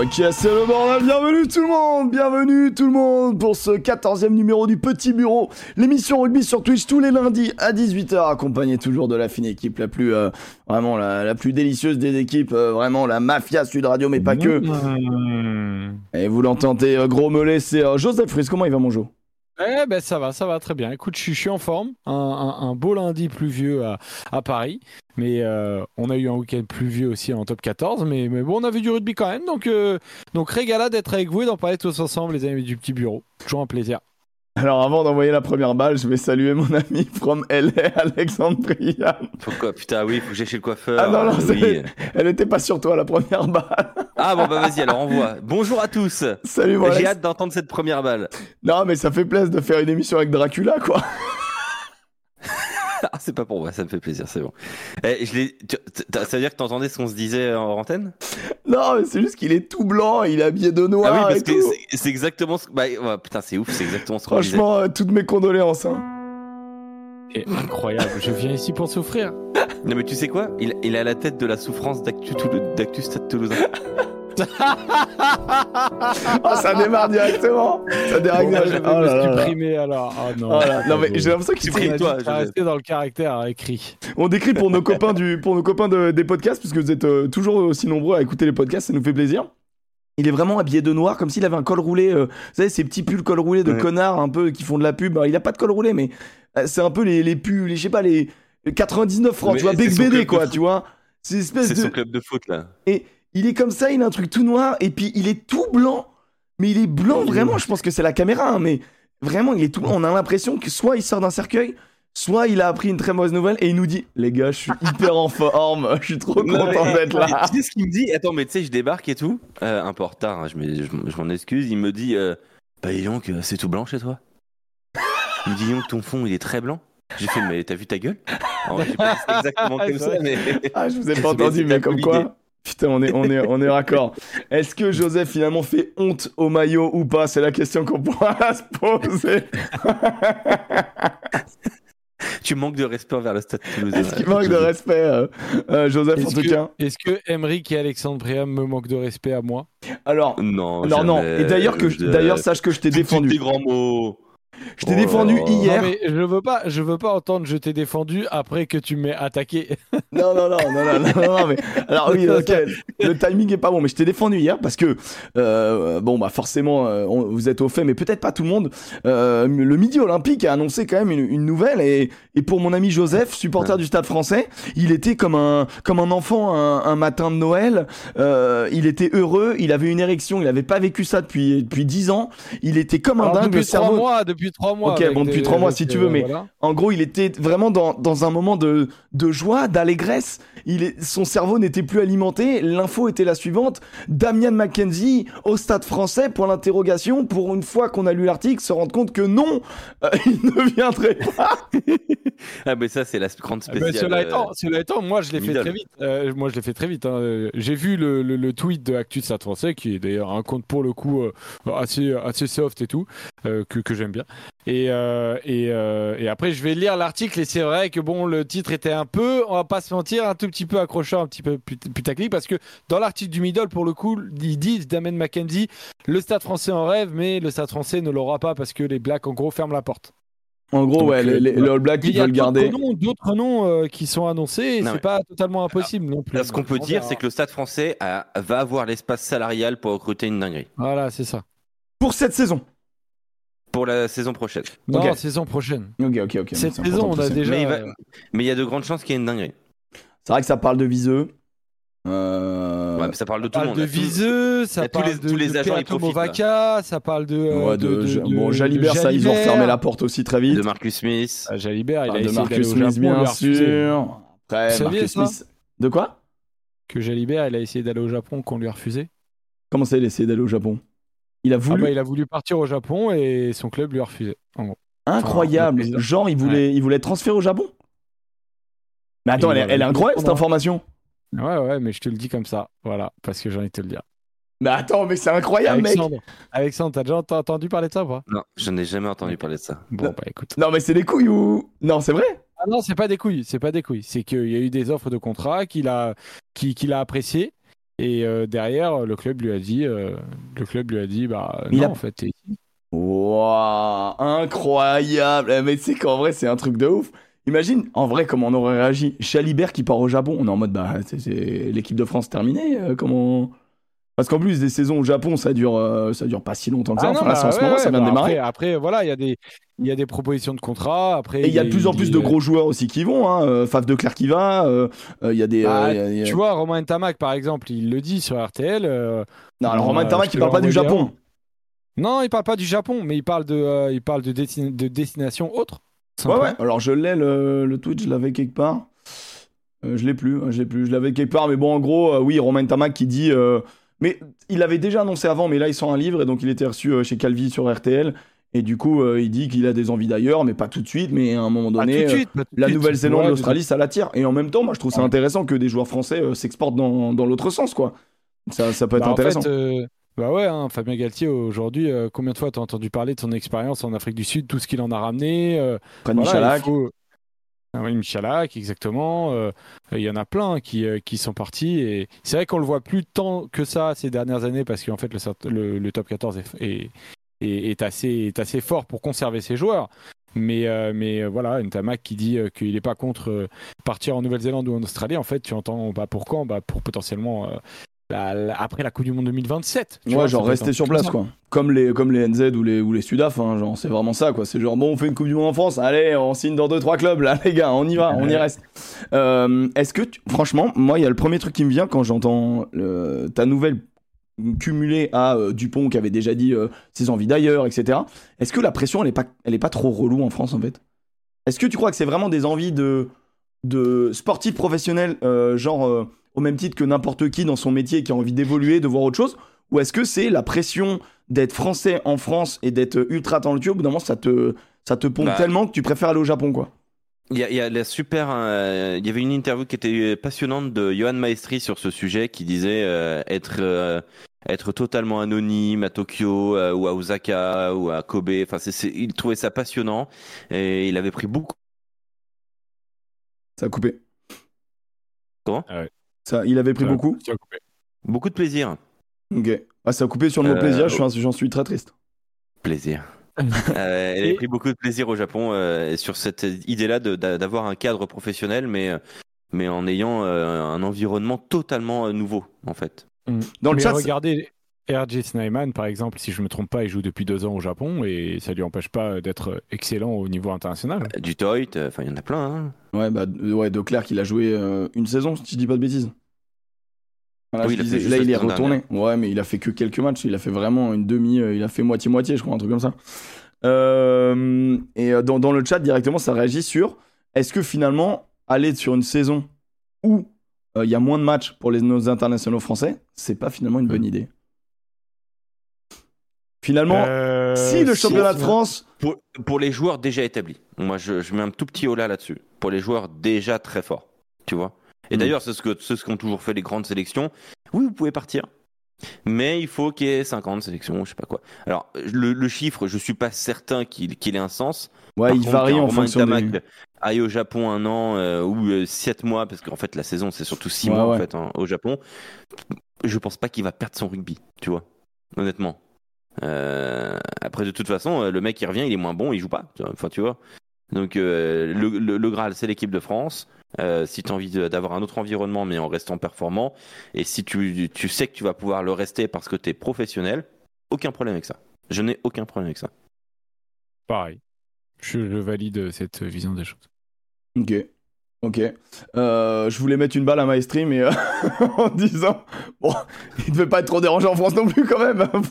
Ok, c'est le bordel, bienvenue tout le monde, bienvenue tout le monde pour ce 14e numéro du Petit Bureau, l'émission rugby sur Twitch tous les lundis à 18h, accompagné toujours de la fine équipe la plus, euh, vraiment la, la, plus délicieuse des équipes, euh, vraiment la mafia Sud Radio, mais pas que. Mmh. Et vous l'entendez, euh, gros mollet, c'est euh, Joseph Fries, comment il va mon Jo eh ben ça va, ça va très bien. Écoute, je suis, en forme. Un, beau lundi pluvieux à, Paris. Mais euh, on a eu un week-end pluvieux aussi en top 14. Mais, mais, bon, on a vu du rugby quand même. Donc, euh, donc régala d'être avec vous et d'en parler tous ensemble, les amis du petit bureau. Toujours un plaisir. Alors avant d'envoyer la première balle, je vais saluer mon ami from LA, Alexandria. Pourquoi Putain, oui, faut que j'aille chez le coiffeur. Ah non, non, oui. elle était pas sur toi la première balle. Ah bon, bah vas-y, alors envoie. Bonjour à tous. Salut, moi. J'ai hâte d'entendre cette première balle. Non, mais ça fait plaisir de faire une émission avec Dracula, quoi. Ah, c'est pas pour moi, ça me fait plaisir, c'est bon. Eh, je ça veut dire que t'entendais ce qu'on se disait en antenne? Non, mais c'est juste qu'il est tout blanc, il est habillé de noir. Ah oui, parce et que c'est exactement ce bah, ouais, putain, c'est ouf, c'est exactement ce qu'on. Franchement, euh, toutes mes condoléances. Hein. Et incroyable, je viens ici pour souffrir. Non, mais tu sais quoi? Il, il a la tête de la souffrance d'Actu Stade Toulousain. oh, ça démarre directement. Ça démarre bon, directement. Oh là là. supprimer alors. Oh non. Oh là, non mais j'ai l'impression qu'il supprime toi. Je rester dans le caractère écrit. On décrit pour nos copains du, pour nos copains de, des podcasts, puisque vous êtes euh, toujours aussi nombreux à écouter les podcasts, ça nous fait plaisir. Il est vraiment habillé de noir, comme s'il avait un col roulé. Euh, vous savez, ces petits pulls col roulé de Ouais. connards un peu qui font de la pub. Alors, il a pas de col roulé, mais euh, c'est un peu les, les pulls, les, je sais pas, les 99 francs, Mais tu vois, Bec BD, quoi, tu vois. C'est une espèce C'est de. son club de foot là. Et il est comme ça, il a un truc tout noir, et puis il est tout blanc. Mais il est blanc, vraiment, je pense que c'est la caméra, hein, mais vraiment, il est tout blanc. On a l'impression que soit il sort d'un cercueil, soit il a appris une très mauvaise nouvelle, et il nous dit Les gars, je suis hyper en forme, je suis trop Non, content d'être là. Tu sais ce qu'il me dit? Attends, mais tu sais, je débarque et tout, euh, un peu en retard, hein, je m'en excuse. Il me dit euh, Bah, dis donc, euh, c'est tout blanc chez toi? Il me dit donc, ton fond, il est très blanc? J'ai fait Mais t'as vu ta gueule? Alors, pas dit exactement comme ça, mais. Ah, je vous ai pas entendu, mais comme quoi. Putain, on est, on est, on est raccord. Est-ce que Joseph finalement fait honte au maillot ou pas? C'est la question qu'on pourra se poser. Tu manques de respect envers le stade toulousain. Est-ce qu'il manque de respect, euh, euh, Joseph, en Est-ce tout que, cas? est-ce que Emric et Alexandre Priam me manquent de respect à moi? Alors, Non, non, non. Et d'ailleurs, que, je- d'ailleurs, sache que je t'ai défendu. Des grands mots. Je t'ai Oh défendu hier. Non mais je veux pas, je veux pas entendre je t'ai défendu après que tu m'aies attaqué. Non, non, non, non, non, non, non, non, mais alors oui, ok, le timing est pas bon, mais je t'ai défendu hier parce que euh, bon bah forcément euh, on- vous êtes au fait, mais peut-être pas tout le monde. Euh, le Midi Olympique a annoncé quand même une, une nouvelle et, et pour mon ami Joseph, supporter du Stade Français, il était comme un comme un enfant un, un matin de Noël. Euh, il était heureux, il avait une érection, il avait pas vécu ça depuis depuis dix ans. Il était comme un Alors, dingue, depuis le cerveau. mois, depuis trois mois. Ok, bon, depuis trois mois, si tu veux, mais- voilà. En gros, il était vraiment dans, dans un moment de, de joie, d'allégresse. Il est, son cerveau n'était plus alimenté. L'info était la suivante. Damian McKenzie au stade français pour l'interrogation. Pour une fois qu'on a lu l'article, se rendre compte que non, euh, il ne viendrait pas. Ah, mais ça, c'est la grande Ah ben, spéciale. cela, euh, étant, cela étant, moi je l'ai fait très vite. Euh, moi je l'ai fait très vite. hein. Euh, J'ai vu le, le- le tweet de Actu de Stade Français, qui est d'ailleurs un compte pour le coup euh, assez, assez soft et tout, euh, que, que j'aime bien. Et, euh, et, euh, et après je vais lire l'article et c'est vrai que bon le titre était un peu, on va pas se mentir, un tout petit peu accrocheur, un petit peu put- putaclic parce que dans l'article du Middle pour le coup ils disent Damien McKenzie, le Stade Français en rêve, mais le Stade Français ne l'aura pas parce que les Blacks en gros ferment la porte. En gros, Donc, ouais, euh, les, les, voilà. les All Blacks, ils il y a veulent garder. d'autres noms, d'autres noms euh, qui sont annoncés et c'est mais- pas totalement impossible non plus. Là, ce qu'on peut dire, c'est que le stade français a- va avoir l'espace salarial pour recruter une dinguerie. Voilà, c'est ça. Pour cette saison. Pour la saison prochaine. Non, Ok. saison prochaine. Ok, ok, ok. Cette saison, on de a déjà. Mais il va- Mais il y a de grandes chances qu'il y ait une dinguerie. C'est vrai que ça parle de viseux. Euh, Ouais, mais ça parle de Ça tout le parle monde. de là. Tout- Viseux, ça tous parle les- de, tous les de agents, profitent, Movaca, ça parle de. euh, ouais, de, Ja- bon, Jalibert, ça, ils ont refermé la porte aussi très vite. De Marcus Smith. Ah, Jalibert, il Ah, a de essayé d'aller Marcus au Smith, Japon, bien sûr. Après, Vous Marcus ça Smith. De quoi? Que Jalibert, il a essayé d'aller au Japon, qu'on lui a refusé. Comment ça, il a essayé d'aller au Japon? Il a Ah voulu. bah, il a voulu partir au Japon et son club lui a refusé. En gros. Incroyable. Enfin. Genre, il voulait, il voulait être transféré au Japon? Mais attends, elle, est- voilà, elle est incroyable cette information. Ouais, ouais, mais je te le dis comme ça. Voilà, parce que j'ai envie de te le dire. Mais attends, mais c'est incroyable, mec. Alexandre, t'as déjà ent- entendu parler de ça ou pas? Non, je n'ai jamais entendu parler de ça. Bon, bah écoute. Non, mais c'est des couilles ou. Non, c'est vrai? Ah non, c'est pas des couilles, c'est pas des couilles. C'est qu'il y a eu des offres de contrat qu'il a, qui- qu'il a appréciées Et euh, derrière, le club lui a dit, euh, le club lui a dit, bah Il non, a- en fait, t'es- Waouh, incroyable. Eh, Mais tu sais qu'en vrai, c'est un truc de ouf. Imagine, en vrai, comment on aurait réagi. Chalibert qui part au Japon, on est en mode, bah, c'est c'est l'équipe de France terminée. euh, comment Parce qu'en plus, des saisons au Japon, ça dure, euh, ça dure pas si longtemps que ça. Ah enfin, non, là, bah en ce moment, ouais, ça vient de bah démarrer. Après, après, voilà, il y a des, il y a des propositions de contrat. Après, Et il y a de plus en plus de gros joueurs aussi qui vont. Hein. euh, Faf de Clerc qui va. euh, Il y a des. Bah, il y a- il y a- Tu vois, Romain Tamac, par exemple, il le dit sur RTL. Non, alors Romain Tamac, il te parle pas du Japon. Non, il parle pas du Japon, mais il parle de, euh, il parle de, destin- de destination autre. Ouais, ouais. Alors je l'ai le, le tweet, je l'avais quelque part. Euh, je l'ai plus, hein, je l'ai plus, je l'avais quelque part. Mais bon, en gros, euh, oui, Romain Tamac qui dit. Mais il l'avait déjà annoncé avant, mais là il sort un livre et donc il était reçu euh, chez Calvi sur RTL. Et du coup, euh, il dit qu'il a des envies d'ailleurs, mais pas tout de suite. Mais à un moment donné, euh, la. Nouvelle-Zélande, Ouais, l'Australie, ça l'attire. Et en même temps, moi je trouve ça intéressant que des joueurs français euh, s'exportent dans, dans l'autre sens, quoi. Ça, ça peut être Bah, en intéressant. fait, bah ouais, hein, Fabien Galtier, aujourd'hui, combien de fois t'as entendu parler de son expérience en Afrique du Sud, tout ce qu'il en a ramené Prenne voilà, Michalak. il faut- oui, Michalak, exactement. euh, Il y en a plein qui, euh, qui sont partis. Et c'est vrai qu'on le voit plus tant que ça ces dernières années parce qu'en fait, le, le- le top 14 est, est, est- assez, est assez fort pour conserver ses joueurs. Mais, euh, mais euh, voilà, Ntamak qui dit euh, qu'il n'est pas contre partir en Nouvelle-Zélande ou en Australie, en fait, tu entends bah, pour quand? Bah, Pour potentiellement après la Coupe du Monde 2027. tu Ouais, vois, genre rester sur place, quoi. Comme les, comme les NZ ou les, ou les Sudaf, hein, genre, c'est vraiment ça, quoi. C'est genre, bon, on fait une Coupe du Monde en France, allez, on signe dans 2-3 clubs, là, les gars, on y va, on y reste. Euh, Est-ce que, tu- franchement, moi, il y a le premier truc qui me vient quand j'entends ta nouvelle cumulée à euh, Dupont qui avait déjà dit euh, ses envies d'ailleurs, etc. Est-ce que la pression, elle est pas, elle est pas trop relou en France, en fait? Est-ce que tu crois que c'est vraiment des envies de, de sportifs professionnels, genre au même titre que n'importe qui dans son métier qui a envie d'évoluer, de voir autre chose Ou est-ce que c'est la pression d'être français en France et d'être ultra talentueux Au bout d'un moment, ça te, ça te pompe Bah. tellement que tu préfères aller au Japon, quoi. Il y a, il y a la super. euh, il y avait une interview qui était passionnante de Johan Maestri sur ce sujet qui disait euh, être euh, être totalement anonyme à Tokyo euh, ou à Osaka ou à Kobe. Enfin, c'est- il trouvait ça passionnant et il avait pris beaucoup. Ça a coupé. Comment? Ah ouais. Ça, Il avait pris beaucoup beaucoup de plaisir. Ok. Ah, ça a coupé sur le mot Euh, plaisir, je suis- j'en suis très triste. Plaisir. Euh, elle a pris beaucoup de plaisir au Japon euh, sur cette idée-là d'avoir un cadre professionnel, mais, mais en ayant euh, un environnement totalement nouveau, en fait. Dans le Mais chat, regardez, RJ Snyman, par exemple, si je me trompe pas, il joue depuis deux ans au Japon et ça lui empêche pas d'être excellent au niveau international. Euh, Du Toit, euh, enfin, il y en a plein. hein. Ouais, bah, ouais, De Clercq, il a joué euh, une saison, si je dis pas de bêtises. Voilà, Oui, il disais- là, il est retourné. Ouais, mais il a fait que quelques matchs. Il a fait vraiment une demi. euh, il a fait moitié-moitié, je crois, un truc comme ça. Euh, et dans, dans le chat, directement, ça réagit sur est-ce que finalement, aller sur une saison où euh, il y a moins de matchs pour les, nos internationaux français, c'est pas finalement une bonne idée? Finalement, Euh, si le si, championnat de France. Pour, pour les joueurs déjà établis. Moi, je, je mets un tout petit là là-dessus. Pour les joueurs déjà très forts. Tu vois Et Mm. d'ailleurs, c'est ce que c'est ce qu'ont toujours fait les grandes sélections. Oui, vous pouvez partir. Mais il faut qu'il y ait 50 sélections, je sais pas quoi. Alors, le, le chiffre, je suis pas certain qu'il qu'il ait un sens. Ouais, Par il contre, varie en Romain fonction Tamac des. aille au Japon un an euh, ou 7 mois, parce qu'en fait, la saison, c'est surtout 6 Ouais, mois ouais. en fait, hein, au Japon. Je pense pas qu'il va perdre son rugby, tu vois. Honnêtement. Euh, après, de toute façon, euh, le mec, il revient, il est moins bon, il joue pas. Enfin, tu vois. Donc, euh, le, le- le Graal, c'est l'équipe de France. Euh, si tu as envie d'avoir un autre environnement, mais en restant performant, et si tu, tu sais que tu vas pouvoir le rester parce que tu es professionnel, aucun problème avec ça. Je n'ai aucun problème avec ça. Pareil. Je, je valide cette vision des choses. Ok. Ok. Euh, je voulais mettre une balle à Maestri, mais euh, en disant, bon, il devait pas être trop dérangé en France non plus quand même. hein,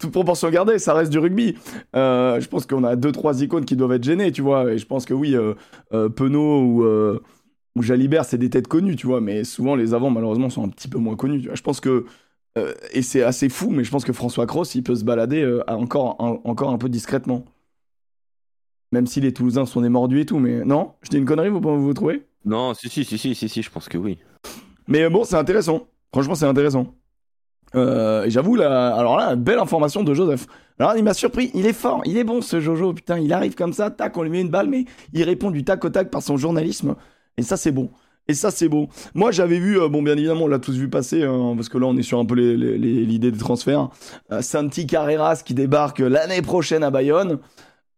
toute proportion gardée, ça reste du rugby. Euh, je pense qu'on a deux trois icônes qui doivent être gênées, tu vois. Et je pense que oui, euh, Penaud ou Jalibert, c'est des têtes connues, tu vois. Mais souvent les avants, malheureusement, sont un petit peu moins connus. Je pense que et c'est assez fou, mais je pense que François Cross, il peut se balader encore encore un peu discrètement. Même si les Toulousains sont des mordus et tout, mais non, je dis une connerie, vous vous, vous trouvez? Non, si, si, si, si, si, si, je pense que oui. Mais euh, bon, c'est intéressant. Franchement, c'est intéressant. Euh, et J'avoue, là, alors là, belle information de Joseph. Alors, il m'a surpris. Il est fort, il est bon ce Jojo. Putain, il arrive comme ça, tac, on lui met une balle, mais il répond du tac au tac par son journalisme. Et ça, c'est bon. Et ça, c'est beau. Moi, j'avais vu, euh, bon, bien évidemment, on l'a tous vu passer, hein, parce que là, on est sur un peu l'idée des transferts. Euh, Santi Carreras qui débarque l'année prochaine à Bayonne.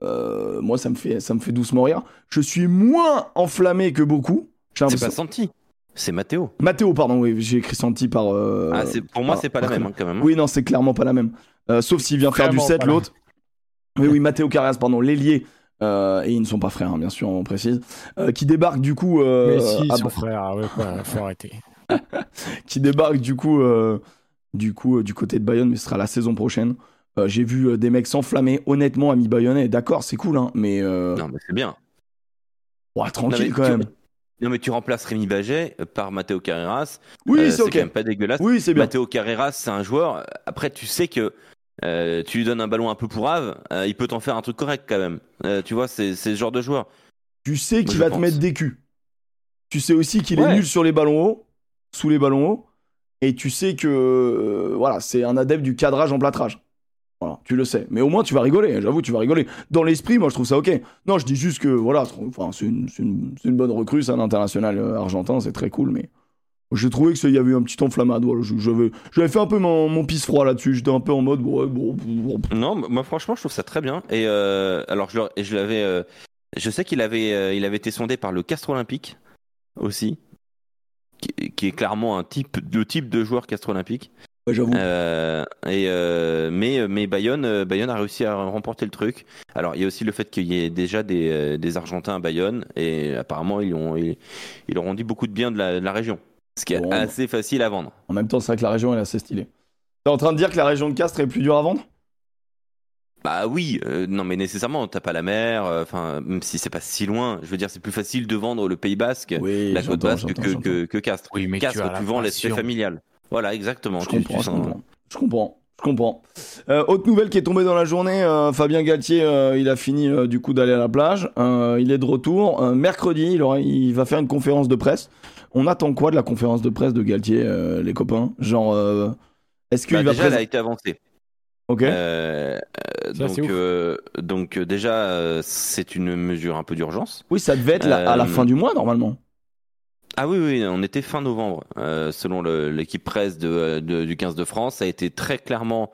Euh, moi, ça me, fait, ça me fait doucement rire. Je suis moins enflammé que beaucoup. C'est pas Santi, c'est Matteo. Matteo, pardon, oui, j'ai écrit Santi par. euh, ah, pour moi, c'est pas la même hein, quand même. Oui, non, c'est clairement pas la même. Euh, sauf s'il vient faire du Vraiment 7, pas la l'autre. Oui, oui, Matteo Carreras, pardon, l'ailier. euh, et ils ne sont pas frères, hein, bien sûr, on précise. euh, qui débarque du coup. euh, Mais si, à- son frère, ah ouais, quoi, faut arrêter. qui débarque du coup, euh, du coup euh, du côté de Bayonne, mais ce sera la saison prochaine. Euh, J'ai vu euh, des mecs s'enflammer. Honnêtement, ami bayonnais, d'accord, c'est cool, hein, mais euh, Non, mais c'est bien. ouah, tranquille Non, quand tu- même. Non, mais tu remplaces Rémi Baget par Matteo Carreras. Oui, c'est ok. quand même pas dégueulasse. Oui, c'est bien. Matteo Carreras, c'est un joueur. Après, tu sais que euh, tu lui donnes un ballon un peu pourrave, euh, il peut t'en faire un truc correct quand même. Euh, tu vois, c'est ce genre de joueur. Tu sais qu'il va te mettre des culs. Tu sais aussi qu'il est nul sur les ballons hauts, sous les ballons hauts, et tu sais que voilà, c'est un adepte du cadrage en plâtrage. Voilà, tu le sais. Mais au moins, tu vas rigoler. J'avoue, tu vas rigoler. Dans l'esprit, moi, je trouve ça ok. Non, je dis juste que voilà, c'est- une, bonne recrue, c'est un international euh, argentin, c'est très cool, mais j'ai trouvé que ça- il y avait un petit enflammade. J'avais, fait un peu mon, mon pisse froid là-dessus. J'étais un peu en mode. Non, moi franchement, je trouve ça très bien. Et euh, alors, je, l'avais, euh, je sais qu'il avait, été sondé par le Castre Olympique aussi, qui, est clairement un type, le type de joueur Castre Olympique. Ouais, j'avoue. Euh, et euh, mais mais Bayonne, euh, Bayonne a réussi à remporter le truc. Alors il y a aussi le fait qu'il y ait déjà des, des Argentins à Bayonne et apparemment ils ont ils, ont dit beaucoup de bien de la, de la région, ce qui est Bon. assez facile à vendre. En même temps, c'est vrai que la région elle est assez stylée. T'es en train de dire que la région de Castres est plus dure à vendre? Bah oui, euh, non mais nécessairement t'as pas la mer, euh, enfin même si c'est pas si loin, je veux dire c'est plus facile de vendre le Pays Basque, Oui, la côte basque que, j'entends. que que Castres. Oui, mais tu Castres as la tu vends l'aspect familial. Voilà exactement. Je tu- comprends, tu je comprends. Je comprends. Je comprends. Euh, autre nouvelle qui est tombée dans la journée, euh, Fabien Galtier, euh, il a fini euh, du coup d'aller à la plage. Euh, il est de retour. Euh, mercredi, il, aura- il va faire une conférence de presse. On attend quoi de la conférence de presse de Galtier, euh, les copains? Genre, euh, est-ce qu'il Bah, va déjà elle a été avancée. Ok. Euh, euh, Ça, donc, euh, donc déjà, euh, c'est une mesure un peu d'urgence. Oui, ça devait être la- à la fin du mois normalement. Ah oui, oui, on était fin novembre, euh, selon l'équipe presse de, de- du 15 de France. Ça a été très clairement,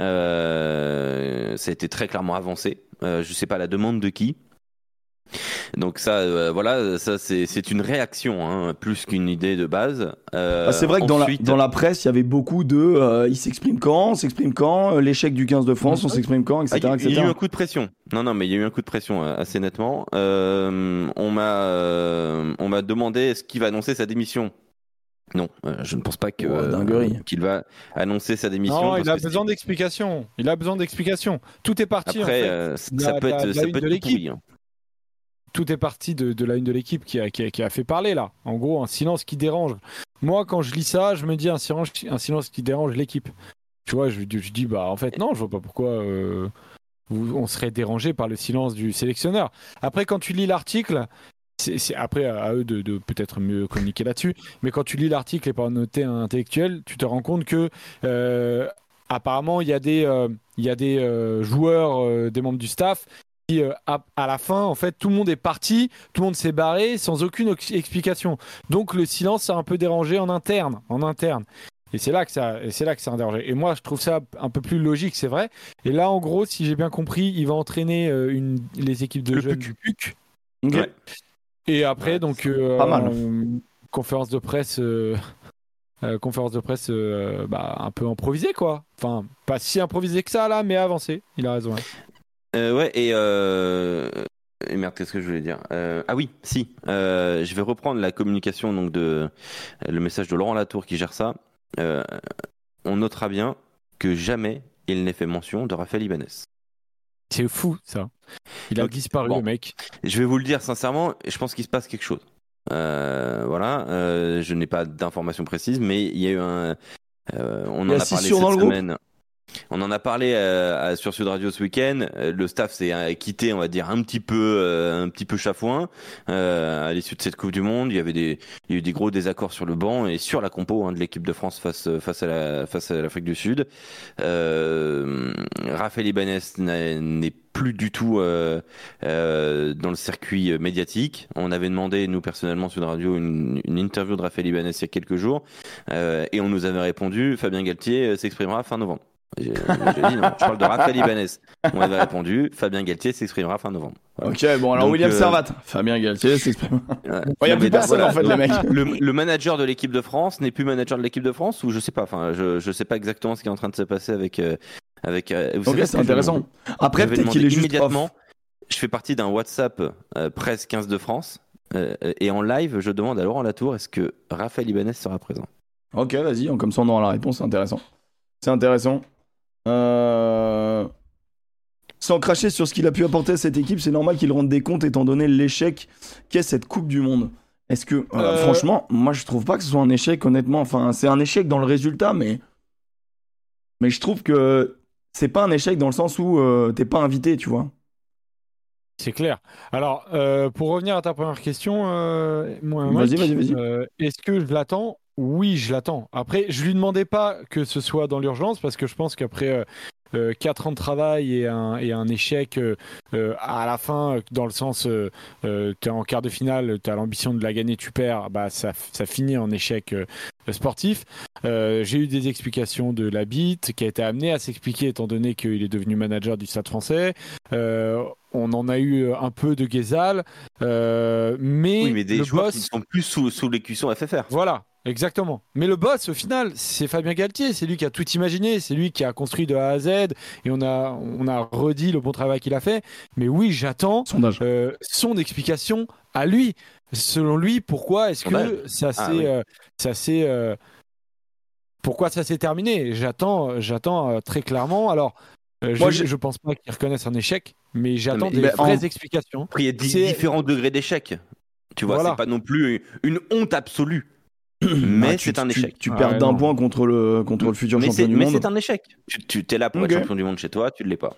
euh, ça a été très clairement avancé. Euh, je sais pas la demande de qui. Donc ça, euh, voilà, ça c'est une réaction, hein, plus qu'une idée de base. Euh, Ah, c'est vrai que dans la, ensuite- dans la presse, il y avait beaucoup de. euh, il s'exprime quand On s'exprime quand L'échec du 15 de France, on s'exprime quand Ah, Etc. il y a- il y a etc. eu un coup de pression. Non, non, mais il y a eu un coup de pression assez nettement. Euh, on m'a, euh, on m'a demandé est-ce qu'il va annoncer sa démission. Non, euh, je ne pense pas que Oh, euh, qu'il va annoncer sa démission. Non, parce il a que besoin d'explications. Il a besoin d'explications. Tout est parti. en Après, fait. euh, de ça la- peut être, ça peut être de l'équipe. Tout est parti de, la une de l'équipe qui a, fait parler là. En gros, un silence qui dérange. Moi, quand je lis ça, je me dis un silence, qui dérange l'équipe. Tu vois, je, dis, bah en fait, non, je vois pas pourquoi euh, on serait dérangé par le silence du sélectionneur. Après, quand tu lis l'article, c'est après à, eux de, peut-être mieux communiquer là-dessus, mais quand tu lis l'article et par noter un intellectuel, tu te rends compte que euh, apparemment, il y a des, euh, joueurs, des membres du staff euh, à, à la fin, en fait, tout le monde est parti, tout le monde s'est barré sans aucune ex- explication. Donc le silence a un peu dérangé en interne, en interne. Et c'est là que ça, c'est là que ça a dérangé. Et moi, je trouve ça un peu plus logique, c'est vrai. Et là, en gros, si j'ai bien compris, il va entraîner euh, une, les équipes de Le jeunes PUC. du PUC. Ok. Ouais. Et après, Ouais, donc, euh, pas mal. conférence de presse, conférence de presse, bah, un peu improvisée, quoi. Enfin, pas si improvisée que ça là, mais avancée. Il a raison. ouais. Euh, ouais, et, euh... et merde, qu'est-ce que je voulais dire? Euh, Ah oui, si. Euh, je vais reprendre la communication donc de le message de Laurent Latour qui gère ça. Euh, on notera bien que jamais il n'ait fait mention de Raphaël Ibanez. C'est fou, ça. Il a Donc, disparu, bon. le mec. Je vais vous le dire sincèrement, je pense qu'il se passe quelque chose. Euh, voilà, euh, je n'ai pas d'informations précises, mais il y a eu un. euh, on en a parlé cette groupe? semaine. On en a parlé euh, sur Sud Radio ce week-end. Euh, le staff s'est euh, quitté, on va dire, un petit peu, un petit peu chafouin à l'issue de cette Coupe du Monde. Il y avait des, il y a eu des gros désaccords sur le banc et sur la compo hein, de l'équipe de France face face à la face à l'Afrique du Sud. Euh, Raphaël Ibanez n'est plus du tout euh, euh, dans le circuit médiatique. On avait demandé, nous personnellement, sur la radio, une, une interview de Raphaël Ibanez il y a quelques jours, euh, et on nous avait répondu, Fabien Galtier s'exprimera fin novembre. J'ai dit non, je parle de Raphaël Ibanez. On avait répondu, Fabien Galtier s'exprimera fin novembre. Ok, bon alors William Servat, Fabien Galtier s'exprime. Il n'y a plus personne en fait, les mecs. Le, le manager de l'équipe de France n'est plus manager de l'équipe de France ou je sais pas. Enfin, je je sais pas exactement ce qui est en train de se passer avec avec. Vous ok, c'est intéressant. Après, peut-être qu'il est juste immédiatement. Je fais partie d'un WhatsApp presse 15 de France et en live, je demande à Laurent Latour est-ce que Raphaël Ibanez sera présent? Ok, vas-y, comme ça on aura la réponse, c'est intéressant. C'est intéressant. Euh, sans cracher sur ce qu'il a pu apporter à cette équipe, c'est normal qu'il rende des comptes étant donné l'échec qu'est cette Coupe du Monde. Est-ce que, euh, euh, franchement, moi je trouve pas que ce soit un échec, honnêtement. Enfin, c'est un échec dans le résultat, mais. Mais je trouve que c'est pas un échec dans le sens où t'es pas invité, tu vois. C'est clair. Alors, pour revenir à ta première question, vas-y, vas-y, vas-y. Est-ce que je l'attends oui, je l'attends. Après, je lui demandais pas que ce soit dans l'urgence parce que je pense qu'après euh, euh, quatre 4 ans de travail et un, et un échec euh, à la fin, dans le sens, tu es en quart de finale, tu as l'ambition de la gagner, tu perds, bah, ça, ça finit en échec sportif. J'ai eu des explications de la bite qui a été amené à s'expliquer étant donné qu'il est devenu manager du Stade français. on en a eu un peu de Guézal, mais, oui, mais des joueurs qui ne sont plus sous, sous l'écusson FFR. Voilà, Exactement. Mais le boss, au final, c'est Fabien Galtier. C'est lui qui a tout imaginé. C'est lui qui a construit de A à Z. Et on a, on a redit le bon travail qu'il a fait. Mais oui, j'attends euh, son explication à lui. Selon lui, pourquoi est-ce que ça ah s'est, euh, ça euh, pourquoi ça s'est terminé? J'attends, j'attends très clairement. Alors, Moi, je, ne pense pas qu'il reconnaisse un échec, mais j'attends des vraies explications. Il y a différents degrés d'échec. Tu vois, c'est pas non plus une honte absolue. Mais bah, c'est un échec. Tu, perds d'un point contre le, contre le futur champion du monde. Mais c'est un échec. Tu, tu es là pour être champion du monde chez toi, tu ne l'es pas.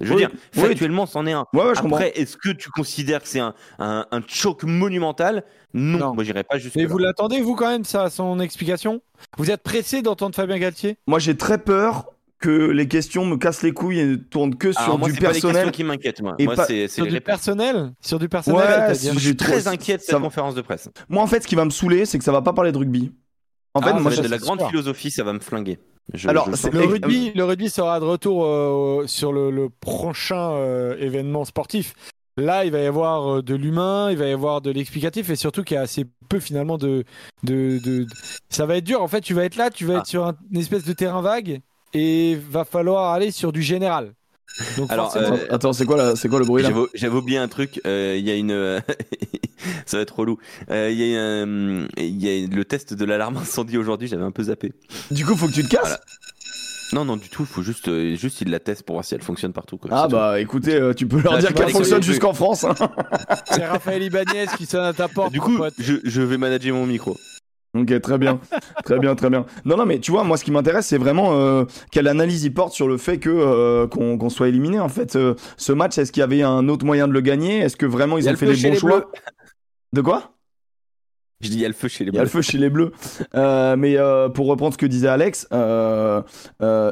Je veux dire, factuellement, c'en est un. Après, est-ce que tu considères que c'est un, un, un, choc monumental? Non, moi j'irai pas jusque. Et vous l'attendez, vous, quand même, ça, son explication? Vous êtes pressé d'entendre Fabien Galtier? Moi, j'ai très peur que les questions me cassent les couilles et ne tournent que sur du personnel. Pas qui m'inquiètent moi. moi c'est, sur du personnel, sur du personnel. je suis très inquiet de cette conférence de presse. Moi, en fait, ce qui va me saouler, c'est que ça va pas parler de rugby. En fait, ah, moi, de la grande philosophie, ça va me flinguer. Alors, le, rugby, le rugby sera de retour euh, sur le, prochain euh, événement sportif. Là, il va y avoir euh, de l'humain, il va y avoir de l'explicatif et surtout qu'il y a assez peu finalement de, de, de, Ça va être dur. En fait, tu vas être là, tu vas ah. être sur une espèce de terrain vague et va falloir aller sur du général. Donc Alors, euh, attends, c'est quoi, c'est quoi le bruit là J'avais oublié un truc. Euh, il y a une, ça va être relou. Euh, il y, a il y a le test de l'alarme incendie aujourd'hui. J'avais un peu zappé. Du coup, faut que tu te casses. Non, non, du tout. Il faut juste, juste ils la testent pour voir si elle fonctionne partout. Quoi. Ah bah, écoutez, tu peux leur dire qu'elle fonctionne jusqu'en France. Hein. c'est Raphaël Ibanez qui sonne à ta porte. Du coup, je, je vais manager mon micro. Ok, très bien, très bien, très bien. Non, non, mais tu vois, moi, ce qui m'intéresse, c'est vraiment euh, quelle analyse il porte sur le fait que euh, qu'on soit éliminé. En fait, euh, ce match, est-ce qu'il y avait un autre moyen de le gagner? Est-ce que vraiment ils ont fait les bons choix? De quoi? Je dis, il y a le feu chez les bleus. Il y a le feu chez les bleus. mais pour reprendre ce que disait Alex,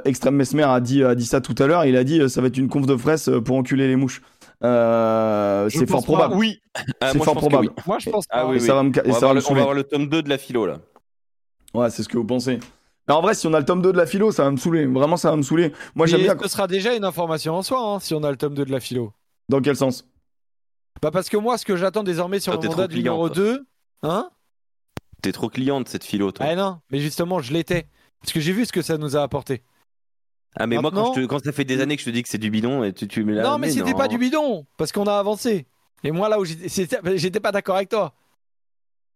Extrême Mesmer a dit, a dit ça tout à l'heure. Il a dit ça va être une conf de presse pour enculer les mouches. Euh, c'est fort probable. Oui, ah, c'est fort probable. Moi, je pense ah, oui, Ça va me, on, va avoir le, tome 2 de la philo là. Ouais, c'est ce que vous pensez. Mais en vrai, si on a le tome 2 de la philo, ça va me saouler. Vraiment, ça va me saouler. Moi, j'aime bien. Ce sera déjà une information en soi, hein, si on a le tome 2 de la philo. Dans quel sens? Bah, parce que moi, ce que j'attends désormais sur le mandat numéro 2, hein? T'es trop cliente cette philo, toi. Ah non, mais justement, je l'étais. Parce que j'ai vu ce que ça nous a apporté. Ah mais moi quand, je quand ça fait des années que je te dis que c'est du bidon et tu, tu me Non mais, c'était pas du bidon parce qu'on a avancé. Et moi là où j'étais pas d'accord avec toi.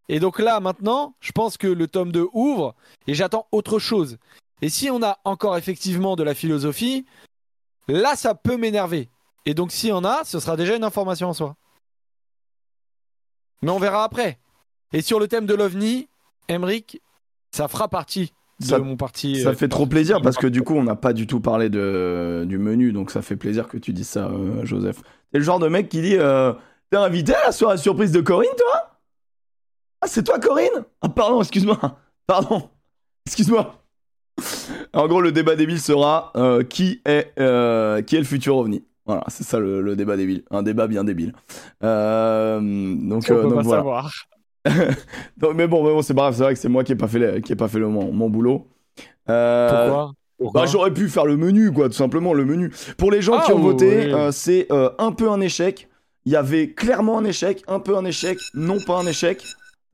Et donc là maintenant, je pense que le tome 2 ouvre et j'attends autre chose. Et si on a encore effectivement de la philosophie, là ça peut m'énerver. Et donc si on a, ce sera déjà une information en soi. Mais on verra après. Et sur le thème de l'OVNI, Emric, ça fera partie Ça- mon parti. Ça euh, fait trop plaisir parce que du coup, on n'a pas du tout parlé de, du menu, donc ça fait plaisir que tu dises ça, euh, Joseph. T'es le genre de mec qui dit euh, T'es invité à la soirée surprise de Corinne, toi? Ah, c'est toi, Corinne? Ah, pardon, excuse-moi. Pardon. Excuse-moi. En gros, le débat débile sera euh, qui, est, euh, qui est le futur ovni Voilà, c'est ça le, le débat débile. Un débat bien débile. Euh, donc, on euh, peut donc pas voilà. savoir. Mais bon, mais bon c'est pas grave, c'est vrai que c'est moi qui ai pas fait, le- qui ai pas fait le, mon, mon boulot. Euh, Pourquoi? Pourquoi? Bah, j'aurais pu faire le menu, quoi, tout simplement, le menu. Pour les gens Ah, qui ont voté, euh, c'est euh, un peu un échec. Il y avait clairement un échec, un peu un échec, non pas un échec.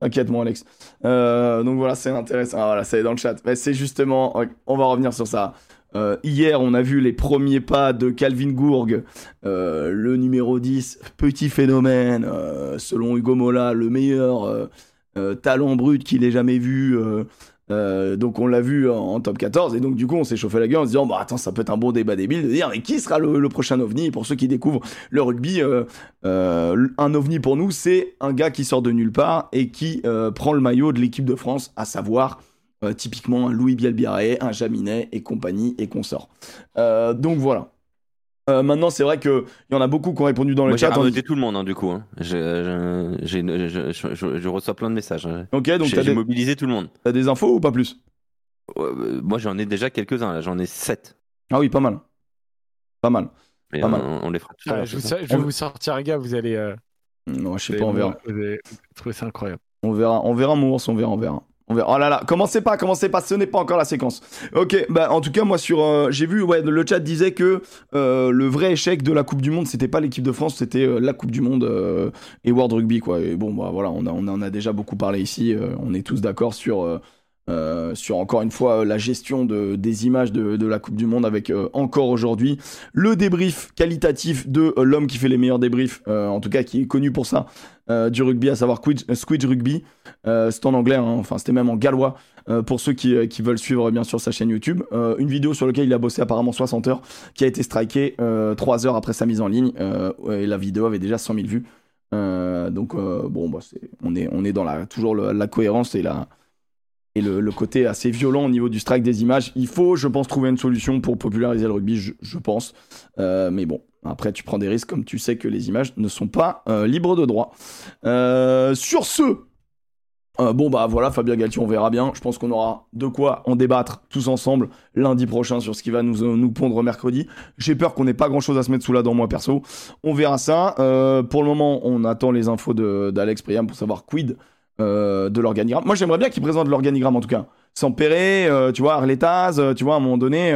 Inquiète moi Alex. Donc voilà, c'est intéressant. Ah, voilà, c'est dans le chat. C'est justement, on va revenir sur ça. Euh, hier, on a vu les premiers pas de Calvin Gourg, euh, le numéro 10, petit phénomène, euh, selon Hugo Mola, le meilleur talent brut qu'il ait jamais vu. donc on l'a vu en, top 14 et donc du coup on s'est chauffé la gueule en se disant bah attends ça peut être un bon débat débile de dire mais qui sera le, prochain ovni? Pour ceux qui découvrent le rugby un ovni pour nous c'est un gars qui sort de nulle part et qui prend le maillot de l'équipe de France à savoir euh, typiquement un Louis Bielbiaré, un Jaminet et compagnie et consorts. Euh, donc voilà. Euh, maintenant, c'est vrai qu'il y en a beaucoup qui ont répondu dans le Moi, j'ai chat. en ramené tout le monde, hein, du coup. hein. Je, je- j'ai une- je- je- je- je reçois plein de messages. hein. Ok, donc J'ai j'ai des, mobilisé tout le monde. t'as des infos ou pas plus? Moi, j'en ai déjà quelques-uns. J'en ai 7. Ah oui, pas mal. Pas mal. Pas on, mal. on les fera tout Ah, je, vous, vais vous sortir un gars, vous allez. euh, Non, je sais pas, on verra. Vous allez trouver ça incroyable. On verra, on verra, mon ours, on verra, on verra. On verra. Oh là là, commencez pas, commencez pas, ce n'est pas encore la séquence. Ok, bah en tout cas, moi sur, euh, j'ai vu, ouais, le chat disait que euh, le vrai échec de la Coupe du Monde, c'était pas l'équipe de France, c'était euh, la Coupe du Monde euh, et World Rugby, quoi. Et bon, bah voilà, on, a, on en a déjà beaucoup parlé ici, euh, on est tous d'accord sur, euh, sur encore une fois euh, la gestion de, des images de, la Coupe du Monde avec euh, encore aujourd'hui le débrief qualitatif de l'homme qui fait les meilleurs débriefs, en tout cas qui est connu pour ça, du rugby, à savoir Squidge Rugby. C'est en anglais, hein, enfin c'était même en gallois pour ceux qui, veulent suivre bien sûr sa chaîne YouTube. Une vidéo sur laquelle il a bossé apparemment 60 heures, qui a été strikée euh, 3 heures après sa mise en ligne. et la vidéo avait déjà 100 000 vues. Donc bon, bah, on, est, on est dans la, toujours la cohérence et, la, et le, côté assez violent au niveau du strike des images. Il faut, je pense, trouver une solution pour populariser le rugby, je, pense. Euh, mais bon, après tu prends des risques comme tu sais que les images ne sont pas euh, libres de droit. Euh, sur ce, bon bah voilà, Fabien Galtier, on verra bien. Je pense qu'on aura de quoi en débattre tous ensemble lundi prochain sur ce qui va nous, nous pondre mercredi. J'ai peur qu'on n'ait pas grand chose à se mettre sous la dent, moi perso. On verra ça. Pour le moment, on attend les infos d'Alex Priam pour savoir quid euh, de l'organigramme. Moi j'aimerais bien qu'il présente l'organigramme en tout cas. Sans Perret, euh, tu vois, Arletaz, euh, tu vois, à un moment donné,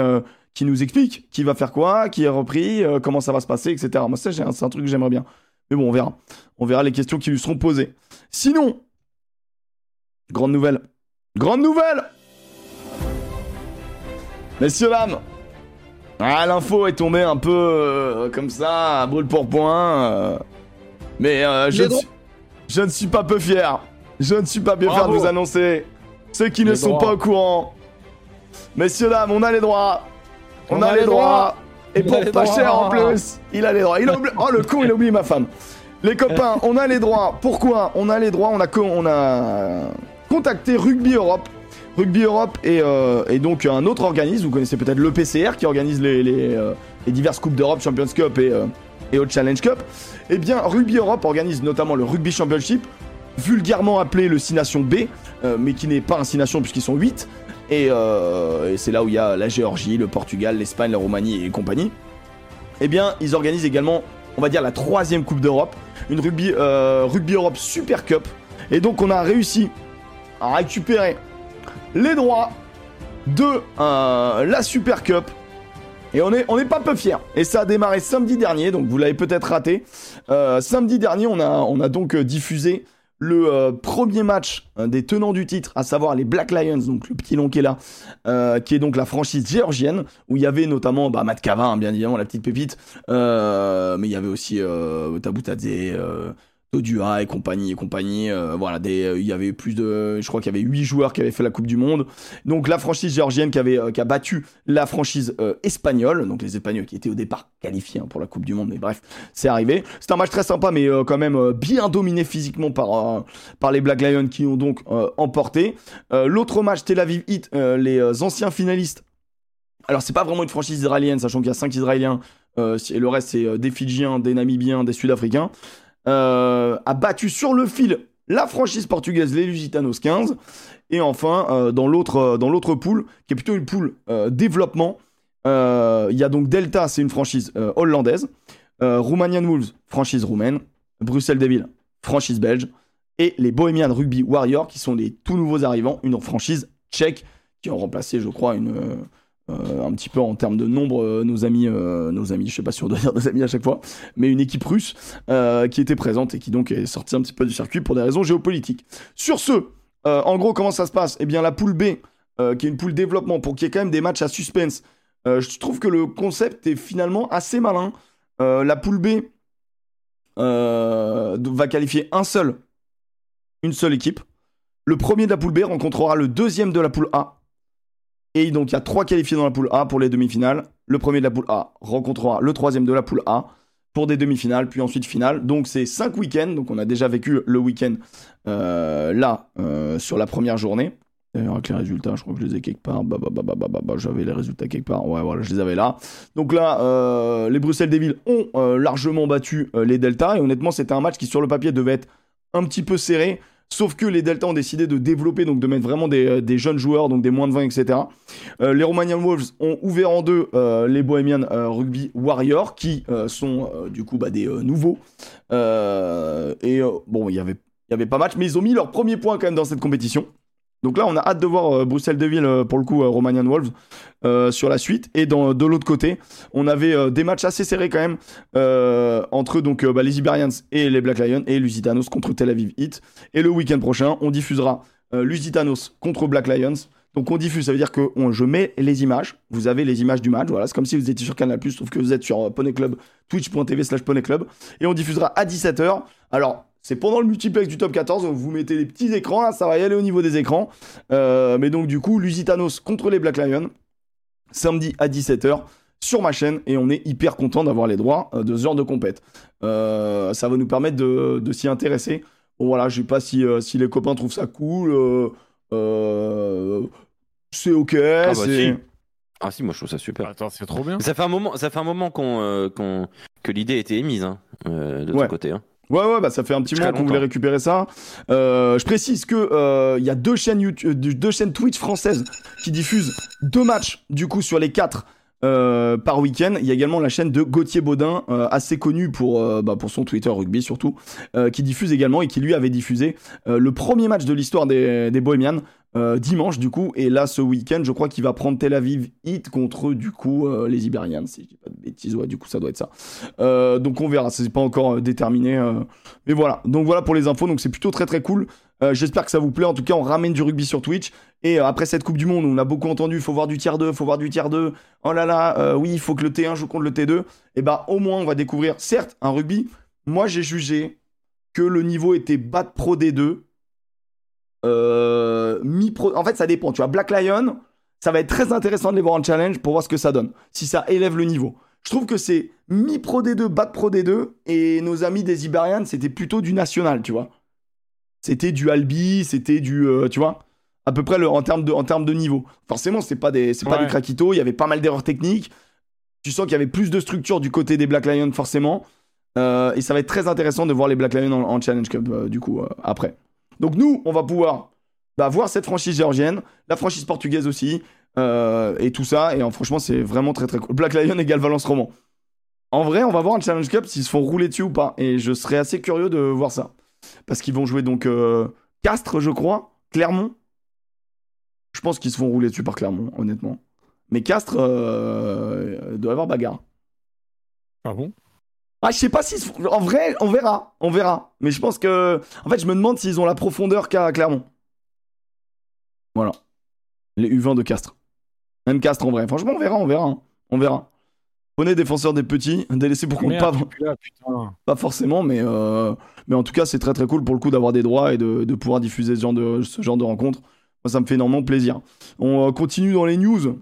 qui nous explique qui va faire quoi, qui est repris, comment ça va se passer, etc. Moi ça, c'est un truc que j'aimerais bien. Mais bon, on verra. On verra les questions qui lui seront posées. Sinon, Grande nouvelle. Grande nouvelle Messieurs, dames Ah, l'info est tombée un peu comme ça, à brûle pour point. mais je, Les ne suis, je ne suis pas peu fier. Je ne suis pas peu fier de vous annoncer. Ceux qui ne sont droits. pas au courant. Messieurs, dames, on a les droits. On, a, les droits. Et pour pas droits. cher en plus. Il a les droits. Il a Oh, le con, il a oublié ma femme. Les copains, on a les droits. Pourquoi On a les droits? On a, co- on a contacté Rugby Europe. Rugby Europe est, euh, est donc un autre organisme. Vous connaissez peut-être le PCR qui organise les, les, euh, les diverses Coupes d'Europe, Champions Cup et, euh, et Hot Challenge Cup. Eh bien, Rugby Europe organise notamment le Rugby Championship, vulgairement appelé le 6 Nations B, euh, mais qui n'est pas un 6 Nations puisqu'ils sont 8. Et, euh, et c'est là où il y a la Géorgie, le Portugal, l'Espagne, la Roumanie et compagnie. Eh bien, ils organisent également, on va dire, la troisième Coupe d'Europe, une rugby, euh, rugby Europe Super Cup. Et donc, on a réussi à récupérer les droits de la Super Cup. Et on est, on est pas peu fiers. Et ça a démarré samedi dernier, donc vous l'avez peut-être raté. Samedi dernier, on a, on a donc diffusé le euh, premier match des tenants du titre, à savoir les Black Lions, donc le petit long qui est là, euh, qui est donc la franchise géorgienne, où il y avait notamment bah, Matt hein, bien évidemment, la petite pépite, euh, mais il y avait aussi Tabutadze, Todua et compagnie et compagnie. euh, voilà, des, euh, il y avait plus de, je crois qu'il y avait huit joueurs qui avaient fait la Coupe du Monde. Donc la franchise géorgienne qui avait, euh, qui a battu la franchise espagnole. Donc les Espagnols qui étaient au départ qualifiés hein, pour la Coupe du Monde, mais bref, c'est arrivé. C'est un match très sympa, mais quand même bien dominé physiquement par par les Black Lions qui ont donc emporté. L'autre match, Tel Aviv Heat, les anciens finalistes. Alors c'est pas vraiment une franchise israélienne, sachant qu'il y a cinq Israéliens et le reste c'est des Fidjiens, des Namibiens, des Sud-Africains. Euh, a battu sur le fil la franchise portugaise, les Lusitanos 15. Et enfin, euh, dans l'autre euh, dans l'autre poule, qui est plutôt une poule développement, il y a donc Delta, c'est une franchise hollandaise. Romanian Wolves, franchise roumaine. Bruxelles Devil, franchise belge. Et les Bohemian Rugby Warriors, qui sont les tout nouveaux arrivants, une franchise tchèque, qui ont remplacé, je crois, une, euh, un petit peu en termes de nombre, euh, nos amis, euh, nos amis, je sais pas si on doit dire nos amis à chaque fois, mais une équipe russe qui était présente et qui donc est sortie un petit peu du circuit pour des raisons géopolitiques. Sur ce, en gros, comment ça se passe? Eh bien, la poule B, qui est une poule développement, pour qu'il y ait quand même des matchs à suspense, je trouve que le concept est finalement assez malin. La poule B va qualifier un seul, une seule équipe. Le premier de la poule B rencontrera le deuxième de la poule A. Et donc il y a trois qualifiés dans la poule A pour les demi-finales. Le premier de la poule A rencontrera le troisième de la poule A pour des demi-finales, puis ensuite finale. Donc c'est cinq week-ends. Donc on a déjà vécu le week-end euh, là euh, sur la première journée. D'ailleurs, avec les résultats, je crois que je les ai quelque part. Bah, bah, bah, bah, bah, bah, bah, j'avais les résultats quelque part. Ouais, voilà, je les avais là. Donc là, euh, les Bruxelles Devils ont largement battu les Delta. Et honnêtement, c'était un match qui, sur le papier, devait être un petit peu serré. Sauf que les Delta ont décidé de développer, donc de mettre vraiment des, euh, jeunes joueurs, donc des moins de 20, etc. Euh, les Romanian Wolves ont ouvert en deux euh, les Bohemian Rugby Warriors, qui sont du coup bah, des nouveaux. Et bon, il y avait, y avait pas match, mais ils ont mis leur premier point quand même dans cette compétition. Donc là, on a hâte de voir euh, Bruxelles Deville, euh, pour le coup, euh, Romanian Wolves, sur la suite. Et dans, de l'autre côté, on avait des matchs assez serrés quand même, entre donc, bah, les Iberians et les Black Lions, et Lusitanos contre Tel Aviv Heat. Et le week-end prochain, on diffusera Lusitanos contre Black Lions. Donc on diffuse, ça veut dire que je mets les images. Vous avez les images du match. Voilà, c'est comme si vous étiez sur Canal+, sauf que vous êtes sur Poney Club, twitch.tv slash Poney Club. Et on diffusera à 17h. Alors, c'est pendant le multiplex du top 14, donc vous mettez les petits écrans, là, ça va y aller au niveau des écrans. Euh, mais donc du coup, Lusitanos contre les Black Lions, samedi à 17h sur ma chaîne, et on est hyper content d'avoir les droits euh, de ce genre de compète. Euh, ça va nous permettre de, de s'y intéresser. Bon voilà, je sais pas si, euh, si les copains trouvent ça cool. euh, euh, c'est ok. bah c'est... si. Ah si, moi je trouve ça super. Attends, c'est trop bien. Ça fait un moment, ça fait un moment qu'on, euh, qu'on- que l'idée a été émise hein, euh, de Ouais. ton côté. Hein. Ouais, ouais, bah ça fait un petit moment qu'on voulait récupérer ça. Euh, je précise que euh, il y a deux chaînes YouTube, euh, deux chaînes Twitch françaises qui diffusent deux matchs du coup sur les quatre euh, par week-end. Il y a également la chaîne de Gauthier Baudin, euh, assez connu pour euh, bah, pour son Twitter rugby surtout, qui diffuse également et qui lui avait diffusé le premier match de l'histoire des, des Bohemians. Euh, dimanche du coup et là ce week-end je crois qu'il va prendre Tel Aviv Heat contre du coup euh, les Iberians si je dis pas de bêtises ouais du coup ça doit être ça euh, donc on verra, c'est pas encore déterminé. mais voilà, donc voilà pour les infos, donc c'est plutôt très très cool. J'espère que ça vous plaît. En tout cas, on ramène du rugby sur Twitch. Et après cette Coupe du Monde, on a beaucoup entendu, faut voir du tiers 2, faut voir du tiers 2. Oh là là, oui, il faut que le T1 joue contre le T2. Et bah au moins, on va découvrir, certes, un rugby. Moi, j'ai jugé que le niveau était bas de pro D2. Euh, mi-pro. En fait, ça dépend. Tu vois, Black Lion, ça va être très intéressant de les voir en challenge pour voir ce que ça donne. Si ça élève le niveau. Je trouve que c'est mi-pro D2, bas de pro D2. Et nos amis des Iberians, c'était plutôt du national, tu vois. C'était du Albi, c'était du. euh, tu vois à peu près le, en, termes de, en termes de niveau. Forcément, c'est pas des, c'est pas Ouais. des craquitos, il y avait pas mal d'erreurs techniques. Tu sens qu'il y avait plus de structure du côté des Black Lions, forcément. Euh, et ça va être très intéressant de voir les Black Lions en, en Challenge Cup, euh, du coup, après. Donc, nous, on va pouvoir bah, voir cette franchise géorgienne, la franchise portugaise aussi, euh, et tout ça. Et euh, franchement, c'est vraiment très très cool. Black Lion égale Valence Roman. En vrai, on va voir un Challenge Cup s'ils se font rouler dessus ou pas. Et je serais assez curieux de voir ça. Parce qu'ils vont jouer donc euh, Castres, je crois, Clermont. Je pense qu'ils se font rouler dessus par Clermont, honnêtement. Mais Castres doit avoir bagarre. Ah bon? Ah, je sais pas si. En vrai, on verra. On verra. Mais je pense que. En fait, je me demande s'ils ont la profondeur qu'a Clermont. Voilà. Les U20 de Castres. Même Castres en vrai. Franchement, on verra, on verra. hein. On verra. Prenez défenseur des petits, délaissé pour compte pas, pas forcément, mais, euh, mais en tout cas, c'est très très cool pour le coup d'avoir des droits et de, de pouvoir diffuser ce genre de, ce genre de rencontres. Moi, ça me fait énormément plaisir. On euh, continue dans les news.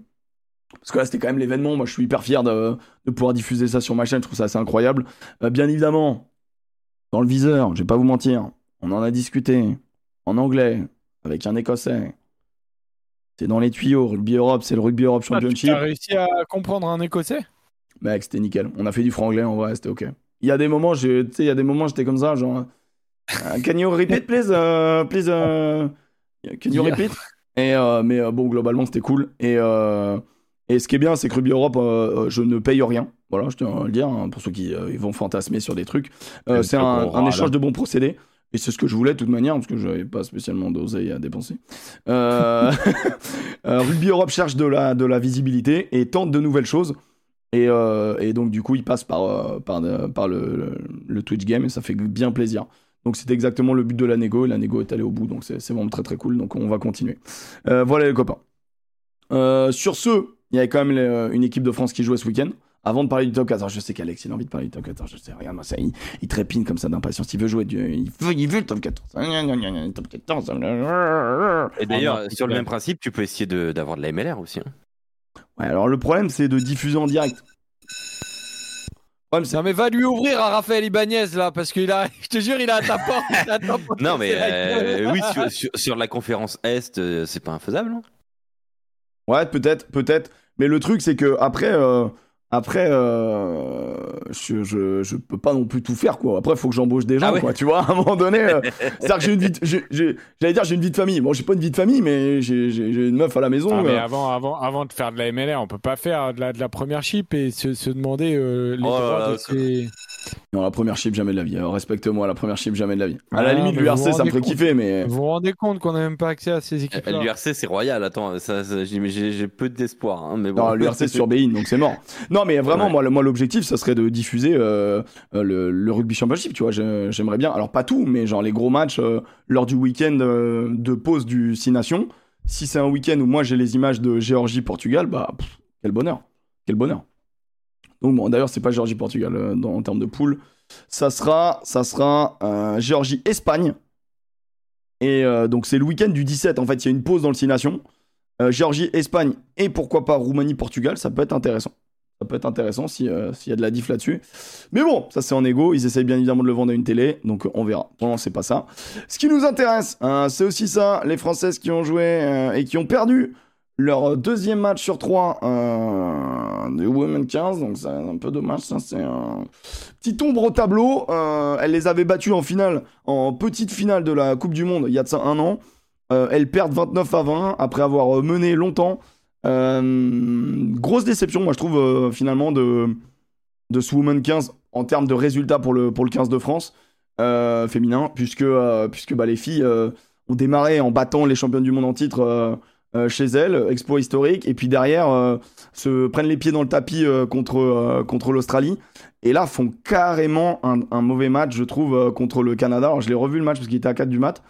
Parce que là, c'était quand même l'événement. Moi, je suis hyper fier de, de pouvoir diffuser ça sur ma chaîne. Je trouve ça assez incroyable. Euh, bien évidemment, dans le viseur, je vais pas vous mentir, on en a discuté en anglais avec un Écossais. C'est dans les tuyaux. Rugby Europe, c'est le Rugby Europe Ah, tu Championship. as réussi à comprendre un écossais? Mec, c'était nickel. On a fait du franglais en vrai, c'était ok. Il y a des moments, tu il y a des moments, j'étais comme ça, genre. euh, Can you repeat, please? euh, please, euh, can you repeat? Et, euh, mais euh, bon, globalement, c'était cool. Et, euh, et ce qui est bien, c'est que Rugby Europe, euh, euh, je ne paye rien. Voilà, je tiens à le dire, hein, pour ceux qui euh, vont fantasmer sur des trucs. Euh, c'est un, échange de bons procédés. Et c'est ce que je voulais de toute manière, parce que je n'avais pas spécialement d'oseille à dépenser. Rugby Europe cherche de la, de la visibilité et tente de nouvelles choses. Et, et donc, du coup, il passe par, par, par le, le, le Twitch Game et ça fait bien plaisir. Donc, c'était exactement le but de la négo et la négo est allée au bout. Donc, c'est vraiment très très cool. Donc, on va continuer. Voilà les copains. Sur ce, il y avait quand même les- une équipe de France qui jouait ce week-end. Avant de parler du top 14, je sais qu'Alex il a envie de parler du top 14. Je sais, regarde, moi, ça, il, il trépine comme ça d'impatience. Il veut jouer, du, il, veut, il veut le top 14. Le top 14. Et d'ailleurs, Ah, sur le ouais. même principe, tu peux essayer d'avoir de, la MLR aussi. hein. Ouais, alors le problème, c'est de diffuser en direct. Problème, c'est Non mais va lui ouvrir à Raphaël Ibanez là parce qu'il a, je te jure, il a à ta porte. il a à ta porte. Non, mais euh, oui, sur, sur- sur la conférence Est, euh, c'est pas infaisable. hein. Ouais, peut-être, peut-être. Mais le truc, c'est que après, euh, après, euh, je, je, je peux pas non plus tout faire, quoi. Après, il faut que j'embauche des gens, Ah ouais. quoi. Tu vois, à un moment donné, euh, c'est-à-dire que j'ai une vie, de- j'allais dire j'ai une vie de famille. Bon, j'ai pas une vie de famille, mais j'ai, une meuf à la maison. Ah, mais euh. avant, avant, avant de faire de la MLR, on peut pas faire de la, de la première chip et se, se demander euh, les Oh là droits là, de ces- Non, la première chip jamais de la vie. Respecte-moi, la première chip jamais de la vie. À la Ah, limite, mais vous l'URC, vous ça me rendez ferait compte kiffer, mais Vous vous rendez compte qu'on n'a même pas accès à ces équipes Euh, là L'URC, c'est royal. Attends, ça, ça, j'ai peu d'espoir. hein, mais bon. Non, l'URC c'est sur Bein, donc c'est mort. Non, mais vraiment, Ouais. moi, le- moi, l'objectif, ça serait de diffuser euh, euh, le, le rugby championship, tu vois. J'aimerais bien, alors pas tout, mais genre les gros matchs euh, lors du week-end euh, de pause du Six Nations. Si c'est un week-end où moi j'ai les images de Géorgie-Portugal, bah, pff, quel bonheur. Quel bonheur. Donc, bon, d'ailleurs, c'est pas Géorgie-Portugal dans- en termes de poule. Ça sera, ça sera Géorgie-Espagne. Et donc, c'est le week-end du 17. En fait, il y a une pause dans le Six Nations. Géorgie, Espagne et pourquoi pas Roumanie, Portugal, ça peut être intéressant. Ça peut être intéressant euh, s'il y a de la diff là-dessus. Mais bon, ça c'est en égo. Ils essayent bien évidemment de le vendre à une télé, donc euh, on verra. Pour moment, c'est pas ça. Ce qui nous intéresse, hein, c'est aussi ça les Françaises qui ont joué euh, et qui ont perdu leur deuxième match sur trois euh, de Women 15. Donc c'est un peu dommage. Ça, c'est un petit ombre au tableau. Elles les avaient battues en finale, en petite finale de la Coupe du Monde il y a un an. Elles perdent 29 à 20 après avoir mené longtemps. Euh, grosse déception, moi je trouve, euh, finalement, de, de ce Women 15 en termes de résultats pour le, pour le 15 de France euh, féminin, puisque, puisque bah, les filles ont démarré en battant les championnes du monde en titre chez elles, exploit historique, et puis derrière se prennent les pieds dans le tapis contre, contre l'Australie. Et là, font carrément un, un mauvais match, je trouve, contre le Canada. Alors, je l'ai revu le match parce qu'il était à 4 du mat.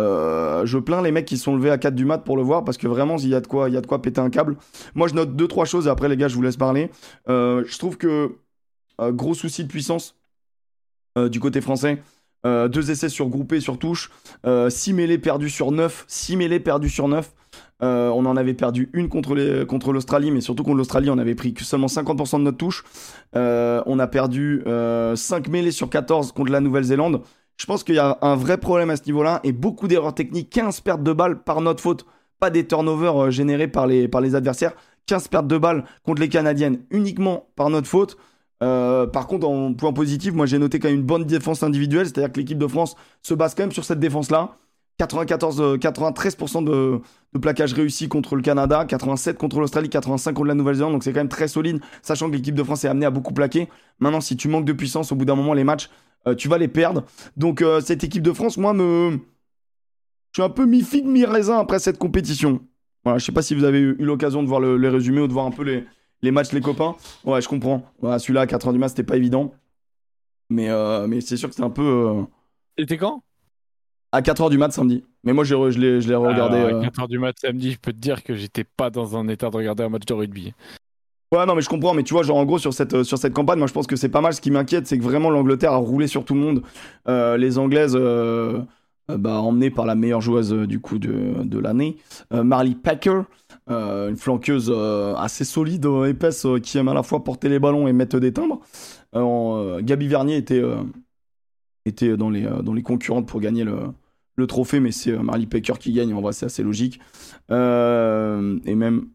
Euh, je plains les mecs qui sont levés à 4 du mat pour le voir parce que vraiment il y a de quoi y a de quoi péter un câble. Moi je note deux trois choses et après les gars je vous laisse parler. Euh, je trouve que euh, gros souci de puissance du côté français. Deux essais sur groupé sur touche, 6 mêlées perdus sur 9, 6 mêlées perdus sur 9. Euh, on en avait perdu une contre l'Australie, mais surtout contre l'Australie, on avait pris seulement 50% de notre touche. On a perdu 5 mêlées sur 14 contre la Nouvelle-Zélande. Je pense qu'il y a un vrai problème à ce niveau-là et beaucoup d'erreurs techniques. 15 pertes de balles par notre faute, pas des turnovers euh, générés par les, adversaires. 15 pertes de balles contre les Canadiennes uniquement par notre faute. Euh, par contre, en point positif, moi j'ai noté quand même une bonne défense individuelle, c'est-à-dire que l'équipe de France se base quand même sur cette défense-là. 94, euh, 93% de, de plaquage réussi contre le Canada, 87 contre l'Australie, 85 contre la Nouvelle-Zélande, donc c'est quand même très solide, sachant que l'équipe de France est amenée à beaucoup plaquer. Maintenant, si tu manques de puissance, au bout d'un moment, les matchs, euh, tu vas les perdre. Donc euh, cette équipe de France, moi, me... je suis un peu mi-figue, mi-raisin après cette compétition. Voilà, je sais pas si vous avez eu, l'occasion de voir le, les résumés ou de voir un peu les, les matchs, les copains. Ouais, je comprends. Celui-là, à 4h du mat, c'était pas évident. Mais, euh, mais c'est sûr que c'était un peu... euh, C'était quand? À 4h du mat samedi. Mais moi, je l'ai je l'ai regardé. Alors, euh, À 4h du mat samedi, je peux te dire que j'étais pas dans un état de regarder un match de rugby. Ouais, non, mais je comprends, mais tu vois, genre en gros, sur cette, sur cette campagne, moi je pense que c'est pas mal. Ce qui m'inquiète, c'est que vraiment l'Angleterre a roulé sur tout le monde. Euh, les Anglaises, euh, euh, bah, emmenées par la meilleure joueuse euh, du coup de, de l'année, euh, Marley Packer, euh, une flanqueuse euh, assez solide, euh, épaisse, euh, qui aime à la fois porter les ballons et mettre des timbres. Euh, euh, Gabi Vernier était, euh, était dans, les, euh, dans les concurrentes pour gagner le, le trophée, mais c'est euh, Marley Packer qui gagne. En vrai, c'est assez logique. Euh, et même.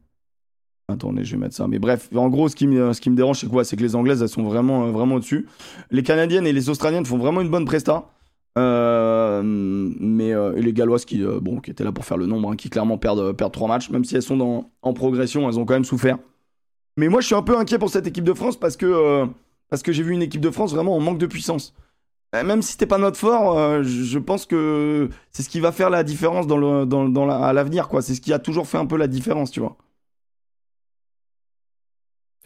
Attendez, je vais mettre ça. Mais bref, en gros, ce qui me, dérange, c'est quoi? C'est que les Anglaises, elles sont vraiment, euh, vraiment au-dessus. Les Canadiennes et les Australiennes font vraiment une bonne presta. Euh, mais euh, et les Galloises qui, étaient là pour faire le nombre, hein, qui clairement perdent, perdent 3 matchs, même si elles sont en progression, elles ont quand même souffert. Mais moi, je suis un peu inquiet pour cette équipe de France parce que, j'ai vu une équipe de France vraiment en manque de puissance. Même si c'était pas notre fort, je pense que c'est ce qui va faire la différence à l'avenir. C'est ce qui a toujours fait un peu la différence, tu vois.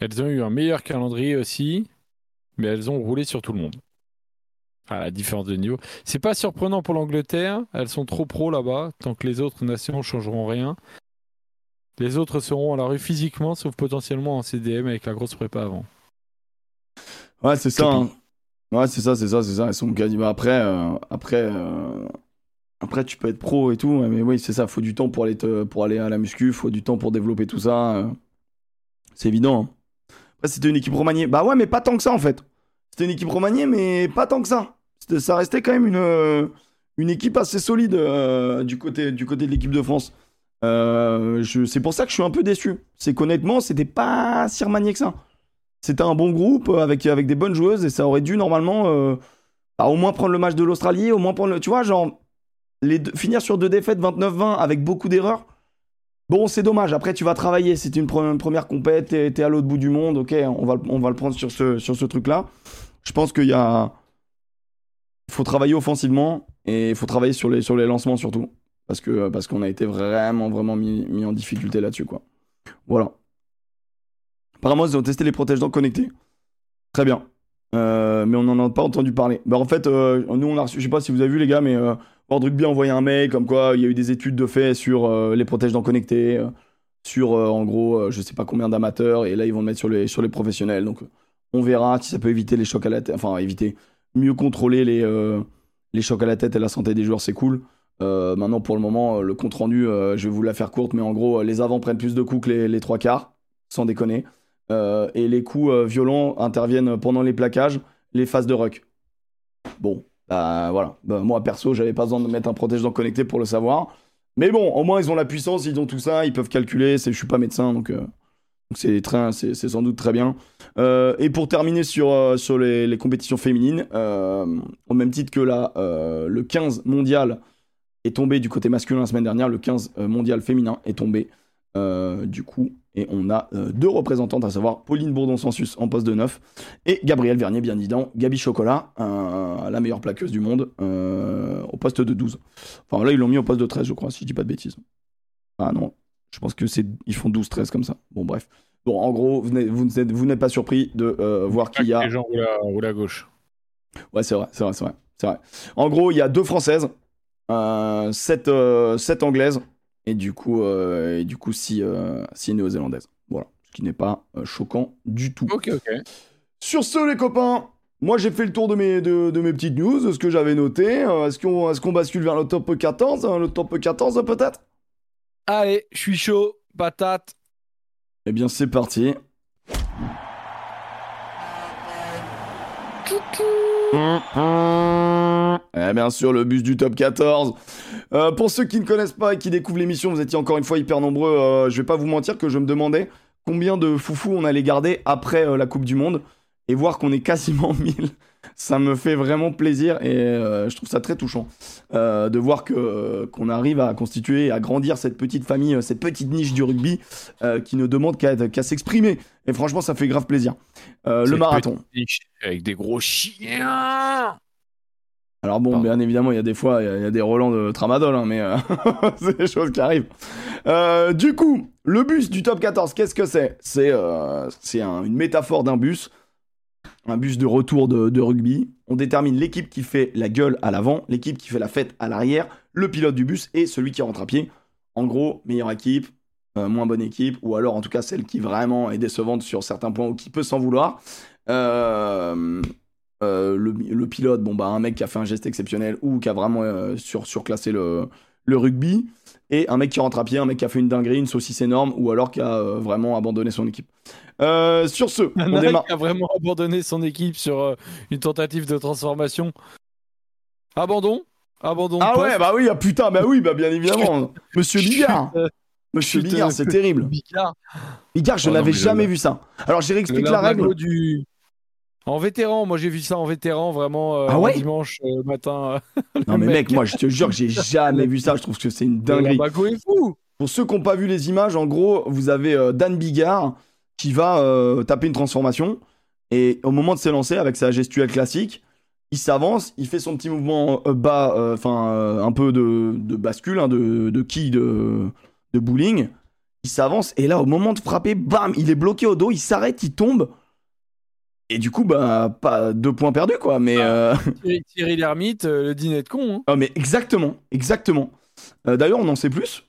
Elles ont eu un meilleur calendrier aussi, mais elles ont roulé sur tout le monde. À la différence de niveau. C'est pas surprenant pour l'Angleterre, elles sont trop pro là-bas, tant que les autres nations changeront rien. Les autres seront à la rue physiquement, sauf potentiellement en CDM avec la grosse prépa avant. Ouais, c'est ça. Hein. Ouais, c'est ça, c'est ça, c'est ça. Elles sont quasiment après, euh, après, euh, après, tu peux être pro et tout, mais oui, c'est ça. Faut du temps pour aller te- pour aller à la muscu, faut du temps pour développer tout ça. euh. C'est évident. hein. Après, c'était une équipe remaniée. Bah ouais, mais pas tant que ça en fait. C'était une équipe remaniée, mais pas tant que ça. Ça restait quand même une, euh, une équipe assez solide euh, du côté, de l'équipe de France. Euh, c'est pour ça que je suis un peu déçu. C'est qu'honnêtement, c'était pas si remanié que ça. C'était un bon groupe avec, des bonnes joueuses et ça aurait dû normalement bah, au moins prendre le match de l'Australie, au moins prendre le. Tu vois, genre, finir sur deux défaites 29-20 avec beaucoup d'erreurs. Bon, c'est dommage. Après, tu vas travailler. C'est une pre- première compète, t'es à l'autre bout du monde. Ok, on va, on va le prendre sur ce, sur ce truc-là. Je pense qu'il y a. Faut travailler offensivement et il faut travailler sur les, sur les lancements surtout. Parce parce qu'on a été vraiment, vraiment mis, en difficulté là-dessus, quoi. Voilà. Apparemment, ils ont testé les protège-dents connectés. Très bien. Euh, mais on n'en a pas entendu parler. Bah, en fait, euh, nous, on a reçu, je sais pas si vous avez vu, les gars, mais euh, Rugby a envoyé un mail comme quoi il y a eu des études de fait sur euh, les protège-dents connectés, euh, sur euh, en gros, je sais pas combien d'amateurs, et là, ils vont le mettre sur les, professionnels. Donc, on verra si ça peut éviter les chocs à la tête, enfin, éviter, mieux contrôler les, les chocs à la tête et la santé des joueurs, c'est cool. Maintenant, pour le moment, le compte rendu, je vais vous la faire courte, mais en gros, les avants prennent plus de coups que les, trois quarts, sans déconner. Et les coups violents interviennent pendant les plaquages, les phases de ruck. Bon, bah voilà. Bah, moi, perso, j'avais pas besoin de mettre un protège-dents connecté pour le savoir. Mais bon, au moins, ils ont la puissance, ils ont tout ça, ils peuvent calculer. Je suis pas médecin, donc euh, c'est c'est sans doute très bien. Euh, et pour terminer sur, euh, sur les, les compétitions féminines, euh, au même titre que là, le 15 mondial est tombé du côté masculin la semaine dernière, le 15 euh, mondial féminin est tombé du coup. Et on a euh, deux représentantes, à savoir Pauline Bourdon-Sensus en poste de 9 et Gabrielle Vernier, bien évidemment, Gabi Chocolat, euh, la meilleure plaqueuse du monde, euh, au poste de 12. Enfin là, ils l'ont mis au poste de 13, je crois, si je dis pas de bêtises. Ah non, je pense que c'est ils font 12-13 comme ça. Bon, bref. Bon, en gros, vous n'êtes, pas surpris de voir qu'il y a. Les gens roulent à gauche. Ouais, c'est vrai, c'est vrai, c'est vrai, vrai. En gros, il y a deux françaises, euh, euh, sept anglaises, et du coup, euh, et du coup, six, euh, six néo-zélandaises. Voilà, ce qui n'est pas euh, choquant du tout. Ok, ok. Sur ce, les copains, moi j'ai fait le tour de mes, de, de mes petites news, de ce que j'avais noté. Euh, est-ce qu'on est qu'on bascule vers le top 14 hein, Le top 14 peut-être? Allez, je suis chaud, patate. Eh bien, c'est parti. Eh bien sûr, le bus du top 14. Euh, pour ceux qui ne connaissent pas et qui découvrent l'émission, vous étiez encore une fois hyper nombreux. euh, je vais pas vous mentir que je me demandais combien de foufous on allait garder après euh, la Coupe du Monde et voir qu'on est quasiment 1000. Ça me fait vraiment plaisir et euh, je trouve ça très touchant euh, de voir que qu'on arrive à constituer à grandir cette petite famille, euh, cette petite niche du rugby euh, qui ne demande qu'à s'exprimer. Et franchement, ça fait grave plaisir. Euh, le marathon. Avec des gros chiens. Alors bon, Pardon. bien évidemment, il y a des fois, il y a- il y, a des Roland de Tramadol, hein, mais euh, c'est des choses qui arrivent. Euh, du coup, le bus du top 14, qu'est-ce que c'est? C'est euh, c'est un- une métaphore d'un bus, un bus de retour de, rugby. On détermine l'équipe qui fait la gueule à l'avant, l'équipe qui fait la fête à l'arrière, le pilote du bus et celui qui rentre à pied. En gros, meilleure équipe, euh, moins bonne équipe, ou alors en tout cas celle qui vraiment est décevante sur certains points ou qui peut s'en vouloir. Euh, euh, le, pilote, bon bah un mec qui a fait un geste exceptionnel ou qui a vraiment sur, surclassé le rugby, et un mec qui rentre à pied, un mec qui a fait une dinguerie, une saucisse énorme, ou alors qui a euh, vraiment abandonné son équipe. Euh, sur ce, Un on mec démarre. qui a vraiment abandonné son équipe sur euh, une tentative de transformation. Abandon Abandon Ah poste. ouais, bah oui, ah putain, bah oui, bah bien évidemment. Monsieur Bigard. Monsieur Bigard, c'est terrible. Bigard. Bigard, je Oh non, n'avais je- jamais vu ça. Alors, j'ai réexpliqué la règle. du... En vétéran, moi j'ai vu ça en vétéran vraiment euh, Ah ouais dimanche euh, matin. Non, mais mec, mec. moi, je te jure que j'ai jamais vu ça. Je trouve que c'est une dinguerie. lumbago est fou Pour ceux qui n'ont pas vu les images, en gros, vous avez euh, Dan Bigard qui va taper une transformation. Et au moment de s'élancer avec sa gestuelle classique, il s'avance, il fait son petit mouvement bas, enfin un peu de, de bascule, hein, de, de quille de, de bowling. Il s'avance et là, au moment de frapper, bam, il est bloqué au dos, il s'arrête, il tombe. Et du coup, bah, pas deux points perdus, quoi. Mais, euh, Thierry, Lhermitte, euh, le dîner de con. hein. oh, mais exactement, exactement. Euh, D'ailleurs, on en sait plus.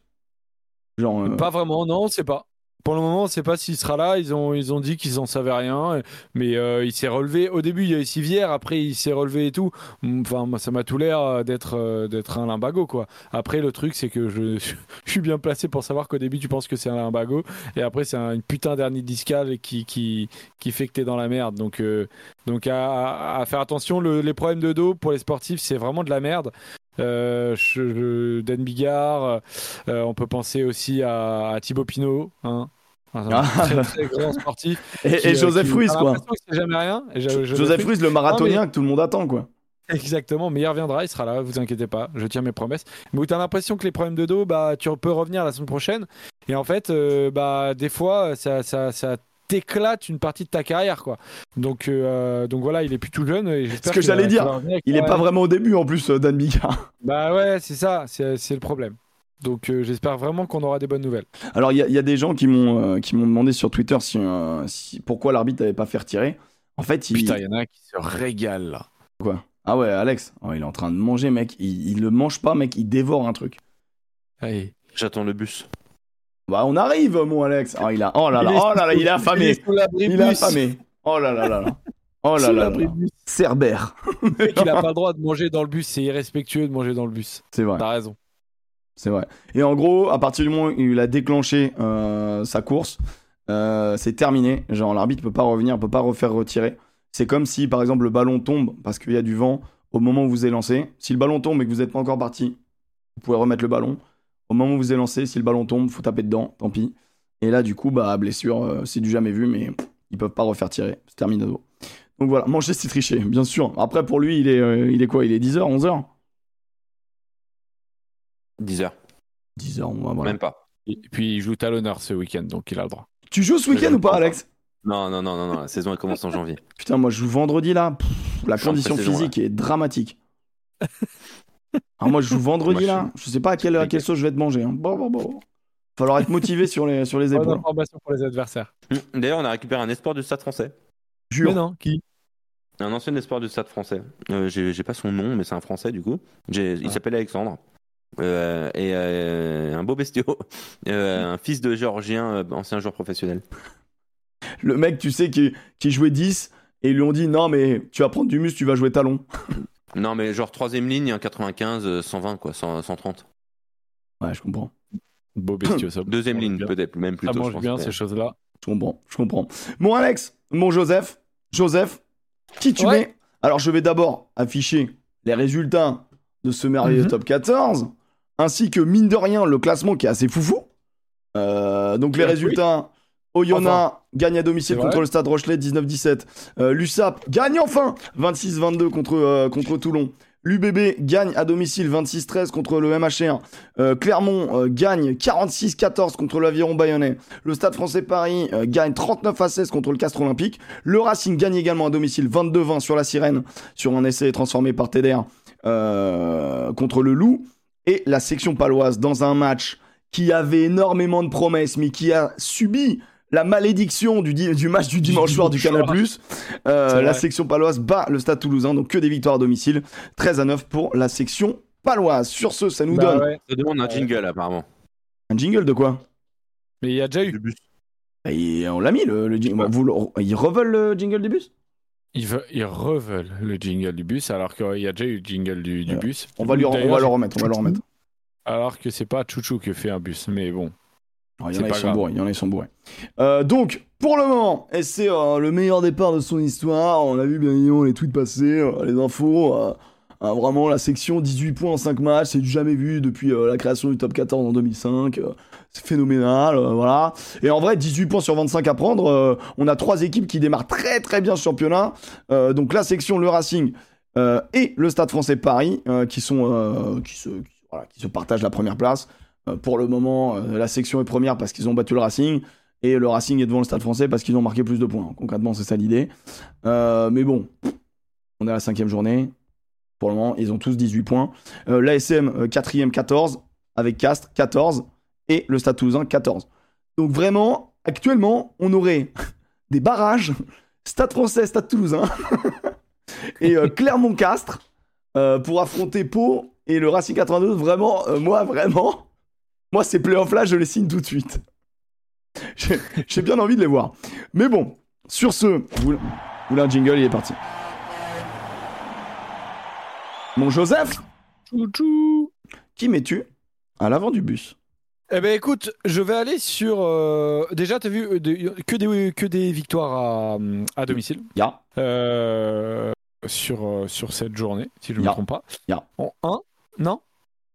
Genre, euh, Pas vraiment, non, on sait pas. Pour le moment, on sait pas s'il sera là. Ils ont, ils ont dit qu'ils en savaient rien, mais euh, il s'est relevé. Au début, il y a eu Sivière, après il s'est relevé et tout. Enfin, ça m'a tout l'air euh, d'être, euh, d'être un limbago, quoi. Après, le truc, c'est que je, suis bien placé pour savoir qu'au début, tu penses que c'est un limbago, et après, c'est un- une putain d'hernie discale qui, qui, qui fait que t'es dans la merde. Donc, donc à, faire attention. Le- les problèmes de dos pour les sportifs, c'est vraiment de la merde. Dan Bigard, on peut penser aussi à, à Thibaut Pinot, hein, un très, très grand sportif. et, qui, et euh, Joseph qui- Ruiz, quoi. l'impression que c'est jamais rien. Et je- Joseph Ruiz, le marathonien que tout le monde attend, quoi. Exactement, mais il reviendra, il sera là, vous inquiétez pas, je tiens mes promesses. Mais où tu as l'impression que les problèmes de dos, bah, tu peux revenir la semaine prochaine. Et en fait, euh, bah, des fois, ça, ça, ça t'éclate une partie de ta carrière. quoi. Donc, euh, donc voilà, il est plus tout jeune. Et j'espère que j'allais dire, Il qu'il est va- pas vraiment au début, en plus, Dan Bigard. Bah ouais, c'est ça, c'est le problème. Donc euh, j'espère vraiment qu'on aura des bonnes nouvelles. Alors, il y, a- il y a des gens qui m'ont euh, qui m'ont demandé sur Twitter si, euh, si- pourquoi l'arbitre n'avait pas fait retirer. En fait, il. Putain, il y en a un qui se régale là. Quoi? Ah ouais, Alex, oh, il est en train de manger, mec. Il, il le mange pas, mec. Il dévore un truc. Allez. J'attends le bus. Bah, on arrive, mon Alex. Oh, il a. Oh là là, Il est oh là là, il est affamé. Il est affamé. Oh là là là là. Oh là là. Cerbère. Le mec, il a pas le droit de manger dans le bus, c'est irrespectueux de manger dans le bus. C'est vrai. T'as raison. C'est vrai. Et en gros, à partir du moment où il a déclenché euh, sa course, euh, c'est terminé. Genre, l'arbitre peut pas revenir, peut pas refaire retirer. C'est comme si, par exemple, le ballon tombe parce qu'il y a du vent au moment où vous êtes lancé. Si le ballon tombe et que vous n'êtes pas encore parti, vous pouvez remettre le ballon. Au moment où vous êtes lancé, si le ballon tombe, faut taper dedans, tant pis. Et là, du coup, bah, blessure, euh, c'est du jamais vu, mais ils peuvent pas refaire tirer. C'est terminé. Donc voilà, manger, c'est tricher, bien sûr. Après, pour lui, il est, il est quoi? Il est 10h, 11h 10 heures. 10h, on va voir. Même pas. Et puis il joue talonneur ce week-end, donc il a le droit. Tu joues ce week-end ou pas, Alex? Non, non, non, non, non. La saison elle commence en janvier. Putain, moi je joue vendredi là. Pff, la condition physique est dramatique. Alors moi je joue vendredi Moi, je là. Je sais pas à quelle, à quelle sauce je vais te manger. hein. Bon, bon, bon. Falloir être motivé sur les, sur les épaules. information pour les adversaires. Hum, D'ailleurs, on a récupéré un espoir du stade français. Jure. Mais non, qui? Un ancien espoir du stade français. Euh, J'ai j'ai pas son nom, mais c'est un français du coup. J'ai- Il Ah. s'appelle Alexandre. Euh, et euh, un beau bestiau. Euh, un fils de géorgien, ancien joueur professionnel. Le mec, tu sais, qui, qui jouait 10 et ils lui ont dit non, mais tu vas prendre du muscle, tu vas jouer talon. Non, mais genre troisième ligne, un 95, euh, 120 quoi, 100, 130. Ouais, je comprends. Beau bestiaux, ça. Deuxième mange ligne peut-être, même Ça plutôt. je mange pense. bien Mais- ces choses-là. Je comprends. Je comprends. Mon Alex, mon Joseph. Joseph, qui tu Ouais. mets? Alors je vais d'abord afficher les résultats de ce merveilleux Mhm. top 14, ainsi que mine de rien le classement qui est assez foufou. Euh, donc les résultats. Oyonnax gagne à domicile contre le Stade Rochelet 19-17. Euh, L'USAP gagne enfin 26-22 contre, euh, contre Toulon. L'UBB gagne à domicile 26-13 contre le MHR. Euh, Clermont gagne 46-14 contre l'Aviron Bayonnais. Le Stade français Paris gagne 39 à 16 contre le Castre Olympique. Le Racing gagne également à domicile 22-20 sur la Sirène sur un essai transformé par TDR contre le Loup. Et la section paloise dans un match qui avait énormément de promesses mais qui a subi la malédiction du, match du dimanche soir du Canal+. Euh, C'est la section paloise bat le Stade Toulousain, donc que des victoires à domicile. 13 à 9 pour la section paloise. Sur ce, ça nous Bah donne ouais. Ça demande un jingle apparemment. un jingle de quoi? Mais il y a déjà eu. Du bus. Bah, on l'a mis, le, le jingle. Vous ils reveulent le jingle du bus? Ils, ve- ils reveulent le jingle du bus alors qu'il y a déjà eu le jingle du, du Ouais. bus. on va, lui, on va le remettre, on va le remettre. Alors que c'est pas Chouchou qui fait un bus, mais bon. Il y en a, ils sont bourrés. Il y en a, ils sont bourrés. Euh, donc, pour le moment, c'est euh, le meilleur départ de son histoire. On a vu bien évidemment les tweets passer, euh, les infos. Euh, vraiment, la section 18 points en 5 matchs, c'est du jamais vu depuis euh, la création du top 14 en 2005. euh, c'est phénoménal, euh. Et en vrai, 18 points sur 25 à prendre. on a trois équipes qui démarrent très très bien ce championnat. Donc la section, le Racing et le Stade Français Paris, qui sont qui se partagent la première place. Pour le moment, la section est première parce qu'ils ont battu le Racing. Et le Racing est devant le Stade français parce qu'ils ont marqué plus de points. Concrètement, c'est ça l'idée. Mais bon, on est à la cinquième journée. Ils ont tous 18 points. L'ASM, euh, quatrième, 14, avec Castres, 14. Et le Stade Toulousain, 14. Donc vraiment, actuellement, on aurait des barrages. Stade français, Stade Toulousain. et euh, Clermont-Castres euh, pour affronter Pau et le Racing 92. Vraiment, euh, moi, vraiment, moi, ces playoffs-là, je les signe tout de suite. J'ai bien envie de les voir. Mais bon, sur ce, vous jingle, il est parti. Mon Joseph, Chouchou qui mets-tu à l'avant du bus? Eh ben écoute, je vais aller sur. euh, Déjà, t'as vu euh, que, des, que des victoires à, à domicile Ya. euh, sur, euh, sur cette journée, si je ne Ya. me trompe pas. Ya. En 1 Non?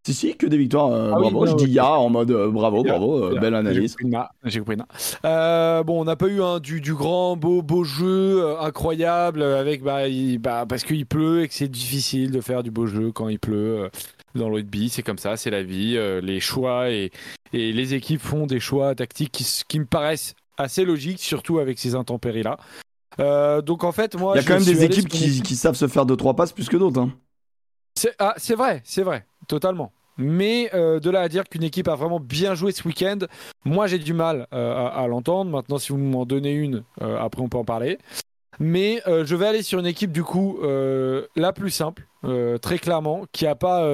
Si, si, que des victoires. euh, Ah bravo, je dis ya en mode euh, bravo, bravo, euh, belle analyse. J'ai compris bon, on n'a pas eu un, du, du grand, beau, beau jeu incroyable avec bah, il- bah, parce qu'il pleut et que c'est difficile de faire du beau jeu quand il pleut. dans le rugby, c'est comme ça, c'est la vie. les choix et, et les équipes font des choix tactiques qui, me paraissent assez logiques, surtout avec ces intempéries-là. Donc en fait, moi, Il y a quand même des équipes qui, qui savent se faire 2-3 passes plus que d'autres. hein. c'est ah, c'est vrai, c'est vrai, totalement. Mais euh, de là à dire qu'une équipe a vraiment bien joué ce week-end, moi j'ai du mal euh, à, à l'entendre. Maintenant, si vous m'en donnez une, euh, après on peut en parler. Mais je vais aller sur une équipe du coup la plus simple, très clairement, qui n'a pas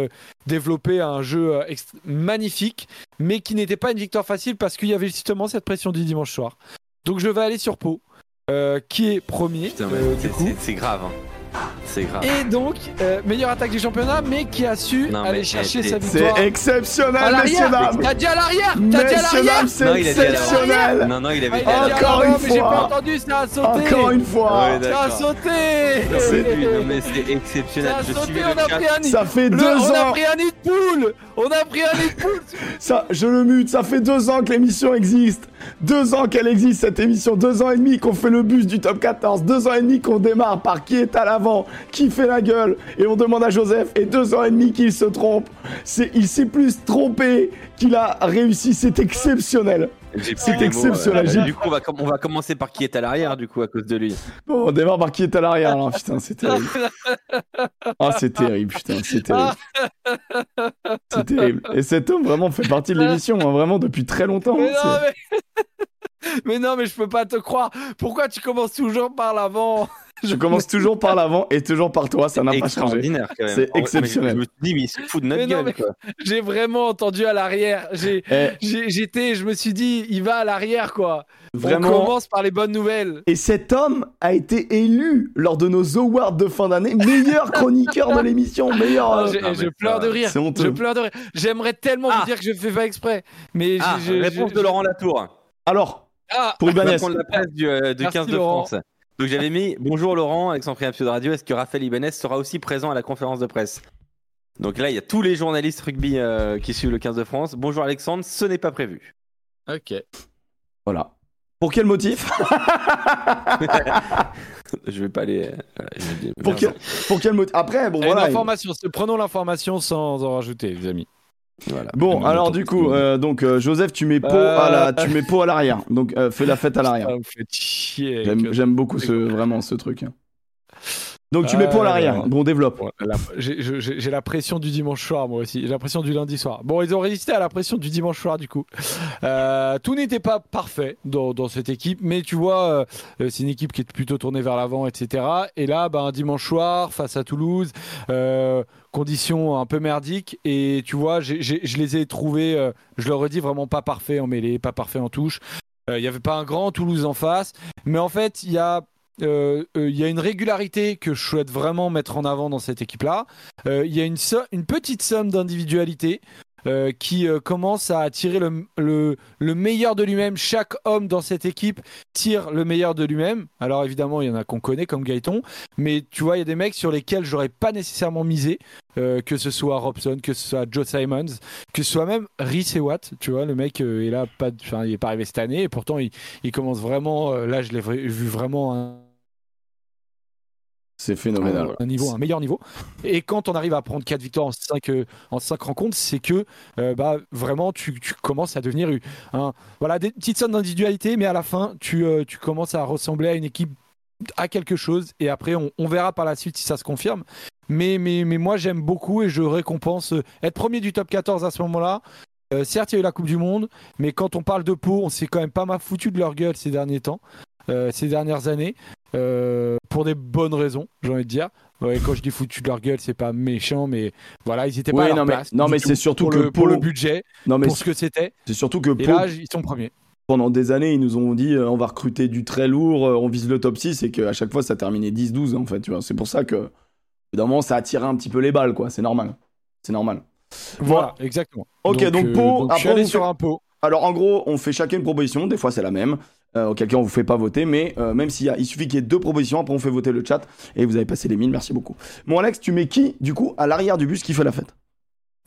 développé un jeu magnifique, mais qui n'était pas une victoire facile parce qu'il y avait justement cette pression du dimanche soir. Donc je vais aller sur Pau, qui est premier Putain, mais c'est- du coup. c'est- c'est grave. hein. C'est grave. Et donc, euh, meilleure attaque du championnat, mais qui a su Non, aller chercher sa victoire. C'est exceptionnel, messieurs, dames. T'as dit à l'arrière T'as dit à l'arrière. c'est a exceptionnel. Non, non, il Ah, avait il dit a Encore une mais j'ai fois. pas entendu, ça a sauté. Encore une fois. Ça a sauté. Non, mais c'est Ça exceptionnel. a Je sauté, on a pris un Ça fait deux On a ans. pris un nid de poule. On a pris un nid de poule. Ça, je le mute, ça fait deux ans que l'émission existe. Deux ans qu'elle existe, cette émission. Deux ans et demi qu'on fait le bus du top 14. Deux ans et demi qu'on démarre par qui est à l'avant, qui fait la gueule. Et on demande à Joseph, et deux ans et demi qu'il se trompe. C'est, il s'est plus trompé qu'il a réussi. C'est exceptionnel. C'est les mots, exceptionnel. euh, Du coup, on va, com- on va commencer par qui est à l'arrière, du coup, à cause de lui. Bon, on démarre par qui est à l'arrière. alors. Putain, c'est terrible. Ah, c'est terrible, putain, c'est terrible. C'est terrible. Et cet homme vraiment fait partie de l'émission, hein, vraiment depuis très longtemps. mais hein, non, c'est- mais... mais non, mais je peux pas te croire Pourquoi tu commences toujours par l'avant? Je commence toujours par l'avant et toujours par toi, ça n'a pas changé. extraordinaire, quand même. C'est exceptionnel. Je me suis dit, mais il se fout de notre gueule. J'ai vraiment entendu à l'arrière. Eh, j'étais, je me suis dit, il va à l'arrière, quoi. On vraiment. commence par les bonnes nouvelles. Et cet homme a été élu lors de nos awards de fin d'année meilleur chroniqueur de l'émission, meilleur. Ah, euh, je, non, mais je pleure de rire. c'est honteux. Je pleure de rire. J'aimerais tellement Ah. vous dire que je fais pas exprès. Mais Ah, je, je- réponse je- de Laurent Latour. Alors, Ah, pour On va Ibanez, prendre la place du, euh, de Merci, 15 de Laurent. France. Donc j'avais mis Bonjour Laurent, Alexandre Priapio de Radio. Est-ce que Raphaël Ibanez sera aussi présent à la conférence de presse? Donc là, il y a tous les journalistes rugby euh, qui suivent le 15 de France. Bonjour Alexandre, ce n'est pas prévu. ok. voilà. Pour quel motif? Je vais pas aller. euh, voilà, je vais dire- pour quel, pour quel motif? Après, bon voilà. information. Prenons l'information sans en rajouter, les amis. Voilà. Bon, alors du coup, euh, donc euh, Joseph, tu mets Euh, à la, tu mets Pau à l'arrière. Donc euh, fais la fête à l'arrière. J'aime beaucoup ce, vraiment ce truc. hein. Donc tu mets pour Ah, l'arrière. Bon, développe. J'ai je- j'ai- j'ai la pression du dimanche soir, moi aussi. J'ai la pression du lundi soir. Bon, ils ont résisté à la pression du dimanche soir, du coup. Euh, tout n'était pas parfait dans, dans cette équipe, mais tu vois, euh, c'est une équipe qui est plutôt tournée vers l'avant, etc. Et là, ben, un dimanche soir, face à Toulouse, euh, conditions un peu merdiques. Et tu vois, je les ai trouvés, euh, je le redis, vraiment pas parfaits en mêlée, pas parfaits en touche. Euh, Il n'y avait pas un grand Toulouse en face, mais en fait, il y a euh, il y a une régularité que je souhaite vraiment mettre en avant dans cette équipe-là. Il y a une, une petite somme d'individualité euh, qui euh, commence à tirer le, le- le meilleur de lui-même. Chaque homme dans cette équipe tire le meilleur de lui-même. Alors évidemment, il y en a qu'on connaît comme Gaëton, mais tu vois, il y a des mecs sur lesquels j'aurais pas nécessairement misé, euh, que ce soit Robson, que ce soit Joe Simons, que ce soit même Rhys Watt. Tu vois, le mec est là, pas, il est pas arrivé cette année, et pourtant il, commence vraiment. là, je l'ai vu vraiment C'est phénoménal. un niveau, un meilleur niveau. Et quand on arrive à prendre 4 victoires en 5, en cinq rencontres, c'est que euh, bah, vraiment tu, tu commences à devenir un, voilà, des petites sommes d'individualité, mais à la fin tu, euh, tu commences à ressembler à une équipe à quelque chose et après on, on verra par la suite si ça se confirme. Mais, mais, mais moi j'aime beaucoup et je récompense euh, être premier du top 14 à ce moment-là. Euh, certes, il y a eu la Coupe du Monde, mais quand on parle de Pau, on s'est quand même pas mal foutu de leur gueule ces derniers temps, euh, ces dernières années, euh, pour des bonnes raisons, j'ai envie de dire. Ouais, quand je dis foutu de leur gueule, c'est pas méchant, mais voilà, ils étaient pas Oui, à leur mais- place. non, mais c'est surtout pour que le, pour le budget, Non, mais pour ce que c'était. c'est surtout que Et là, ils sont premiers. pendant des années, ils nous ont dit euh, on va recruter du très lourd, euh, on vise le top 6 et qu'à chaque fois ça terminait 10-12 en fait. tu vois. C'est pour ça que, évidemment, ça a tiré un petit peu les balles, quoi. C'est normal. C'est normal. Voilà, exactement. Ok, donc euh, Pau, je suis allé sur un pot. Alors en gros, on fait chacun une proposition, des fois c'est la même. Euh, auquel cas on vous fait pas voter, mais euh, même s'il y a, il suffit qu'il y ait deux propositions, après on fait voter le chat et vous avez passé les 1000, merci beaucoup. Bon Alex, tu mets qui du coup à l'arrière du bus qui fait la fête?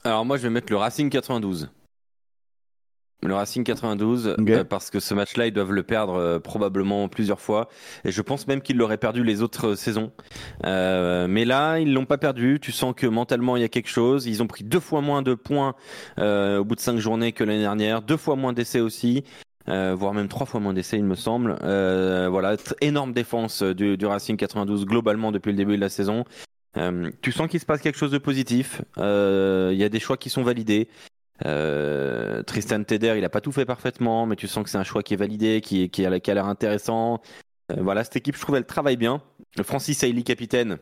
Alors moi je vais mettre le Racing 92. Le Racing 92 Ok. euh, parce que ce match-là ils doivent le perdre euh, probablement plusieurs fois et je pense même qu'ils l'auraient perdu les autres euh, saisons. Mais là ils l'ont pas perdu. Tu sens que mentalement il y a quelque chose. Ils ont pris deux fois moins de points au bout de cinq journées que l'année dernière, deux fois moins d'essais aussi. Euh, voire même trois fois moins d'essais, il me semble. Euh, voilà, énorme défense euh, du, du Racing 92 globalement depuis le début de la saison. Tu sens qu'il se passe quelque chose de positif. Il y a des choix qui sont validés. Tristan Teder, il a pas tout fait parfaitement, mais tu sens que c'est un choix qui est validé, qui, est- qui, a, qui a l'air intéressant. Voilà, cette équipe, je trouve, elle travaille bien. Francis Ailey, capitaine.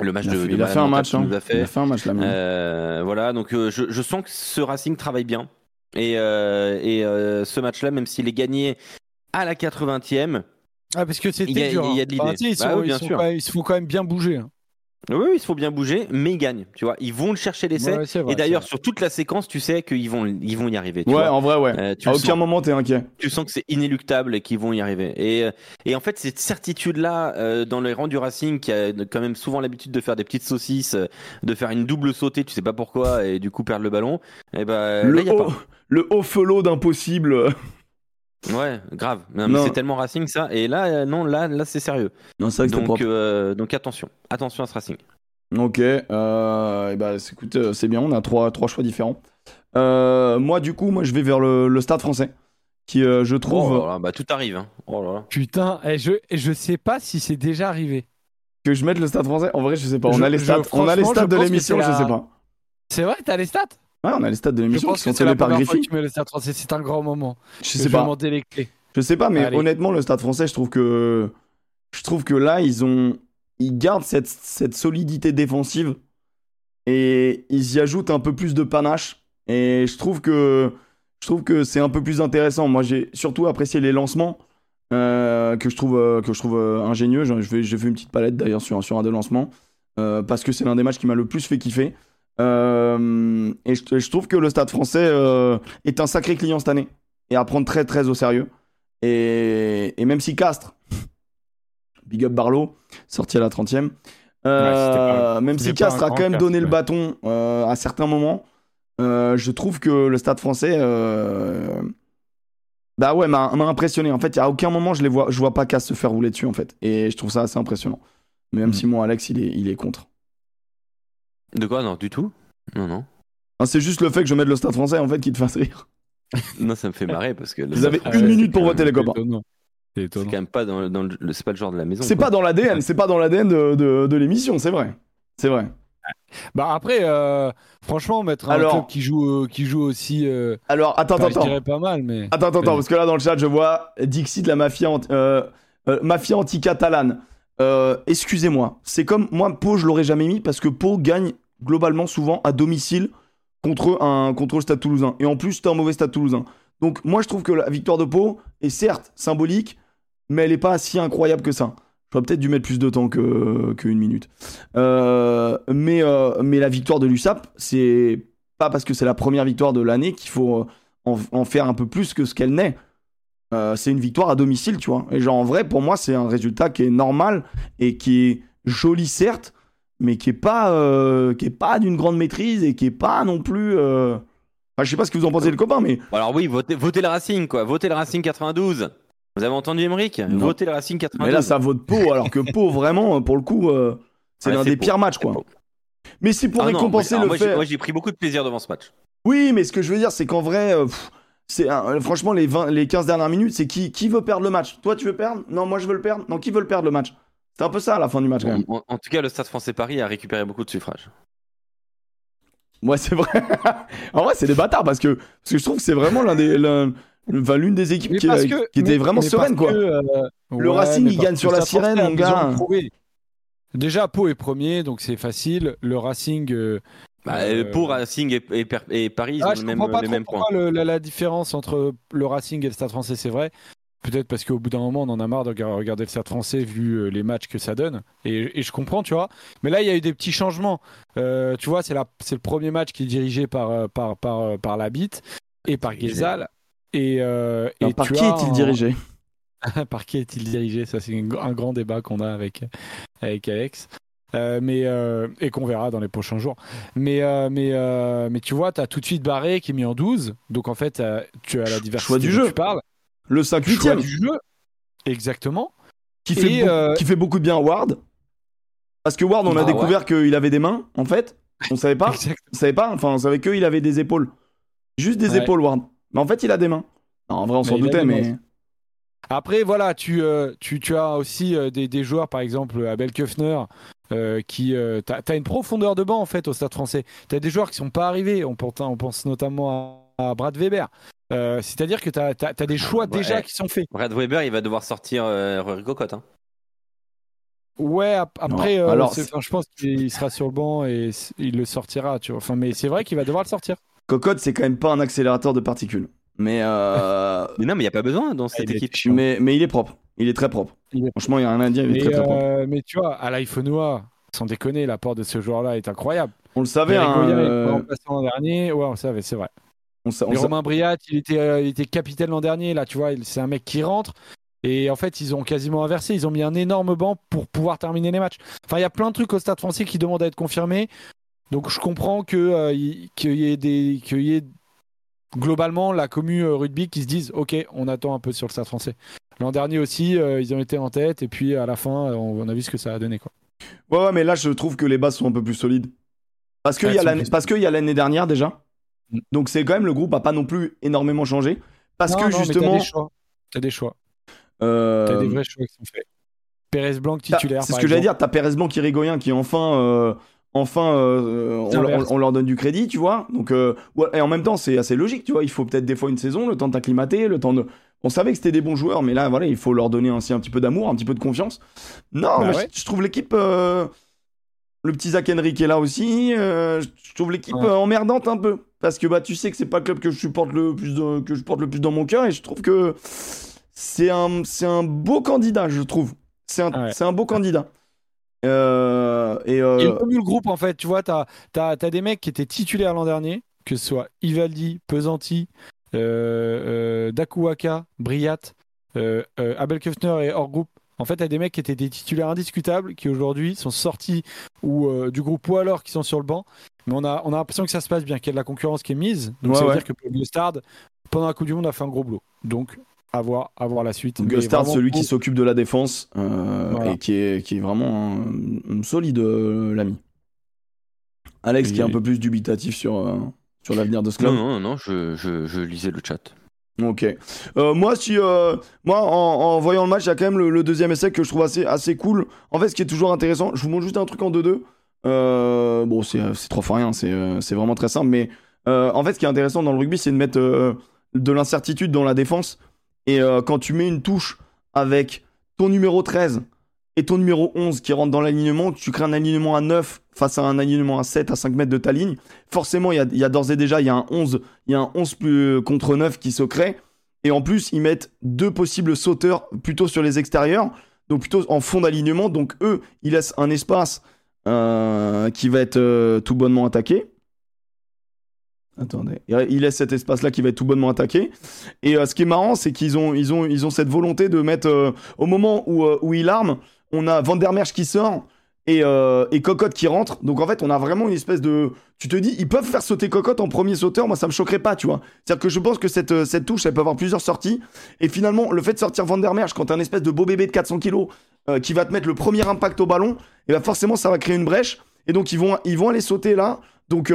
Le match Il a de, fait, de il a fait un match, hein. il a fait un match là. Euh, voilà, donc euh, je, je sens que ce Racing travaille bien. Et, euh, et euh, ce match-là, même s'il est gagné à la 80e, Ah, parce que c'était Il y a- dur. il y a hein. de l'idée. Enfin, tu sais, ils, Bah oui, ils sont se font quand même bien bouger. hein. oui, il faut bien bouger, mais ils gagnent. Tu vois, ils vont le chercher l'essai. Ouais, et d'ailleurs, sur toute la séquence, tu sais qu'ils vont, ils vont y arriver. Tu ouais, vois. en vrai, ouais. Euh, tu à aucun sens. moment t'es inquiet. tu sens que c'est inéluctable et qu'ils vont y arriver. Et, et en fait, cette certitude-là, euh, dans les rangs du Racing, qui a quand même souvent l'habitude de faire des petites saucisses, de faire une double sautée, tu sais pas pourquoi, et du coup perdre le ballon, et ben là, le, y a haut, pas. Le haut felot d'impossible. Ouais, grave. Non, mais c'est tellement Racing ça. Et là, euh, non, là, là c'est sérieux. Non, c'est Donc, euh, donc attention, attention à ce Racing. Ok, euh, et bah, c'est- écoute, euh, c'est bien, on a trois, trois choix différents. Euh, moi, du coup, moi, je vais vers le, le Stade français, qui, euh, je trouve, Oh là là, bah tout arrive. Hein. Oh là là. Putain, et je, et je sais pas si c'est déjà arrivé. que je mette le Stade français. En vrai, je sais pas. On Je- a les je- stats, on a les stats de l'émission, je sais pas. C'est vrai, t'as les stats? Ouais, on a les stats de l'émission qui sont donnés par français. C'est un grand moment. Je sais vais pas. demander les clés. Je sais pas, mais Allez. honnêtement, le Stade français, je trouve que je trouve que là, ils ont ils gardent cette, cette solidité défensive et ils y ajoutent un peu plus de panache. Et je trouve que je trouve que c'est un peu plus intéressant. Moi, j'ai surtout apprécié les lancements euh, que je trouve euh, que je trouve euh, ingénieux. Vais- J'ai fait une petite palette d'ailleurs sur sur un des lancements euh, parce que c'est l'un des matchs qui m'a le plus fait kiffer. Euh, et je, je trouve que le Stade français euh, est un sacré client cette année et à prendre très très au sérieux. Et, et même si Castres, big up Barlow, sorti à la 30e, euh, Ouais, même si Castres a quand même donné le bâton à certains moments, je trouve que le stade français. bah ouais, m'a impressionné. En fait, à aucun moment je les vois, je vois pas Castres se faire rouler dessus en fait. Et je trouve ça assez impressionnant. Même Mm. si moi, Alex, il est, il est contre. De quoi? Non, du tout. Non, non. Hein, c'est juste le fait que je mette le stade français en fait qui te fasse rire. Non, ça me fait marrer parce que. Vous avez une minute pour voter, les copains. C'est quand même pas dans, dans le, c'est pas le genre de la maison. C'est pas dans l'ADN, c'est pas dans l'ADN de, de, de l'émission, c'est vrai. C'est vrai. Bah après, euh, franchement, mettre un Alors- club qui joue, euh, qui joue aussi, euh, Alors, attends, attends, je attends. dirais pas mal, mais Attends, attends, parce que là dans le chat, je vois Dixie de la mafia, anti- euh, euh, mafia anti-catalane. Euh, Excusez-moi, c'est comme moi, Pau, je l'aurais jamais mis parce que Pau gagne globalement souvent à domicile contre, un, contre le Stade toulousain. Et en plus, c'était un mauvais Stade toulousain. Donc, moi, je trouve que la victoire de Pau est certes symbolique, mais elle n'est pas si incroyable que ça. J'aurais peut-être dû mettre plus de temps que, que minute. Euh, mais, euh, mais la victoire de l'USAP, c'est pas parce que c'est la première victoire de l'année qu'il faut euh, en, en faire un peu plus que ce qu'elle n'est. C'est une victoire à domicile, tu vois. Et genre, en vrai, pour moi, c'est un résultat qui est normal et qui est joli, certes, mais qui est pas, euh, qui est pas d'une grande maîtrise et qui est pas non plus. euh, enfin, je sais pas ce que vous en pensez, les copains, mais Alors oui, votez, votez le Racing, quoi. Votez le Racing 92. Vous avez entendu Emmerich. Votez le Racing 92. Mais là, ça vote Pau, alors que Pau, vraiment, pour le coup, euh, c'est Ouais, l'un des Pau. pires matchs, quoi. Mais c'est pour Ah non, récompenser moi, le alors moi, j'ai- fait. Moi, j'ai pris beaucoup de plaisir devant ce match. Oui, mais ce que je veux dire, c'est qu'en vrai, euh, pff, c'est franchement, les, 20, les 15 dernières minutes, c'est qui, qui veut perdre le match? Toi, tu veux perdre? Non, moi, je veux le perdre. Non, qui veut le perdre le match? C'est un peu ça à la fin du match, quand même. En, en tout cas, le Stade français Paris a récupéré beaucoup de suffrages. Ouais, c'est vrai. en vrai, c'est des bâtards parce que, parce que je trouve que c'est vraiment l'un des, l'un- enfin, l'une des équipes Mais qui, était mais- vraiment mais sereine, quoi. que, euh, Le ouais, Racing, il gagne sur la sirène, mon gars. Déjà, Pau est premier, donc c'est facile. Le Racing. euh, Bah, euh, Pour Racing et, et Per- et Paris, ils ah, ont je le même, comprends pas les trop mêmes points. pourquoi le- la, la différence entre le Racing et le Stade français, c'est vrai. Peut-être parce qu'au bout d'un moment, on en a marre de rega- regarder le Stade français vu euh, les matchs que ça donne. Et, et je comprends, tu vois. Mais là, il y a eu des petits changements. Euh, tu vois, c'est la- c'est le premier match qui est dirigé par, euh, par, par, par Labitte et par. Guézal. Et, euh, par tu qui est-il en- dirigé? Par qui est-il dirigé? Ça, c'est un grand débat qu'on a avec, avec Alex. Euh, mais, euh, et qu'on verra dans les prochains jours. Mais, euh, mais, mais tu vois, tu as tout de suite Barré qui est mis en 12. Donc en fait, tu as la diversité Choix du jeu. tu parles. Le 5 Choix 8 du jeu. Exactement. qui, fait Et, euh, qui fait beaucoup de bien à Ward. Parce que Ward, on a Ah ouais. découvert qu'il avait des mains, en fait. On savait pas. On savait pas. Enfin, on savait qu'il avait des épaules. Juste des Ouais. épaules, Ward. Mais en fait, il a des mains. Non, en vrai, on s'en doutait, mais. Après, voilà, tu, euh, tu, tu as aussi euh, des, des joueurs, par exemple, Abel Köfner, euh, qui. tu as, une profondeur de banc, en fait, au stade français. Tu as des joueurs qui sont pas arrivés. On, pense- on pense notamment à, à Brad Weber. Euh, C'est-à-dire que tu as, des choix Ouais. déjà qui sont faits. Brad Weber, il va devoir sortir euh, Rory Cocotte. Hein. Ouais, ap- après, euh, alors, enfin, je pense qu'il sera sur le banc et il le sortira, tu vois. Enfin, mais c'est vrai qu'il va devoir le sortir. Cocotte, c'est quand même pas un accélérateur de particules. Mais, euh, Mais non, mais il n'y a pas besoin dans cette est équipe. mais, mais il est propre. Il est très propre. Il est- Franchement, il y a rien à dire, il est Mais, très très propre. mais tu vois, à l'iPhonea, sans déconner, l'apport de ce joueur-là est incroyable. On le savait, hein, Goya, euh, était remplaçant l'an dernier. Ouais, on le savait, c'est vrai. On Mais Romain Briat, il était, euh, il était capitaine l'an dernier. Là, tu vois, c'est un mec qui rentre. Et en fait, ils ont quasiment inversé. Ils ont mis un énorme banc pour pouvoir terminer les matchs. Enfin, il y a plein de trucs au Stade français qui demandent à être confirmés. Donc, je comprends que, euh, il- qu'il y ait des. qu'il y ait globalement la commu euh, rugby qui se disent Ok, on attend un peu sur le Stade français. L'an dernier aussi, euh, ils ont été en tête. Et puis, à la fin, on, on a vu ce que ça a donné. Quoi. Ouais, ouais, mais là, je trouve que les bases sont un peu plus solides. Qu'il parce qu'il y a l'année dernière déjà. Donc, c'est quand même le groupe a pas non plus énormément changé. Parce Non, que non, justement. T'as des choix. T'as des choix. euh, T'as des vrais choix qui sont faits. Pérez Blanc titulaire. C'est ce que j'allais dire. T'as Pérez Blanc qui rigoyen qui enfin. euh, Enfin, euh, on, leur- inverse. on leur donne du crédit, tu vois. Donc, ouais, et en même temps, c'est assez logique, tu vois. Il faut peut-être des fois une saison, le temps de t'acclimater, le temps de. On savait que c'était des bons joueurs, mais là, voilà, il faut leur donner aussi un petit peu d'amour, un petit peu de confiance. Non, Bah mais ouais. je, je trouve l'équipe. euh, Le petit Zach Henry est là aussi. euh, je trouve l'équipe Ouais. euh, emmerdante un peu. Parce que bah, tu sais que c'est pas le club que je supporte le plus, de- que je porte le plus dans mon cœur. Et je trouve que c'est un, c'est un beau candidat, je trouve. C'est un, Ouais. c'est un beau candidat. Euh, et euh, Il le groupe en fait, tu vois, t'as as, des mecs qui étaient titulaires l'an dernier, que ce soit Ivaldi, Pesanti, euh, euh, Dakuwaka, Briat, euh, Abel Köfner et hors groupe. En fait, t'as des mecs qui étaient des titulaires indiscutables, qui aujourd'hui sont sortis ou euh, du groupe ou alors qui sont sur le banc. Mais on a, on a l'impression que ça se passe bien, qu'il y a de la concurrence qui est mise. Donc Ouais, ça veut ouais. dire que Gustard, pendant la Coupe du Monde, a fait un gros boulot. Donc, à voir, à voir la suite. Gustard, vraiment, celui qui s'occupe de la défense euh, Voilà. et qui est, qui est vraiment un, un solide euh, l'ami. Alex, qui est un peu plus dubitatif sur, euh, sur l'avenir de ce club. Non, non, non, je, je, je lisais le chat. Ok. Euh, moi, si, euh, moi, en, voyant le match, il y a quand même le, deuxième essai que je trouve assez, assez cool. En fait, ce qui est toujours intéressant, je vous montre juste un truc en 2-2. Euh, bon, c'est trois fois rien, c'est vraiment très simple. Mais en fait, ce qui est intéressant dans le rugby, c'est de mettre de l'incertitude dans la défense. Et quand tu mets une touche avec ton numéro 13 et ton numéro 11 qui rentrent dans l'alignement, tu crées un alignement à 9 face à un alignement à 7 à 5 mètres de ta ligne. Forcément, il y a, d'ores et déjà il y a un 11, il y a un 11 plus, contre 9 qui se crée. Et en plus, ils mettent deux possibles sauteurs plutôt sur les extérieurs, donc plutôt en fond d'alignement. Donc eux, ils laissent un espace euh, qui va être euh, tout bonnement attaqué. Attendez, il laisse cet espace-là qui va être tout bonnement attaqué. Et euh, ce qui est marrant, c'est qu'ils ont, cette volonté de mettre euh, au moment où, euh, où on a Van der Merch qui sort et, euh, et Cocotte qui rentre. Donc en fait, on a vraiment une espèce de. Tu te dis, ils peuvent faire sauter Cocotte en premier sauteur. Moi, ça me choquerait pas, tu vois. C'est-à-dire que je pense que cette, euh, cette touche, elle peut avoir plusieurs sorties. Et finalement, le fait de sortir Van der Merch quand t'as un espèce de beau bébé de 400 kilos euh, qui va te mettre le premier impact au ballon, et ben forcément, ça va créer une brèche. Et donc, ils vont, aller sauter là. Donc,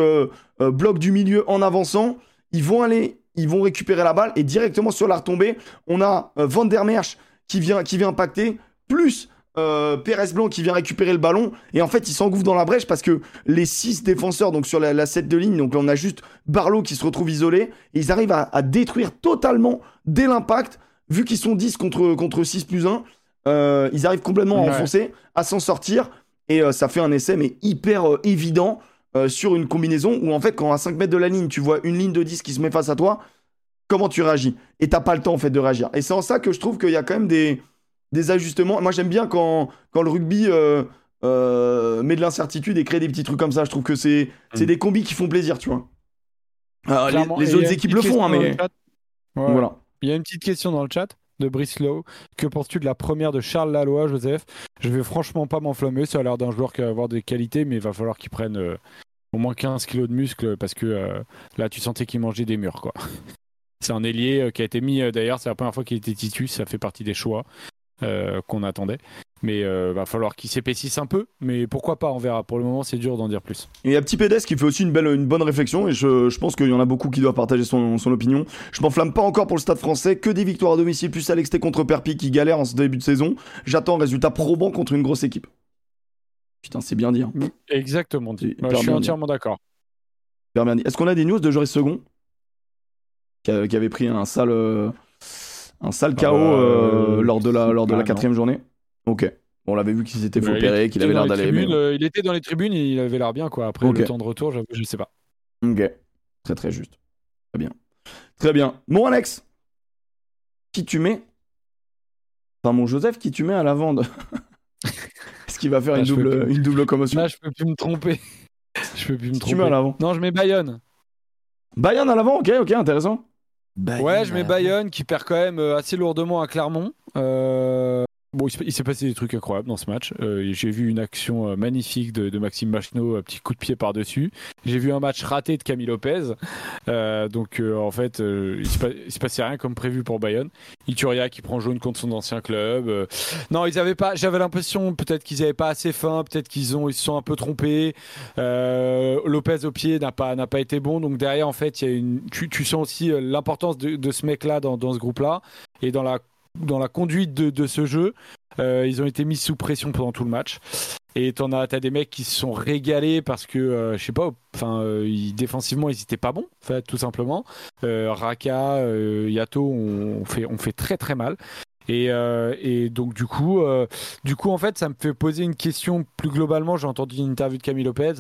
bloc du milieu en avançant. Ils vont aller, ils vont récupérer la balle. Et directement sur la retombée, on a Van der Merch qui vient, qui vient impacter. Plus euh, Pérez Blanc qui vient récupérer le ballon et en fait il s'engouffre dans la brèche parce que les 6 défenseurs donc sur la, la 7 de ligne donc là on a juste Barlow qui se retrouve isolé et ils arrivent à, à détruire totalement dès l'impact vu qu'ils sont 10 contre, contre 6 plus 1 euh, ils arrivent complètement à Ouais. enfoncer à s'en sortir et euh, ça fait un essai mais hyper évident sur une combinaison où en fait quand à 5 mètres de la ligne tu vois une ligne de 10 qui se met face à toi comment tu réagis? Et t'as pas le temps en fait de réagir. Et c'est en ça que je trouve qu'il y a quand même des des ajustements. Moi, j'aime bien quand, quand le rugby euh, euh, met de l'incertitude et crée des petits trucs comme ça. Je trouve que c'est c'est Mm. des combis qui font plaisir, tu vois. Alors, les- autres a une équipes petite le font, hein, question dans mais le chat. Ouais. voilà. Il y a une petite question dans le chat de Brice Lowe. Que penses-tu de la première de Charles Laloy, Joseph? Je vais franchement pas m'enflammer. Ça a l'air d'un joueur qui va avoir des qualités, mais il va falloir qu'il prenne euh, au moins 15 kilos de muscle parce que euh, là, tu sentais qu'il mangeait des murs. quoi. C'est un ailier euh, qui a été mis, euh, d'ailleurs, c'est la première fois qu'il était titu. Ça fait partie des choix euh, qu'on attendait. Mais euh, va falloir qu'il s'épaississe un peu. Mais pourquoi pas, on verra. Pour le moment, c'est dur d'en dire plus. Et il y a Petit Pédès qui fait aussi une, belle, une bonne réflexion et je, je pense qu'il y en a beaucoup qui doivent partager son, son opinion. Je m'enflamme pas encore pour le stade français, que des victoires à domicile plus à l'exté contre Perpi qui galère en ce début de saison. J'attends un résultat probant contre une grosse équipe. Putain, c'est bien dit. Hein. Exactement dit. Je suis entièrement d'accord. Est-ce qu'on a des news de Joris Second? Qui avait pris un sale, euh, un sale KO Euh, euh, lors de la, lors de ah, la non. quatrième journée Ok. Bon, on l'avait vu qu'il s'était fait opérer, il qu'il avait l'air d'aller. mais- euh, il était dans les tribunes et il avait l'air bien, quoi. Après, le temps de retour, je sais pas. Ok. Très très juste. Très bien. Très bien. Mon Alex, qui tu mets? Enfin, mon Joseph, qui tu mets à l'avant de... Est-ce qu'il va faire Ah, une, double, plus. une double commotion? Là, je peux plus me tromper. je peux plus me tromper. tu mets à l'avant Non, je mets Bayonne. Bayern à l'avant, ok, ok, intéressant. Ouais, je mets Bayonne qui perd quand même euh, assez lourdement à Clermont. Euh, Bon, il s'est- passé des trucs incroyables dans ce match. Euh, J'ai vu une action euh, magnifique de, de Maxime Machneau, un petit coup de pied par-dessus. J'ai vu un match raté de Camille Lopez. Euh, donc, euh, en fait, euh, il se se passait rien comme prévu pour Bayonne. Ituria qui prend jaune contre son ancien club. Euh, non, ils avaient pas. J'avais l'impression peut-être qu'ils avaient pas assez faim, peut-être qu'ils ont, ils se sont un peu trompés. Lopez au pied n'a pas n'a pas été bon. Donc derrière, en fait, il y a une. Tu, tu sens aussi l'importance de, de ce mec-là dans, dans ce groupe-là et dans la dans la conduite de, de ce jeu. Euh, ils ont été mis sous pression pendant tout le match. Et t'en as, t'as des mecs qui se sont régalés parce que, euh, je sais pas, enfin, euh, défensivement, ils étaient pas bons, en fait, tout simplement. Raka, Yato ont fait, ont fait très très mal. Et, et donc du coup, du coup, en fait, ça me fait poser une question plus globalement. J'ai entendu une interview de Camille Lopez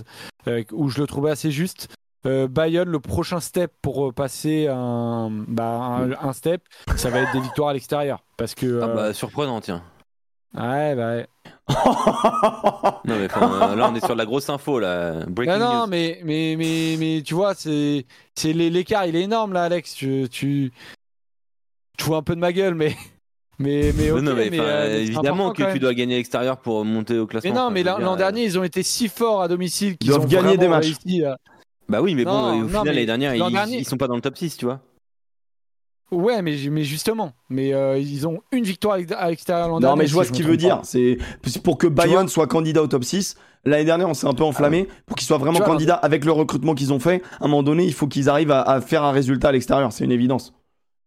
où je le trouvais assez juste. Euh, Bayonne, le prochain step pour euh, passer un, bah, un, un step, ça va être des victoires à l'extérieur. Parce que. Ah euh, bah surprenant, tiens. Ouais, bah ouais. Non mais enfin, euh, là on est sur de la grosse info là. Breaking Non, non, news. mais, mais, mais, mais tu vois, c'est, c'est l'é- l'écart, il est énorme là, Alex. Tu, tu, tu vois un peu de ma gueule, mais, mais, mais, Ouais, ok, non, mais, euh, évidemment que tu dois gagner à l'extérieur pour monter au classement. Mais non, mais l'an, euh, dernier, ils ont été si forts à domicile qu'ils doivent ont gagner des matchs. réussi à- Bah oui, mais Non, bon, au non, final, l'année dernière, ils, dernier- ils sont pas dans le top 6, tu vois. Ouais, mais, mais justement, mais euh, ils ont une victoire à l'extérieur l'an Non, dernier. mais je vois si ce qu'il veut dire. C'est pour que Bayonne soit candidat au top 6. L'année dernière, on s'est un peu enflammé. Pour qu'ils soient vraiment vois, candidats avec le recrutement qu'ils ont fait, à un moment donné, il faut qu'ils arrivent à, à faire un résultat à l'extérieur. C'est une évidence.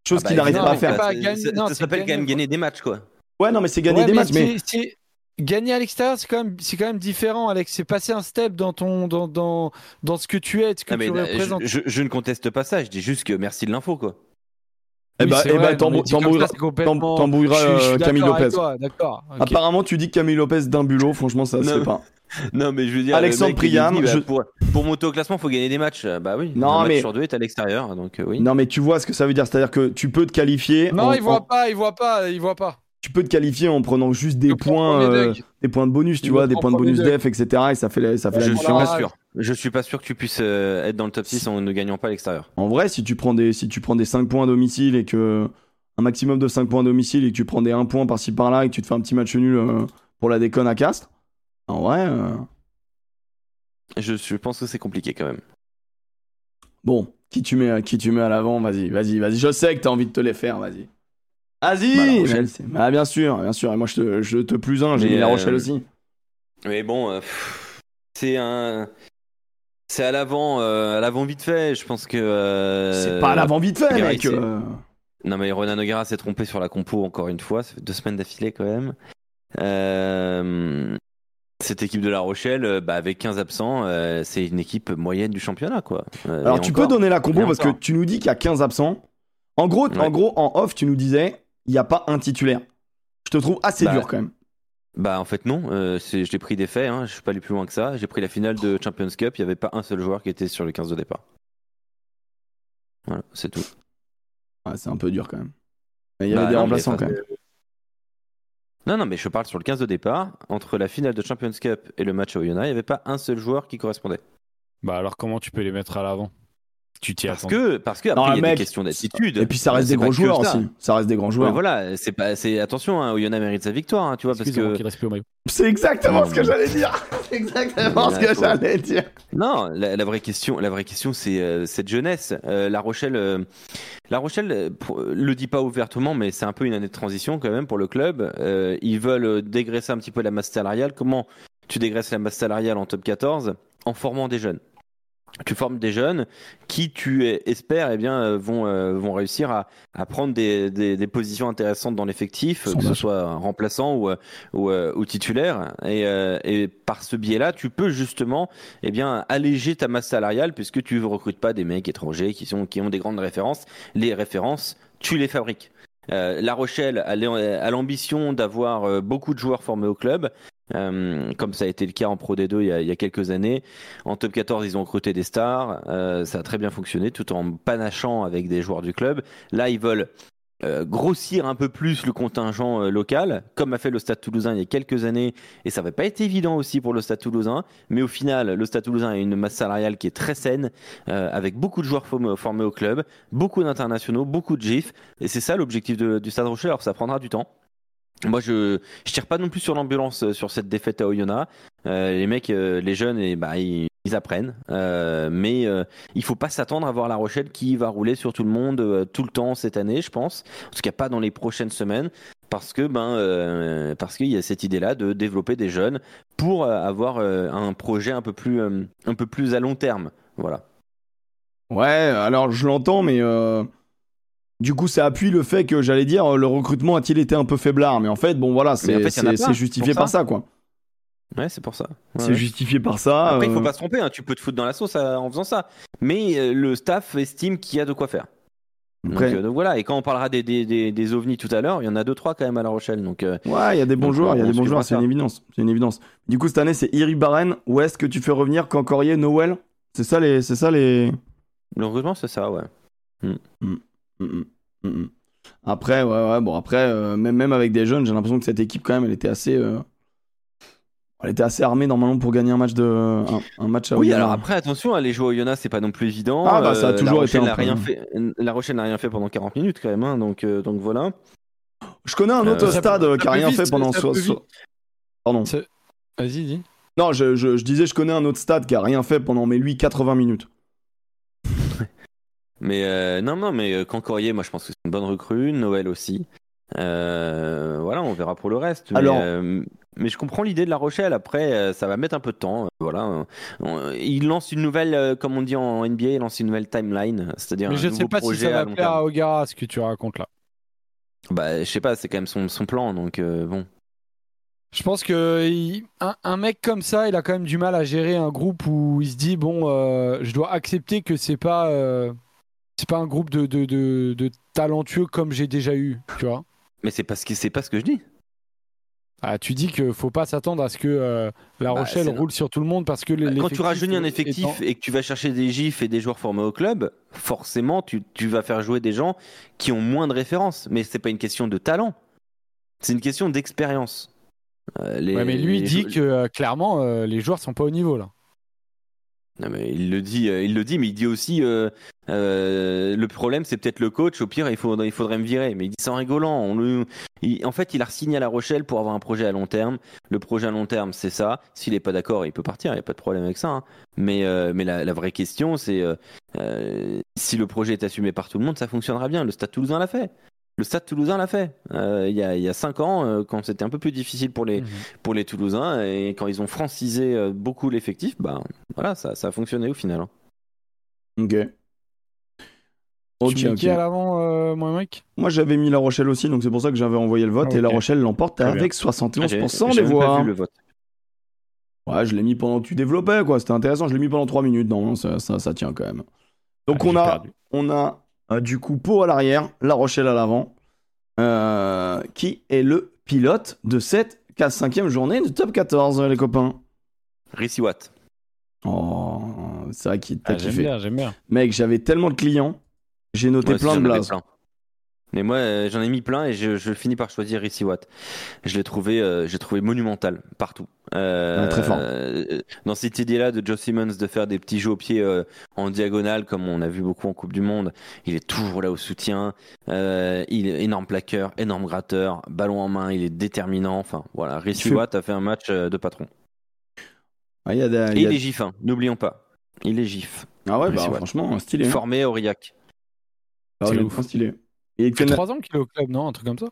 Chose Ah bah, qu'il n'arrive évidemment, pas à faire. pas gagner- non, Ça s'appelle quand gagner, même gagner des matchs, quoi. Ouais, non, mais c'est gagner Ouais, des mais matchs. Mais Gagner à l'extérieur, c'est quand même, c'est quand même différent, Alex. C'est passer un step dans ton, dans, dans, dans ce que tu es, ce que Ah, mais tu représentes. je, je- je ne conteste pas ça, je dis juste que merci de l'info, quoi. eh Oui, bah, c'est eh bah, t'embrouilleras- c'est euh, Camille d'accord avec Lopez. toi, D'accord. ok. Apparemment, tu dis que Camille Lopez d'un bulot. Franchement, ça fait pas. Non, mais je veux dire, Alexandre Priam, dit, bah, je- pour, pour monter au classement, faut gagner des matchs. Bah oui, Non, un match mais- sur deux est à l'extérieur, donc euh, oui. Non, mais tu vois ce que ça veut dire. C'est-à-dire que tu peux te qualifier. Non, en- il voit pas, il voit pas, il voit pas. Tu peux te qualifier en prenant juste des Le points, euh, des points de bonus, tu vois, des points de bonus def, etc. Et ça fait la, ça fait la Je suis pas sûr. Je suis pas sûr que tu puisses euh, être dans le top 6 en ne gagnant pas à l'extérieur. En vrai, si tu prends des, si tu prends des 5 points à domicile et que un maximum de 5 points à domicile et que tu prends des 1 point par-ci par-là et que tu te fais un petit match nul euh, pour la déconne à Castres, en vrai, euh, Je, je pense que c'est compliqué quand même. bon, qui tu mets, qui tu mets à l'avant, vas-y, vas-y, vas-y. Je sais que t'as envie de te les faire, vas-y. Bah, Rochelle. vas-y. Bah, bien sûr, bien sûr. Et moi, je te, je te plus un, j'ai mis la euh, Rochelle aussi. Mais bon, euh, c'est un. C'est à l'avant, euh, à l'avant vite fait. Je pense que. C'est pas à l'avant vite fait, mec. Non, mais Ronan O'Gara s'est trompé sur la compo encore une fois. Ça fait deux semaines d'affilée quand même. Cette équipe de La Rochelle, bah, avec 15 absents, c'est une équipe moyenne du championnat, quoi. Alors, tu encore. peux donner la combo Et parce que tu nous dis qu'il y a 15 absents. En gros, en gros, en off, tu nous disais, il n'y a pas un titulaire. Je te trouve assez Bah, dur quand même. Bah en fait non, euh, l'ai pris des faits, hein, je suis pas allé plus loin que ça. J'ai pris la finale de Champions Cup, il n'y avait pas un seul joueur qui était sur le 15 de départ. Voilà, c'est tout. Ouais, c'est un peu dur quand même. Mais il y avait Bah, des non, remplaçants quand même. Non, non, mais je parle sur le 15 de départ. Entre la finale de Champions Cup et le match à Oyonnax, il n'y avait pas un seul joueur qui correspondait. Bah alors comment tu peux les mettre à l'avant? Tu t'y Parce attends. que, parce que Non, après, il y a mec, des questions d'attitude. Et puis ça reste des gros joueurs ça. aussi. Ça reste des grands Ouais, joueurs. voilà, c'est pas, c'est attention, hein, Oyonnax mérite sa victoire, hein, tu vois, parce que qu'il reste plus au maillot. C'est exactement Non, ce que mais- j'allais dire. C'est exactement ce que j'allais dire. Non, la, la vraie question, la vraie question, c'est euh, cette jeunesse. Euh, la Rochelle, euh, La Rochelle pour- le dit pas ouvertement, mais c'est un peu une année de transition quand même pour le club. Euh, ils veulent dégraisser un petit peu la masse salariale. Comment tu dégraisses la masse salariale en top 14 En formant des jeunes. Tu formes des jeunes qui, tu es- espères, eh bien, euh, vont, euh, vont réussir à, à prendre des, des- des positions intéressantes dans l'effectif, que ce soit remplaçant ou, euh, ou, euh, ou titulaire. Et, euh, et par ce biais-là, tu peux justement eh bien, alléger ta masse salariale puisque tu ne recrutes pas des mecs étrangers qui, sont, qui ont des grandes références. Les références, tu les fabriques. Euh, la Rochelle a l'am- a l'ambition d'avoir beaucoup de joueurs formés au club, euh, comme ça a été le cas en Pro D2 il y a, quelques années. En Top 14, ils ont recruté des stars, euh, ça a très bien fonctionné tout en panachant avec des joueurs du club. Là, ils veulent euh, grossir un peu plus le contingent local, comme a fait le Stade Toulousain il y a quelques années, et ça n'avait pas été évident aussi pour le Stade Toulousain, mais au final, le Stade Toulousain a une masse salariale qui est très saine, avec beaucoup de joueurs formés, formés au club, beaucoup d'internationaux, beaucoup de GIF, et c'est ça l'objectif du Stade Rocher, alors ça prendra du temps. Moi, je tire pas non plus sur l'ambulance euh, sur cette défaite à Oyonnax. Euh, les mecs, euh, les jeunes, et bah, ils, ils apprennent. Mais il faut pas s'attendre à voir La Rochelle qui va rouler sur tout le monde tout le temps cette année, je pense. En tout cas, pas dans les prochaines semaines, parce que ben parce qu'il y a cette idée-là de développer des jeunes pour avoir un projet un peu plus un peu plus à long terme. Voilà. Ouais, alors je l'entends, mais du coup, ça appuie le fait que j'allais dire le recrutement a-t-il été un peu faiblard? Mais en fait, bon, voilà, c'est en fait, justifié par ça. ça, quoi. Ouais, c'est pour ça. Ouais, C'est ouais. justifié par ça. Après, il faut euh, pas se tromper. hein, Tu peux te foutre dans la sauce euh, en faisant ça. Mais euh, le staff estime qu'il y a de quoi faire. Donc, euh, voilà, et quand on parlera des, des, des, des ovnis tout à l'heure, il y en a deux trois quand même à La Rochelle. Donc euh, Ouais, il y a des bons joueurs, il y a des bons joueurs, c'est une évidence. C'est une évidence. Du coup, cette année, c'est Iri Barren, West que tu fais revenir, Cancorier, Noël? C'est ça les. C'est ça les. le recrutement, c'est ça, ouais. Mm, mm, mm, mm. Après, ouais, ouais, bon, après, euh, même, même avec des jeunes, j'ai l'impression que cette équipe, quand même, elle était assez. euh, Elle était assez armée normalement pour gagner un match de un, un match à Oui, Oyonnax. alors après, attention, aller jouer au Yona, c'est pas non plus évident. Ah, bah, ça a Euh, toujours la été Rochelle un rien fait. La Rochelle n'a rien fait pendant 40 minutes quand même, hein, donc, euh, donc voilà. Je connais un autre Euh, stade qui a rien vite, fait pendant so-. Pardon. Vas-y, dis. Non, je, je, je disais, je connais un autre stade qui a rien fait pendant, mais lui, 80 minutes. Mais euh, non, non, mais euh, Cancorier, moi je pense que c'est une bonne recrue. Noël aussi. Euh, voilà, on verra pour le reste. Mais, Alors- euh, Mais je comprends l'idée de La Rochelle. Après, ça va mettre un peu de temps. Voilà. Il lance une nouvelle, comme on dit en NBA, il lance une nouvelle timeline, c'est-à-dire Mais un je nouveau sais pas si ça va plaire à Ogara ce que tu racontes là. Bah, je sais pas, c'est quand même son, son plan, donc euh, bon. Je pense que il- un, un mec comme ça, il a quand même du mal à gérer un groupe où il se dit bon, euh, je dois accepter que c'est pas euh, c'est pas un groupe de, de, de, de talentueux comme j'ai déjà eu, tu vois. Mais c'est pas ce que c'est pas ce que je dis. Ah, tu dis qu'il faut pas s'attendre à ce que euh, La Bah, Rochelle roule sur tout le monde parce que les, Bah, Quand tu rajeunis un effectif étant- et que tu vas chercher des gifs et des joueurs formés au club, forcément, tu, tu vas faire jouer des gens qui ont moins de références. Mais c'est pas une question de talent, c'est une question d'expérience. Euh, les- Ouais, mais lui les dit que euh, clairement les joueurs sont pas au niveau là. Non, mais il le dit, euh, il le dit, mais il dit aussi euh, euh, le problème c'est peut-être le coach. Au pire, il faudrait, me virer. Mais il dit ça en rigolant. En fait, il a signé à La Rochelle pour avoir un projet à long terme. Le projet à long terme, c'est ça. S'il est pas d'accord, il peut partir. Il n'y a pas de problème avec ça. hein. Mais, euh, la, vraie question, c'est euh, si le projet est assumé par tout le monde, ça fonctionnera bien. Le Stade Toulousain l'a fait. Le Stade Toulousain l'a fait. Euh, il y, a, il y a cinq ans, euh, quand c'était un peu plus difficile pour les, pour les Toulousains et quand ils ont francisé euh, beaucoup l'effectif, bah voilà, ça, ça a fonctionné au final. hein. Ok. Ok, tu mets ok. qui à l'avant, euh, mon mec Moi j'avais mis La Rochelle aussi, donc c'est pour ça que j'avais envoyé le vote. Ah, Et La. Rochelle l'emporte avec Ah, j'ai- 71% j'ai des pas voix. vu le vote. Ouais, je l'ai mis pendant que tu développais, quoi. C'était intéressant. Je l'ai mis pendant 3 minutes. Non, ça, ça, ça tient quand même. Donc Ah, on a, on a euh, du coup Pau à l'arrière, La Rochelle à l'avant, euh, qui est le pilote de cette 5 journée de top 14, les copains? Rissi Watt. Oh, c'est vrai qu'il t'a Ah, J'aime kiffé. bien, j'aime bien. Mec, j'avais tellement de clients, j'ai noté Moi aussi, plein de blazes. Mais moi, euh, j'en ai mis plein et je, je finis par choisir Rissi Watt. Je l'ai trouvé, euh, j'ai trouvé monumental partout. Euh, très fort. dans cette idée-là de Joe Simmons de faire des petits jeux au pied en diagonale, comme on a vu beaucoup en Coupe du Monde, il est toujours là au soutien. Il est énorme plaqueur, énorme gratteur, ballon en main, il est déterminant. Enfin, voilà, Rissi fait- Watt a fait un match de patron. Ah, y a Et il y a- il est gif, hein, n'oublions pas. Il est gif. Ah ouais, bah, franchement, stylé. hein. Formé à Aurillac. Ah, C'est honnêtement, ouf. stylé. Il fait connaît- 3 ans qu'il est au club, non Un truc comme ça?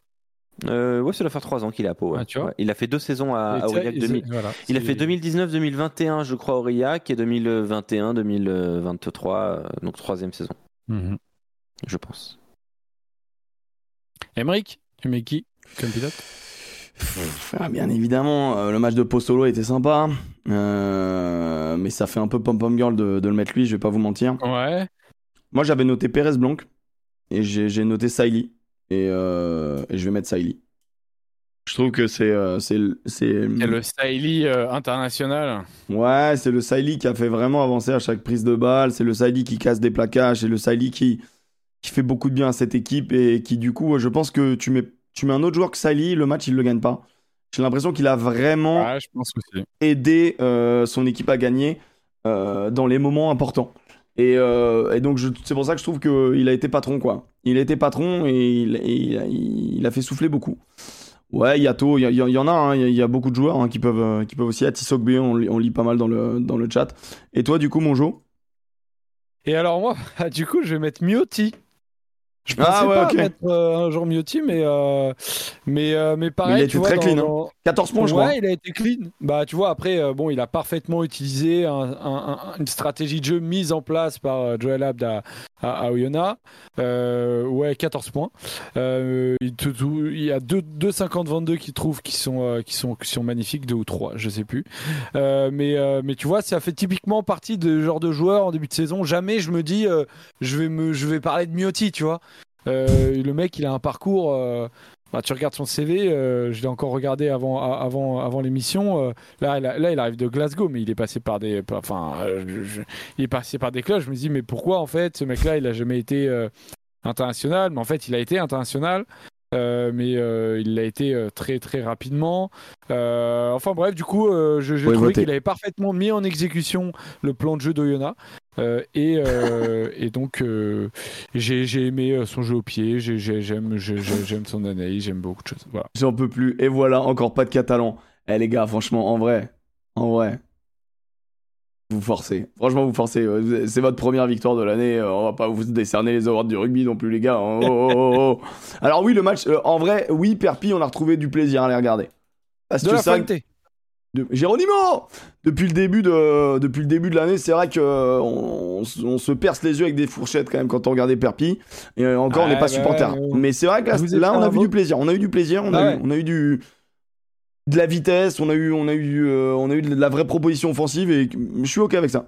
Euh, ouais, ça doit faire trois ans qu'il est à Pau. ouais. Ah, tu vois. Ouais. Il a fait deux saisons à, à Aurillac. et 2000. c'est- voilà, Il a fait 2019-2021, je crois, à Aurillac, et 2021-2023, euh, donc troisième saison, Mhm. je pense. Emric, tu mets qui comme pilote? Ah, bien évidemment, euh, le match de Pau Solo était sympa. Euh, mais ça fait un peu pom-pom girl de, de le mettre lui, je vais pas vous mentir. Ouais. Moi j'avais noté Perez Blanc et j'ai noté. Et, euh, et je vais mettre Saïli. Je trouve que c'est. euh, c'est le Styly euh, international. Ouais, c'est le Saïli qui a fait vraiment avancer à chaque prise de balle. C'est le Saïli qui casse des plaquages. C'est le Saïli qui, qui fait beaucoup de bien à cette équipe. Et qui, du coup, je pense que tu mets, tu mets un autre joueur que Saïli, le match, il le gagne pas. J'ai l'impression qu'il a vraiment Ouais, je pense aussi. aider euh, son équipe à gagner euh, dans les moments importants. Et, euh, et donc c'est pour ça que je trouve qu'il a été patron quoi. Il a été patron et il, a, fait souffler beaucoup. Ouais, Yato, il y, y en a, hein, il y, a- beaucoup de joueurs hein, qui, peuvent, euh, qui peuvent aussi. Atisok B, on, lit- pas mal dans le, dans le chat. Et toi, du coup, mon Jo Et alors moi, du coup, je vais mettre Miotti. Je pensais Ah ouais, pas ok. mettre euh, un jour Miotti, mais euh, mais euh, mais pareil. Mais il a tu été vois, très dans- clean, hein. dans- 14 points, je ouais, crois. il a été clean. Bah, tu vois, après, euh, bon, il a parfaitement utilisé un- un- un- une stratégie de jeu mise en place par euh, Joel Abd à, à, à Oyonnax. Euh, ouais, 14 points. Euh, il, te- tout- il y a deux, deux 50-22 qui trouvent qui sont, euh, qui, sont, qui sont magnifiques, deux ou trois, je sais plus. Euh, mais, euh, mais tu vois, ça fait typiquement partie de genre de joueur en début de saison. Jamais je me dis, euh, je, vais me, je vais parler de Miotti, tu vois. Euh, le mec, il a un parcours. euh, bah, tu regardes son CV, euh, je l'ai encore regardé avant, l'émission. là, il arrive de Glasgow, mais il est passé par des, enfin, il est passé par des clubs. Je me dis, mais pourquoi en fait, ce mec-là, il a jamais été international? Mais en fait, il a été international. Euh, mais euh, il l'a été euh, très très rapidement. Enfin bref, du coup, je, je Oui, trouvais qu'il avait parfaitement mis en exécution le plan de jeu d'Oyonnax. Euh, et, euh, et donc, euh, j'ai aimé son jeu au pied, j'ai- j'ai- j'aime j'ai- j'ai- j'aime son analyse, j'aime beaucoup de choses. Voilà. J'en peux plus. Et voilà, encore pas de catalan. Eh les gars, franchement, en vrai, en vrai, vous forcez. Franchement, vous forcez. C'est votre première victoire de l'année. euh, On va pas vous décerner les awards du rugby non plus, les gars. Oh, oh, oh, oh. Alors oui, le match. euh, en vrai, oui, Perpi, on a retrouvé du plaisir à les regarder. Parce De que la de- Géronimo depuis le début de depuis le début de l'année c'est vrai que euh, on, on se- perce les yeux avec des fourchettes quand même quand on regardait Perpi et encore on n'est pas bah supporter ouais, ouais. mais c'est vrai que là, on a vu du plaisir on a eu du plaisir on a Ah eu ouais. on a eu du de la vitesse on a eu on a eu euh, on a eu de la vraie proposition offensive et je suis ok avec ça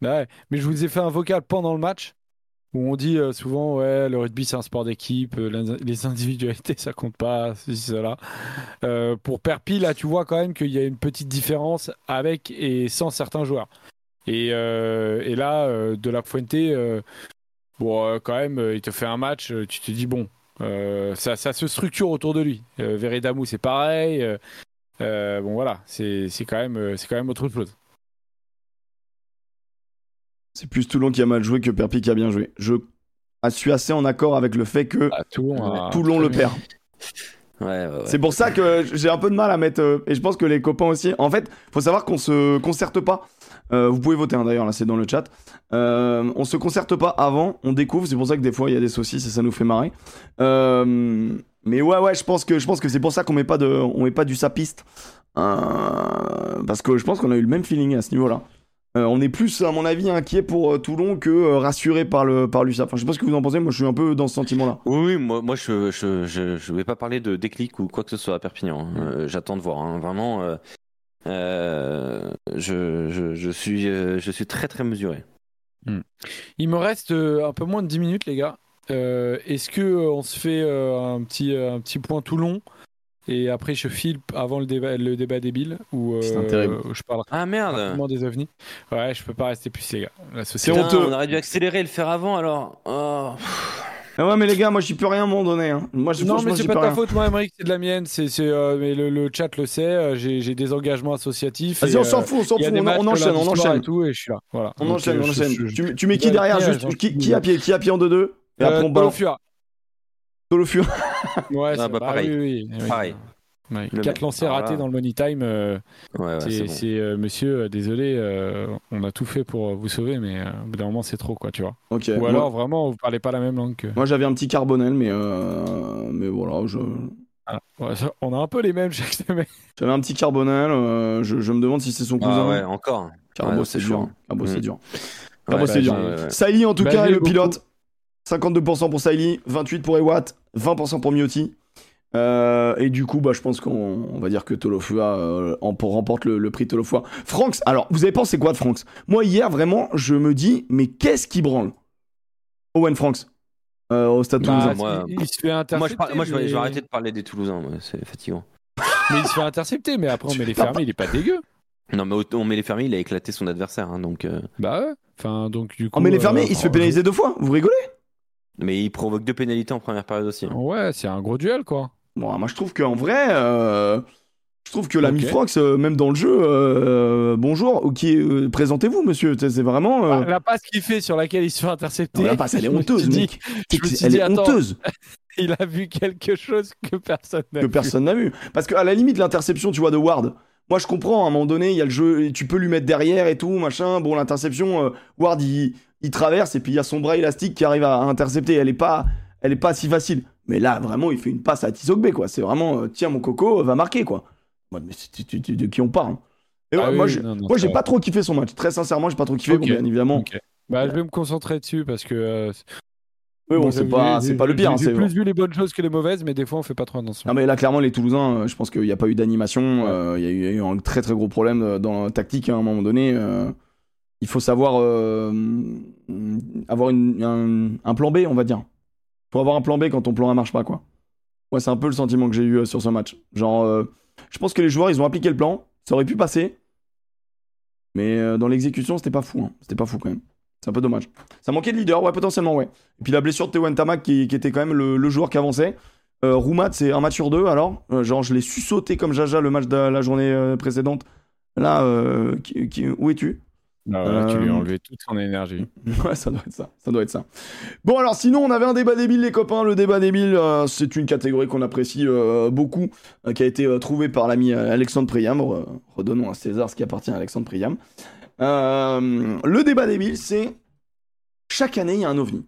Bah mais je vous ai fait un vocal pendant le match où on dit euh, souvent ouais le rugby c'est un sport d'équipe, euh, les individualités ça compte pas, ceci cela. Euh, pour Perpi là tu vois quand même qu'il y a une petite différence avec et sans certains joueurs. Et, là de la Fuente bon quand même il te fait un match, tu te dis bon euh, ça, ça se structure autour de lui. Euh, Veredamou c'est pareil. euh, euh, bon voilà c'est quand même c'est quand même autre chose. c'est plus Toulon qui a mal joué que Perpi qui a bien joué je suis assez en accord avec le fait que Ah, Toulon, a- Toulon le perd Ouais, ouais, ouais. C'est pour ça que j'ai un peu de mal à mettre. euh, et je pense que les copains aussi. En fait, faut savoir qu'on se concerte pas. Euh, vous pouvez voter hein, d'ailleurs, là c'est dans le chat. Euh, on se concerte pas avant, on découvre. C'est pour ça que des fois il y a des saucisses et ça nous fait marrer. Euh, mais ouais, ouais, je pense que je pense que c'est pour ça qu'on met pas de, on met pas du sapiste. Euh, parce que je pense qu'on a eu le même feeling à ce niveau-là. Euh, on est plus, à mon avis, inquiet pour Toulon que rassuré par le par l'USAP. Enfin, je sais pas ce que vous en pensez. Moi, je suis un peu dans ce sentiment-là. Oui, moi, moi je, je, je, vais pas parler de déclic ou quoi que ce soit à Perpignan. hein. J'attends de voir. hein. Vraiment, je, je, je, suis, je suis très très mesuré. Il me reste euh, un peu moins de 10 minutes, les gars. Euh, Est-ce que euh, on se fait euh, un, petit, euh, un petit point tout long? Et après je file avant le débat, le débat débile ou euh, C'est terrible. je parle Ah merde des ovnis Ouais, je peux pas rester plus, les gars. La C'est honteux. On aurait dû accélérer et le faire avant alors. Oh. Ah ouais, mais les gars, moi, j'y peux rien à un moment donné. hein. Moi, je, Non, mais c'est pas peux ta rien. faute, moi, Emmerich, c'est de la mienne. C'est, c'est, euh, mais le, le chat le sait. euh, J'ai, j'ai des engagements associatifs. Vas-y, on s'en euh, fout, on s'en fout. On, enchaîne, on enchaîne. Et tout, et je suis là. Voilà. On Donc, enchaîne, euh, on enchaîne. je- je- Tu, tu mets qui je- derrière juste? je- qui, qui a pied Qui a pied en 2-2 Et Euh, après, on Polo balance. Fura. Solo Fur. Ouais, Ah, c'est- bah, pareil. Pareil. Ouais. Le Quatre mec. lancers Ah, ratés dans le money time. euh, Ouais, ouais, c'est, bon. euh, monsieur, euh, désolé, euh, on a tout fait pour euh, vous sauver, mais euh, au bout d'un moment, c'est trop, quoi, tu vois. Ok. Ou moi- alors, vraiment, vous parlez pas la même langue que. Moi, j'avais un petit carbonel, mais euh, mais voilà, je Ah, ouais, ça- on a un peu les mêmes chaque semaine. j'avais un petit carbonel. euh, je, je me demande si c'est son cousin. Ah ouais, encore. Carbo, Ouais, c'est c'est dur. Carbo, Mm. c'est dur. Carbo, Ouais, c'est bah, dur. ouais. Saïli, en tout Bah, cas, est le beaucoup. pilote. 52% pour Saïli, 28 pour Ewatt, 20% pour Miotti. Euh, et du coup, bah, je pense qu'on on va dire que Tolofua euh, en- remporte le, le prix Tolofua. Franks, alors, vous avez pensé quoi de Franks? Moi, hier, vraiment, je me dis, mais qu'est-ce qui branle? Owen Franks euh, au Stade Bah, Toulousain. moi- il, il se fait intercepter. Moi, je, par- moi je, vais, je vais mais- arrêter de parler des Toulousains, c'est fatigant. Mais il se fait intercepter, mais après, on met les fermés, il est pas dégueu. Non, mais on met les fermiers, il a éclaté son adversaire, hein, donc. euh, Bah ouais. Enfin, donc, du coup. Oh, mais les fermés, euh, il se fait pénaliser deux fois, vous rigolez? Mais il provoque deux pénalités en première période aussi. hein. Ouais, c'est un gros duel, quoi. Bon, moi, je trouve qu'en vrai, euh, je trouve que l'ami Ok. Franks, euh, même dans le jeu, euh, bonjour, ok, euh, présentez-vous, monsieur. C'est vraiment. euh, Ah, La passe qu'il fait sur laquelle il se fait intercepter. non, la passe, elle est honteuse, dit, je elle dit, est attends, honteuse Il a vu quelque chose que personne n'a que vu. personne n'a vu. Parce qu'à la limite, l'interception, tu vois, de Ward. Moi, je comprends, à un moment donné, il y a le jeu, tu peux lui mettre derrière et tout, machin. Bon, l'interception, euh, Ward, il, il traverse, et puis il y a son bras élastique qui arrive à, intercepter. Elle est pas, elle est pas si facile. Mais là, vraiment, il fait une passe à Tizogbe, quoi. C'est vraiment, euh, tiens, mon coco, euh, va marquer, quoi. Ouais, mais de qui on parle Et Ah ouais, oui, moi, j'ai- moi, pas trop kiffé son match. Très sincèrement, j'ai pas trop kiffé, bon, bien évidemment. Bah, je vais me concentrer dessus parce que. euh, bon, moi, c'est pas, j'ai- c'est pas le pire. hein, J'ai c'est plus vu les bonnes choses que les mauvaises, mais des fois, on fait pas trop attention. Non mais là clairement les Toulousains, euh, je pense qu'il n'y a pas eu d'animation, il y, a eu- il y a eu un très très gros problème dans la tactique hein, à un moment donné. euh, il faut savoir euh, avoir un, plan B on va dire. Il faut avoir un plan B quand ton plan A marche pas quoi. Moi c'est un peu le sentiment que j'ai eu euh, sur ce match. Genre euh, je pense que les joueurs ils ont appliqué le plan, ça aurait pu passer. Mais dans l'exécution c'était pas fou, hein. c'était pas fou quand même. C'est un peu dommage. Ça manquait de leader, ouais potentiellement ouais. Et puis la blessure de Tewan Tamak qui, était quand même le, joueur qui avançait. Roumat, c'est un match sur deux, alors Genre, je l'ai su sauter comme Jaja le match de la journée précédente. Là, qui- où es-tu? Ah Tu lui as Euh, enlevé toute son énergie. Ouais, ça doit être ça. Ça doit être ça. Bon, alors sinon, on avait un débat débile, les copains. Le débat débile, euh, c'est une catégorie qu'on apprécie euh, beaucoup, qui a été trouvée par l'ami Alexandre Priam. Re- redonnons à César ce qui appartient à Alexandre Priam. Le débat débile, c'est chaque année, il y a un ovni.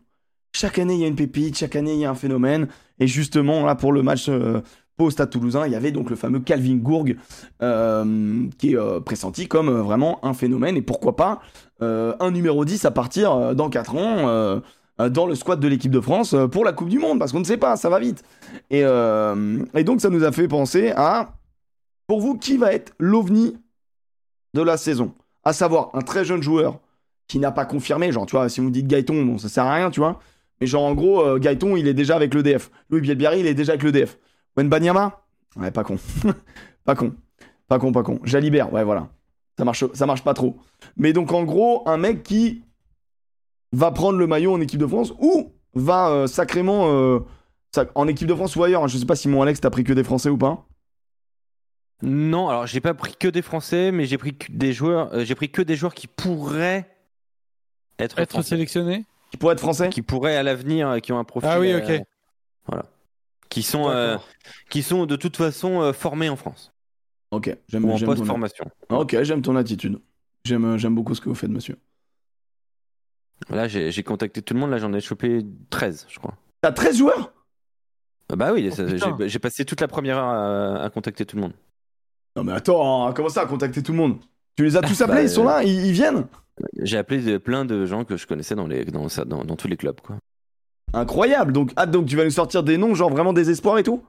Chaque année, il y a une pépite. Chaque année, il y a un phénomène. Et justement, là, pour le match, au Stade Toulousain, il y avait donc le fameux Calvin Gourg euh, qui est euh, pressenti comme euh, vraiment un phénomène et pourquoi pas un numéro 10 à partir dans 4 ans dans le squad de l'équipe de France pour la Coupe du Monde parce qu'on ne sait pas, ça va vite. Et, donc ça nous a fait penser à pour vous qui va être l'ovni de la saison, à savoir un très jeune joueur qui n'a pas confirmé, genre tu vois, si vous me dites Gaëton, ça sert à rien, tu vois. Mais genre en gros, Gaëton il est déjà avec l'EDF. Louis Bielbiari il est déjà avec l'EDF. Wenbanyama Ouais, pas con. pas con. Pas con, pas con. Jalibert, ouais, voilà. Ça marche, ça marche pas trop. Mais donc, en gros, un mec qui va prendre le maillot en équipe de France ou va euh, sacrément. euh, sac- en équipe de France ou ailleurs. hein. Je sais pas si mon Alex, t'as pris que des Français ou pas. Non, alors j'ai pas pris que des Français, mais j'ai pris que des joueurs. euh, j'ai pris que des joueurs qui pourraient être, Être français, sélectionné Qui pourrait être français? Qui pourraient à l'avenir, qui ont un profil. Ah oui, euh, ok. voilà. Qui sont, euh, qui sont de toute façon euh, formés en France Ok, j'aime ou en ton- post-formation. Ok, j'aime ton attitude. J'aime euh, j'aime beaucoup ce que vous faites, monsieur. Là, j'ai j'ai contacté tout le monde. Là, j'en ai chopé 13, je crois. T'as 13 joueurs? Ah Bah oui, Oh, ça- j'ai j'ai passé toute la première heure à, à contacter tout le monde. Non, mais attends, hein, comment ça, à contacter tout le monde? Tu les as tous appelés Bah, Ils sont là ils, ils viennent? J'ai appelé de- plein de gens que je connaissais dans, les, dans, dans tous les clubs. Quoi. Incroyable Donc, ah, donc tu vas nous sortir des noms, genre vraiment des espoirs et tout?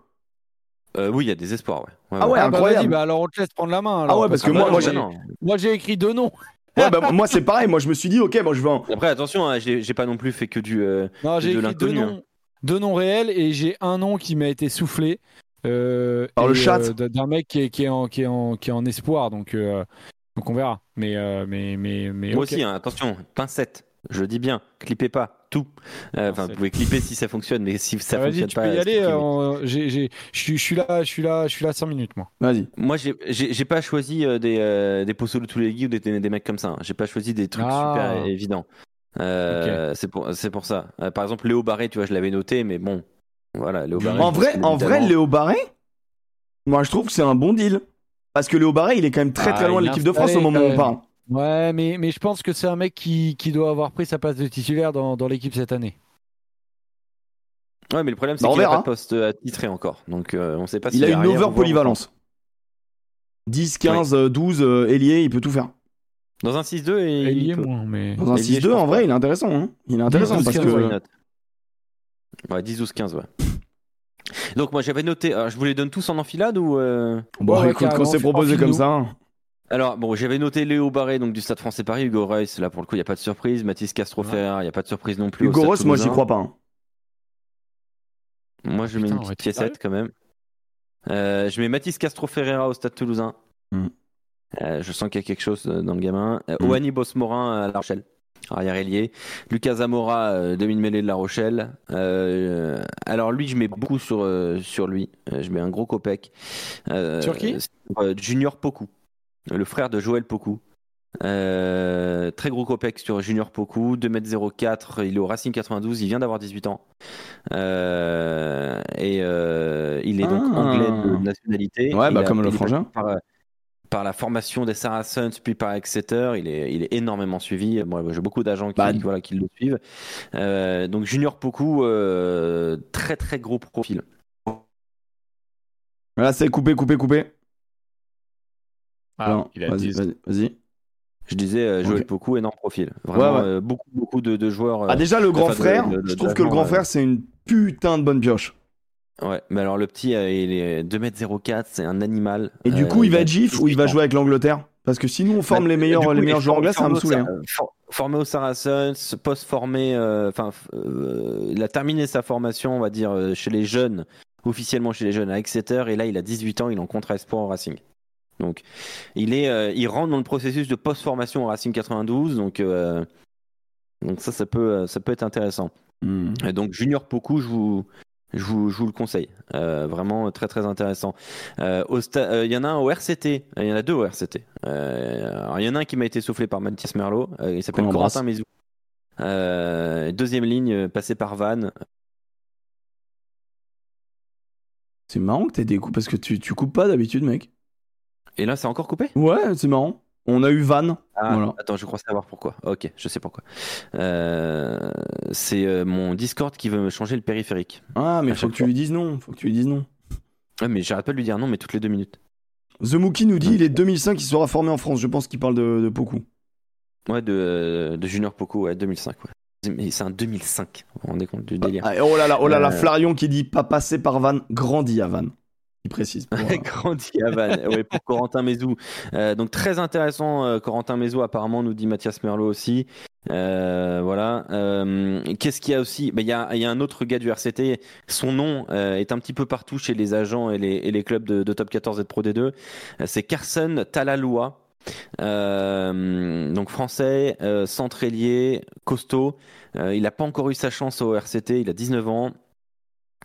Euh, oui, il y a des espoirs. Ouais. Ah ouais, Ah bah incroyable. bah alors on te laisse prendre la main. Ah ouais, parce que Ah moi- bah j'ai- non. moi j'ai écrit deux noms. Ouais, bah, moi c'est pareil, moi je me suis dit, ok, moi je vais en. Après, attention, hein, j'ai pas non plus fait que du. euh, Non, j'ai de écrit deux noms, deux noms réels et j'ai un nom qui m'a été soufflé. euh, Par le chat. euh, d'un mec qui est, qui, est en, qui, est en, qui est en espoir, donc, euh, donc on verra. Mais, euh, mais, mais, mais Moi aussi, hein, attention, pincette. Je dis bien, clippez pas tout. Euh, Enfin, vous pouvez clipper si ça fonctionne, mais si ça Ah, Vas-y, fonctionne tu pas. peux y aller. euh, j'ai- j'ai- Je suis- là, je suis là, je suis là 5 minutes moi. Vas-y. Moi, j'ai- j'ai j'ai pas choisi euh, des, euh, des tous les ou des, des, des mecs comme ça. hein. J'ai pas choisi des trucs Ah. super évidents. Euh, C'est pour, c'est pour ça. Euh, par exemple, Léo Barré, tu vois, je l'avais noté, mais bon, voilà, Léo Barré. En vrai, en vrai, Léo Barré, moi je trouve que c'est un bon deal. Parce que Léo Barré, il est quand même très très Ah, loin de l'équipe de France au moment où on parle. Ouais, mais, mais je pense que c'est un mec qui, qui doit avoir pris sa place de titulaire dans, dans l'équipe cette année. Ouais, mais le problème, c'est Bah, on qu'il a verra. pas de poste à titrer encore. Donc, euh, on sait pas Il a est une arrière ou over voire polyvalence. 10, 15, euh, 12, euh, ailier, il peut tout faire. Dans un 6-2 et. Et il est peut- moins, mais. Dans un Ailier, je 6-2, pense en vrai, pas. il est intéressant. hein. Il est intéressant 12, parce 15, que. why not Ouais, 10, 12, 15, ouais. Donc, moi, j'avais noté. Alors, je vous les donne tous en enfilade ou. euh, Bon, Ouais, ouais, écoute, quand c'est proposé enfile-nous. comme ça. hein. Alors, bon, j'avais noté Léo Barré, donc du Stade français Paris, Hugo Reus, là pour le coup, il n'y a pas de surprise. Mathis Castro Ferrer, il n'y a pas de surprise non plus. au Hugo Ross, moi j'y crois pas. hein. Moi, je mets une petite piécette quand même. Euh, je mets Mathis Castro Ferreira au Stade Toulousain. Mm. Euh, je sens qu'il y a quelque chose euh, dans le gamin. Euh, Mm. Oani Bosmorin à La Rochelle, arrière ailier. Lucas Zamora, euh, demi-mêlée de La Rochelle. Euh, alors lui, je mets beaucoup sur, euh, sur lui. Euh, je mets un gros copec. Euh, Sur qui? euh, Junior Poku, le frère de Joël Poku. Euh, très gros copec sur Junior Poku, 2m04, il est au Racing 92, il vient d'avoir 18 ans. Euh, et euh, il est donc Ah. anglais de nationalité. Ouais, bah, a- comme le frangin. Par, par la formation des Saracens, puis par Exeter, il est, il est énormément suivi. Moi, j'ai beaucoup d'agents qui, Bah, voilà, qui le suivent. Donc Junior Poku, très très gros profil. Là, c'est coupé, coupé, coupé. Ah, Non, il a vas-y, 10. vas-y, vas-y. Je disais euh, Joël Ok. Poku, énorme profil. Vraiment, Ouais, ouais. euh, beaucoup beaucoup de, de joueurs. euh, Ah, déjà, le grand enfin, de- frère, de- de- je trouve que le grand euh, frère, c'est une putain de bonne pioche. Ouais, mais alors le petit, euh, il est 2m04, c'est un animal. Et du Euh, coup, il va être gif ou il va 18 ans. jouer avec l'Angleterre? Parce que si nous, on forme Bah, les meilleurs, coup, les meilleurs joueurs anglais, ça va me saouler. Sa- for- Formé au Saracens, post-formé, euh, enfin, euh, il a terminé sa formation, on va dire, euh, chez les jeunes, officiellement chez les jeunes à Exeter, et là, il a 18 ans, il est en contre espoir au Racing. Donc, il est, euh, il rentre dans le processus de post-formation au Racing 92, donc, euh, donc ça, ça peut, euh, ça peut être intéressant. Hmm. Et donc Junior Poku, je vous, je vous, je vous le conseille. Euh, vraiment très très intéressant. Il y en a un au RCT, il y en a deux au RCT. Alors, il y en a un qui m'a été soufflé par Mathias Merlot, il s'appelle. Corentin Mézou. Deuxième ligne, passé par Van. C'est marrant que t'aies des coups parce que tu, tu coupes pas d'habitude, mec. Et là, c'est encore coupé? Ouais, c'est marrant. On a eu Van. Ah, Voilà. Attends, je crois savoir pourquoi. Ok, je sais pourquoi. Euh, c'est euh, mon Discord qui veut me changer le périphérique. Ah, mais faut que tu lui dises non. Faut que tu lui dises non. Ouais, mais j'arrête pas de lui dire non, mais toutes les deux minutes. The Mookie nous dit il est 2005, il sera formé en France. Je pense qu'il parle de, de Poku. Ouais, de, de Junior Poco, ouais, 2005. Ouais. Mais c'est un 2005, vous vous rendez compte du délire Ah, oh là là, oh là là, Euh. Flarion qui dit pas passé par Van, grandi à Van. Il précise. pour, euh, Grandi à Vannes, ouais, pour Corentin Mézou. Euh, donc très intéressant, euh, Corentin Mézou apparemment nous dit Mathias Merlot aussi. Euh, voilà. Qu'est-ce qu'il y a aussi? Ben, Il y, a, il y a un autre gars du RCT. Son nom est un petit peu partout chez les agents et les, et les clubs de, de Top 14 et de Pro D2. Euh, C'est Carson Talaloa. Euh, donc français, euh, centre ailier, costaud. Euh, il n'a pas encore eu sa chance au RCT. Il a 19 ans.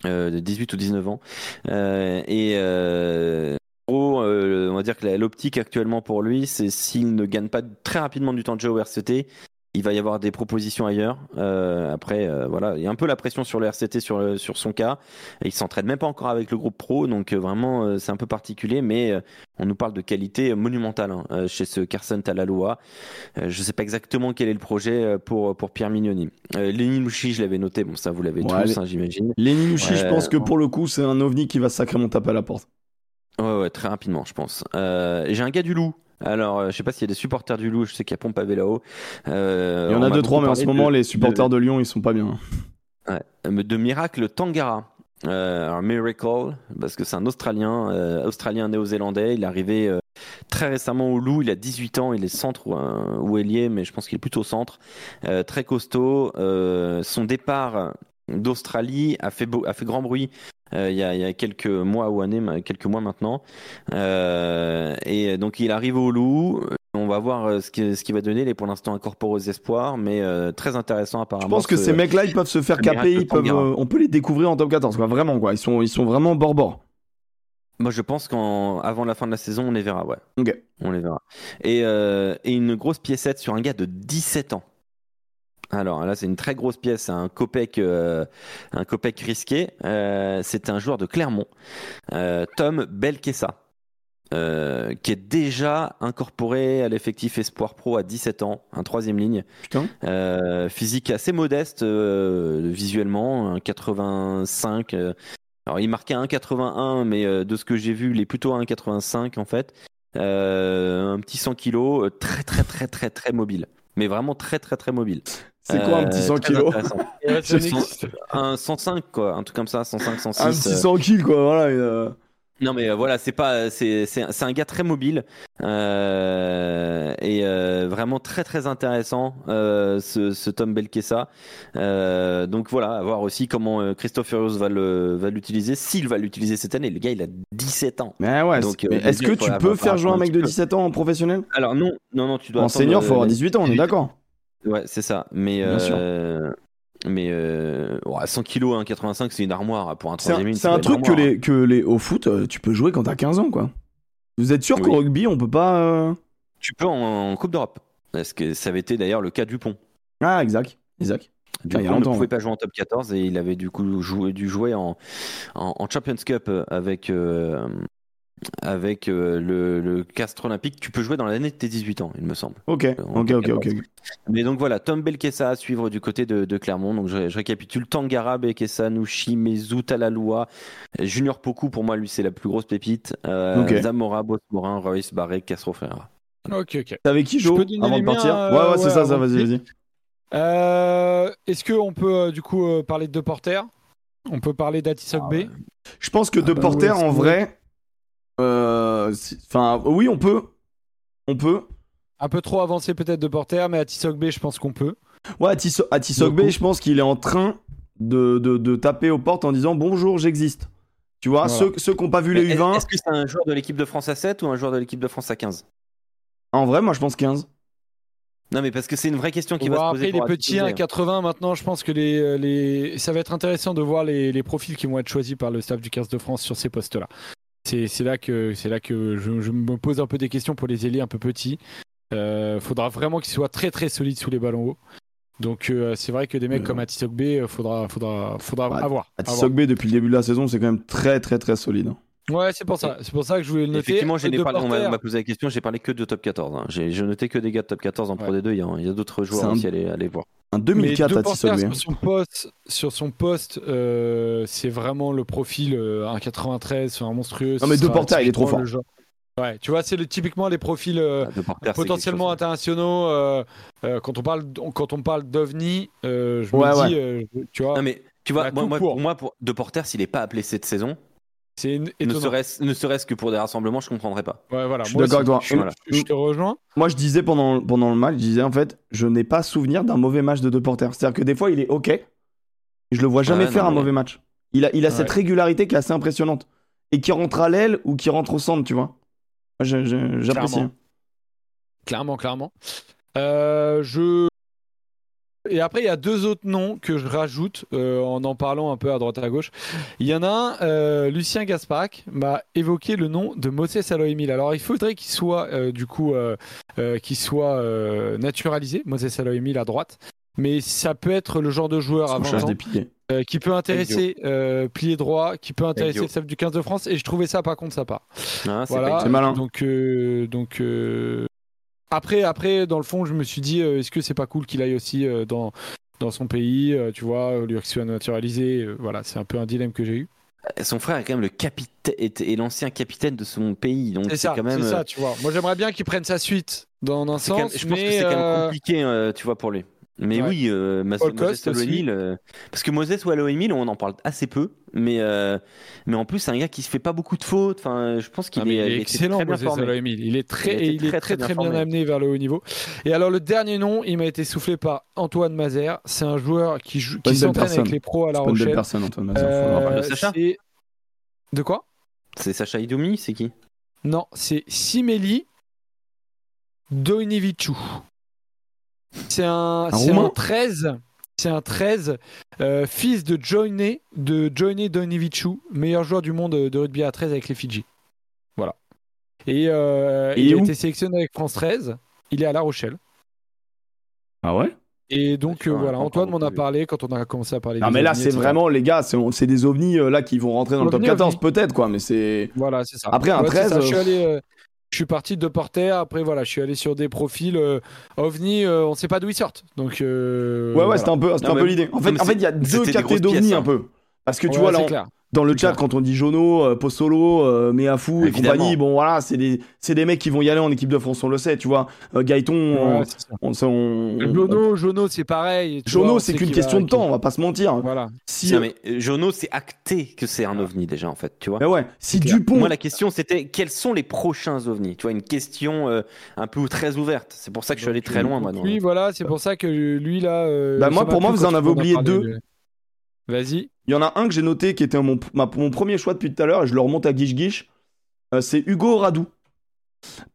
Euh, de 18 ou 19 ans. Euh, et euh, gros, on va dire que l'optique actuellement pour lui, c'est s'il ne gagne pas très rapidement du temps de jeu au RCT, il va y avoir des propositions ailleurs. Euh, après, euh, voilà, il y a un peu la pression sur le RCT sur, le- sur son cas. Il s'entraîne même pas encore avec le groupe pro, donc euh, vraiment, c'est un peu particulier, mais on nous parle de qualité monumentale hein, chez ce Carson Talaloa. Je sais pas exactement quel est le projet pour, pour Pierre Mignoni. Lenny je l'avais noté, bon, ça vous l'avez Ouais, tous, hein, j'imagine. Lenny je pense que pour le coup, c'est un ovni qui va sacrément taper à la porte. Ouais, ouais, très rapidement, je pense. Euh, J'ai un gars du Loup. Alors, euh, je sais pas s'il y a des supporters du Loup. Je sais qu'il y a Pompavé là-haut. Euh, Il y en a deux, trois, mais en ce moment, de- les supporters de... Lyon, ils sont pas bien. Ouais, de Miracle Tangara. Euh, un Miracle, parce que c'est un Australien, euh, Australien néo-zélandais. Il est arrivé euh, très récemment au Loup. Il a 18 ans. Il est centre ou, ailier, mais je pense qu'il est plutôt centre. Très costaud. Son départ d'Australie a fait, beau- a fait grand bruit il y, a, il y a quelques mois ou années, quelques mois maintenant. Euh, et donc il arrive au Loup. On va voir euh, ce qu'il ce qu'il va donner. Il est pour l'instant incorporé aux espoirs, mais euh, très intéressant apparemment. Je pense que ce- ces mecs-là, ils peuvent se faire caper, ils peuvent, euh, on peut les découvrir en top 14, quoi. Vraiment, quoi. Ils sont, ils sont vraiment bord-bord. Moi, je pense qu'avant la fin de la saison, on les verra, ouais. Ok. On les verra. Et, euh, et une grosse piécette sur un gars de 17 ans. Alors là, c'est une très grosse pièce, un Copec, euh, un Copec risqué. Euh, c'est un joueur de Clermont, euh, Tom Belkessa, qui est déjà incorporé à l'effectif Espoir Pro à 17 ans, un troisième ligne. Physique assez modeste visuellement, un 85. euh, alors il marquait un 81, mais de ce que j'ai vu, il est plutôt à un 85 en fait. Un petit 100 kilos, très très très très très mobile. Mais vraiment très très très mobile. C'est quoi un Euh, petit 100 très kilos? Un 105 quoi, un truc comme ça, 105, 106. Un petit euh, 100 kills, quoi. Voilà. euh, non mais euh, voilà, c'est pas, c'est un gars très mobile euh, et euh, vraiment très très intéressant euh, ce, ce Tom Belkessa. Euh, donc voilà, à voir aussi comment euh, Christophe Furios va le va l'utiliser, s'il va l'utiliser cette année. Le gars, il a 17 ans. Mais ouais, Donc, euh, est-ce que tu peux faire jouer un mec de un petit 17 ans en professionnel? Alors non, non, non, tu dois En senior, faut euh, avoir la- 18 ans, on est d'accord. Ouais, c'est ça. Mais euh, mais euh, ouais, 100 kilos, 1,85, c'est une armoire pour un troisième c'est un truc que les, que les, au foot, euh, tu peux jouer quand t'as 15 ans, quoi. Vous êtes sûr Oui. qu'au rugby, on peut pas. euh, Tu peux en, en Coupe d'Europe. Parce que ça avait été d'ailleurs le cas du Pont. Ah, exact. Exact. Du Ah, il y a coup, on ne pouvait ouais. pas jouer en top 14 et il avait du coup joué, dû jouer en, en, en Champions Cup avec, euh, avec euh, le, le Castres Olympique. Tu peux jouer dans l'année de tes 18 ans, il me semble. Ok, En ok, ok, ok. 14. Mais donc voilà, Tom Belkessa à suivre du côté de, de Clermont. Donc je, je récapitule Tangara, Belkessa, Nouchi, Mezu, Talaloua, Junior Poku, pour moi, lui, c'est la plus grosse pépite. Euh, Ok. Zamora, Bosmorin, Royce, Barré, Castro Ferreira. Ok, ok. Avec qui, Je Jo, peux donner avant de partir miens, Ouais, euh, ouais, c'est ouais, ça, vas-y, vas-y. Euh, Est-ce qu'on peut euh, du coup euh, parler de deux porteurs On peut parler d'Atisok Ah B ouais. Je pense que Ah De bah, Porter, ouais, en vrai. Euh, si- Enfin, oui, on peut. On peut. Un peu trop avancé peut-être de porter, mais Atisok B, je pense qu'on peut. Ouais, Atiso- Atisogbe, Beaucoup. je pense qu'il est en train de, de, de taper aux portes en disant bonjour, j'existe. Tu vois, Voilà. ceux, ceux qui n'ont pas vu les Mais U20, Est-ce que c'est un joueur de l'équipe de France à 7 ou un joueur de l'équipe de France à 15 en vrai, moi je pense 15. Non, mais parce que c'est une vraie question qui va se après, poser. est pour petit, Atisogbe. 1,80 maintenant. Je pense que les, euh, les... ça va être intéressant de voir les, les profils qui vont être choisis par le staff du 15 de France sur ces postes-là. C'est là que, c'est là que je, je me pose un peu des questions pour les ailiers un peu petits. Euh, faudra vraiment qu'ils soient très très solides sous les ballons hauts. Donc euh, c'est vrai que des mecs Euh. comme Atisok B, euh, faudra, faudra, faudra Ouais, avoir. Atisogbe, depuis le début de la saison, c'est quand même très très très solide. hein. Ouais, c'est pour ça. C'est pour ça que je voulais le noter. Effectivement, j'ai parlé- on m'a- posé la question, j'ai parlé que de top 14. hein. J'ai noté que des gars de top 14 en Pro Ouais. D2. Il y a, d'autres joueurs un- aussi à aller, voir. Un mais 2004 De à sur son poste, sur son poste, euh, c'est vraiment le profil euh, 1,93, c'est un monstrueux. Non, mais ce De sera Porter, il est trop fort. le genre- Ouais, tu vois, c'est le, typiquement les profils euh, c'est potentiellement chose. internationaux. euh, euh, quand on parle, quand on parle d'OVNI, euh, je Ouais, me ouais. dis, euh, tu vois, Non, mais tu vois, moi, tout moi, pour. pour moi, pour De Porter, s'il n'est pas appelé cette saison, c'est ne serait-ce ne serait-ce que pour des rassemblements, je comprendrais pas. Ouais, voilà. Je suis moi d'accord avec toi. Je, Voilà. je te rejoins. Moi, je disais pendant, pendant le match, je disais en fait, je n'ai pas souvenir d'un mauvais match de Deporter. C'est-à-dire que des fois, il est OK. Je le vois jamais Ouais, faire non, un mais- mauvais match. Il a, il a cette régularité qui est assez impressionnante. Et qui rentre à l'aile ou qui rentre au centre, tu vois. J'apprécie. Clairement. Clairement, clairement. Euh, je. Et après, il y a deux autres noms que je rajoute euh, en en parlant un peu à droite à gauche. Il y en a un, euh, Lucien Gasparac m'a évoqué le nom de Moses Aloemil. Alors, il faudrait qu'il soit euh, du coup euh, euh, qu'il soit euh, naturalisé, Moses Aloemil à droite. Mais ça peut être le genre de joueur à On 20 cherche ans euh, qui peut intéresser euh, plié droit, qui peut intéresser le staff du 15 de France. Et je trouvais ça pas contre sa part. Hein, c'est Voilà. pas- C'est malin. Donc, euh, donc euh, après, après, dans le fond, je me suis dit, euh, est-ce que c'est pas cool qu'il aille aussi euh, dans dans son pays, euh, tu vois, au lieu qu'il soit naturalisé. voilà, c'est un peu un dilemme que j'ai eu. Son frère est quand même le capitaine est, l'ancien capitaine de son pays, donc C'est quand même. c'est ça, tu vois. Moi, j'aimerais bien qu'il prenne sa suite dans un même- sens, je pense mais que c'est quand même compliqué, tu vois, pour lui. Mais Ouais. oui, euh, Mas- Moses. Aloemil, euh, parce que Moses ou Aloemil, on en parle assez peu, mais euh, mais en plus c'est un gars qui se fait pas beaucoup de fautes. Enfin, je pense qu'il Ah, est, il est il était excellent, très bien Moses. Il est très, Il est très, très, très très, bien amené vers le haut niveau. Et alors, le dernier nom, il m'a été soufflé par Antoine Mazer. C'est un joueur qui, joue, qui s'entraîne avec les pros à La C'est pas une belle Rochelle. personne, Antoine rappeler. Euh, De Sacha? c'est- De quoi? C'est Sacha Idomi, c'est qui? Non, c'est Simeli Doiniviciu. C'est un, c'est Roumain un 13. C'est un 13, euh, fils de Joyne, de meilleur joueur du monde de rugby à 13 avec les Fidji. Voilà. Et euh, Et il a été sélectionné avec France 13. Il est à La Rochelle. Ah ouais? Et donc euh, voilà, Antoine m'en a parlé quand on a commencé à parler. Non, des mais là, c'est vraiment, les gars, c'est c'est des ovnis euh, là qui vont rentrer dans le top Ovni, 14, ovni. peut-être, quoi, mais c'est. Voilà, c'est ça. Après, un Ouais, c'est 13, ça, Je suis allé. euh, je suis parti de Porter, après voilà, je suis allé sur des profils euh, OVNI, euh, on sait pas d'où ils sortent. Donc euh, Ouais, ouais, voilà. c'était un peu, un peu l'idée. En fait, en fait, il y a deux catégories d'ovnis pièces, un hein. peu. Parce que tu Ouais, vois, là, on- dans le chat, clair. quand on dit Jono, euh, Postolo, euh, Meafou et compagnie, bon voilà, c'est des, c'est des mecs qui vont y aller en équipe de France, on le sait, tu vois. Euh, Gaëton, on- Ouais, on, sait, on- Jono, Jono, c'est pareil. Jono, on c'est qu'une question va- de temps, on va pas se mentir. Voilà. Si, Non, mais euh, Jono, c'est acté que c'est un ovni déjà en fait, tu vois. mais ouais, si. Dupont, Moi, la question c'était quels sont les prochains ovnis? Tu vois, une question euh, un peu très ouverte. C'est pour ça que je suis allé très loin, moi. Oui, voilà, c'est pour ça que lui là. euh, Bah, moi, pour moi, vous en avez oublié deux. Vas-y. il y en a un que j'ai noté qui était mon, ma- mon premier choix depuis tout à l'heure et je le remonte à Guiche Guiche. Euh, c'est Hugo Radou.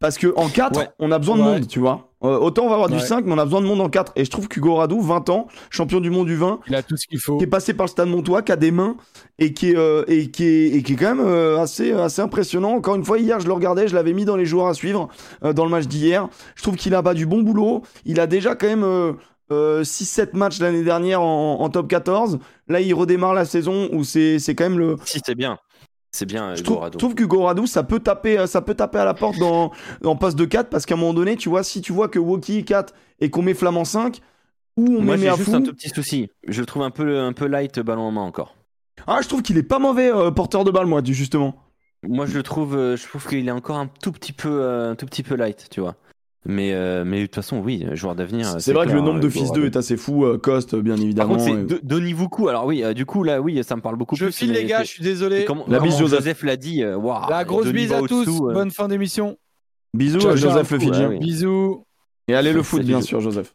Parce que en 4, Ouais. on a besoin de Ouais. monde, tu vois. Euh, autant on va avoir du Ouais. 5, mais on a besoin de monde en 4. Et je trouve qu'Hugo Radou, 20 ans, champion du monde du vin, Il a tout ce qu'il faut. qui est passé par le stade Montois, qui a des mains et qui est, euh, et qui est, et qui est quand même euh, assez, assez impressionnant. Encore une fois, hier, je le regardais, je l'avais mis dans les joueurs à suivre dans le match d'hier. Je trouve qu'il a pas du bon boulot. Il a déjà quand même euh, euh, 6-7 matchs l'année dernière en, en top 14. Là, il redémarre la saison où c'est c'est quand même le. Si, c'est bien. C'est bien, Je trouve, trouve qu'Hugo Radou, ça peut taper, euh, ça peut taper à la porte dans, en poste de 4 parce qu'à un moment donné, tu vois, si tu vois que Woki est 4 et qu'on met Flamand 5, ou on Moi, met à juste un tout petit souci. Je le trouve un peu, un peu light ballon en main encore. Ah, je trouve qu'il est pas mauvais euh, porteur de balle, moi, justement. Moi, je le trouve, euh, je trouve qu'il est encore un tout petit peu, euh, un tout petit peu light, tu vois. Mais, euh, mais de toute façon, oui, joueur d'avenir. C'est vrai que le nombre de fils Rado. 2 est assez fou. euh, Coste, bien Par évidemment. contre, c'est et- Voukou. Alors oui, euh, du coup là, oui, ça me parle beaucoup Je plus. file mais les gars, je suis désolé. La bise, Joseph. l'a dit. euh, waouh, La grosse bise à tous. euh. Bonne fin d'émission. Bisous à Joseph le Fidjien. ouais, oui. Bisous. Et allez le foot, bien sûr, Joseph.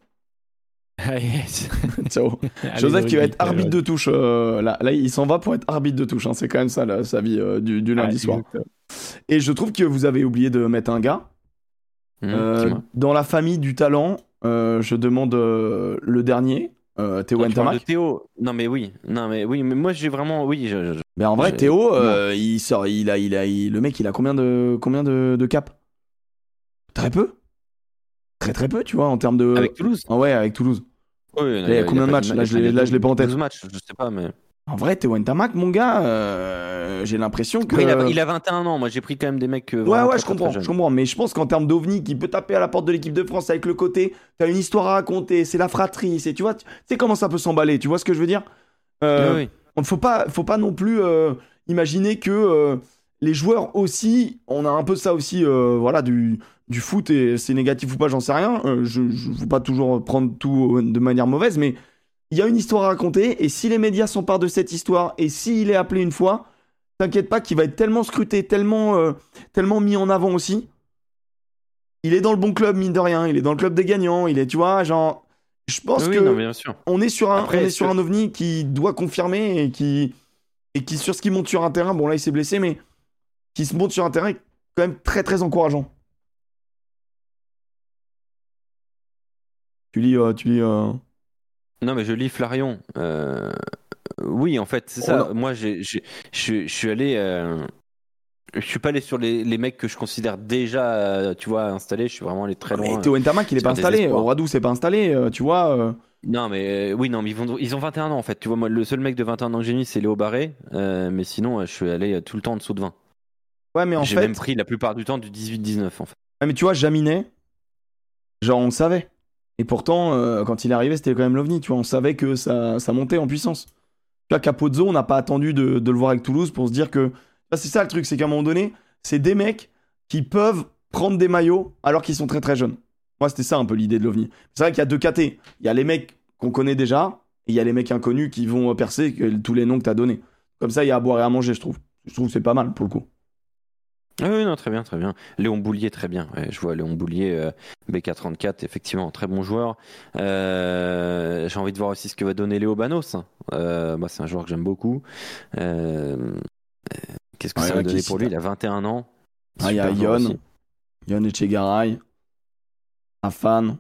Ah, yes. Ciao. Allez, Joseph qui va être arbitre de touche. euh, là, là, il s'en va pour être arbitre de touche. hein. C'est quand même ça, là, sa vie euh, du, du lundi soir. exactement. Et je trouve que vous avez oublié de mettre un gars. Hum, Euh, dans la famille du talent, euh, je demande euh, le dernier, Théo parles de Ntamak. Théo. Non mais oui, non mais oui, mais moi j'ai vraiment, oui, je- je- Mais en vrai, Théo, il sort, il a, il a, il- le mec, il a combien de, combien de, de caps? Très peu. Très très peu, tu vois, en termes de. avec Toulouse? Ah ouais, avec Toulouse. Oui, il y a combien de matchs? Là, je l'ai- là, je l'ai pas en tête. 12 matchs, je sais pas, mais En vrai, Théo Ntamak, mon gars, euh, j'ai l'impression que. Ouais, il, a, il a 21 ans. Moi, j'ai pris quand même des mecs. euh, Ouais, ouais, très, je comprends, je comprends. Mais je pense qu'en termes d'OVNI qui peut taper à la porte de l'équipe de France avec le côté, t'as une histoire à raconter, c'est la fratrie, c'est, tu vois, tu sais comment ça peut s'emballer, tu vois ce que je veux dire? Euh, ne faut pas, faut pas non plus euh, imaginer que les joueurs aussi, on a un peu ça aussi, voilà, du, du foot et c'est négatif ou pas, j'en sais rien. Je ne veux pas toujours prendre tout de manière mauvaise, mais il y a une histoire à raconter et si les médias s'emparent de cette histoire et s'il est appelé une fois, t'inquiète pas qu'il va être tellement scruté, tellement, euh, tellement mis en avant aussi. Il est dans le bon club, mine de rien. Il est dans le club des gagnants. Il est, tu vois, genre. Je pense Oui, que non, bien sûr. on est sur un, Après, on est sur que- un ovni qui doit confirmer et qui, et qui sur ce qui monte sur un terrain, bon là il s'est blessé, mais qui se monte sur un terrain est quand même très très encourageant. Tu lis, euh, tu lis. euh, Non, mais je lis Flarion. Euh, Oui, en fait, c'est Oh, ça. non. Moi, j'ai- j'ai- je suis allé. euh, Je suis pas allé sur les, les mecs que je considère déjà, euh, tu vois, installés. Je suis vraiment allé très Mais loin. Théo Ntamak, il est pas installé. Radou, c'est pas installé, euh, tu vois. euh. Non, mais euh, oui, non, mais ils, vont, ils ont 21 ans en fait. Tu vois, moi, le seul mec de 21 ans que j'ai mis, c'est Léo Barré. Euh, mais sinon, euh, je suis allé euh, tout le temps en dessous de 20. Ouais, mais en J'ai fait. même pris la plupart du temps du 18-19 en fait. Ouais, mais tu vois, Jaminet, genre on le savait. Et pourtant, euh, quand il est arrivé, c'était quand même l'OVNI, tu vois, on savait que ça, ça montait en puissance. Tu vois, Capozzo, on n'a pas attendu de, le voir avec Toulouse pour se dire que. C'est ça le truc, c'est qu'à un moment donné, c'est des mecs qui peuvent prendre des maillots alors qu'ils sont très très jeunes. Moi, c'était ça un peu l'idée de l'OVNI. C'est vrai qu'il y a deux catés. Il y a les mecs qu'on connaît déjà, et il y a les mecs inconnus qui vont percer tous les noms que t'as donnés. Comme ça, il y a à boire et à manger, je trouve. Je trouve que c'est pas mal pour le coup. Ah oui, non, très bien, très bien. Léon Boulier, très bien. Ouais, je vois Léon Boulier, euh, BK34, effectivement, très bon joueur. Euh, J'ai envie de voir aussi ce que va donner Léo Banos. Euh, bah, c'est un joueur que j'aime beaucoup. Euh, euh, Qu'est-ce que ça il y va a donner pour lui? Il a 21 ans. Ah, il y a Yon. Yon Echegaray, Afan,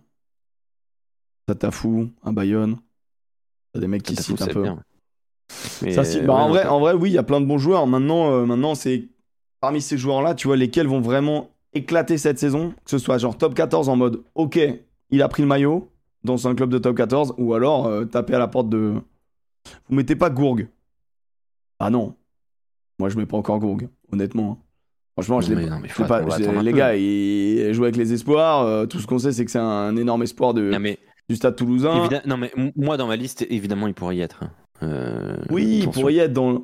Tatafou, à Bayonne. T'as des mecs qui citent un peu. bien. Mais, Ça euh, bah, ouais, en, vrai, en vrai, oui, il y a plein de bons joueurs. Maintenant, euh, maintenant c'est parmi ces joueurs-là, tu vois, lesquels vont vraiment éclater cette saison. Que ce soit genre top 14 en mode, ok, il a pris le maillot dans un club de top 14, ou alors euh, taper à la porte de. Vous mettez pas Gourg. Ah non. Moi, je mets pas encore Gourg, honnêtement. Franchement, je l'ai pas- non, mais je faut l'ai pas- les gars, il joue avec les espoirs. euh, tout ce qu'on sait, c'est que c'est un énorme espoir de, Non, mais, du stade toulousain. non, mais moi, dans ma liste, évidemment, il pourrait y être. hein. Euh, Oui, il pourrait y être dans.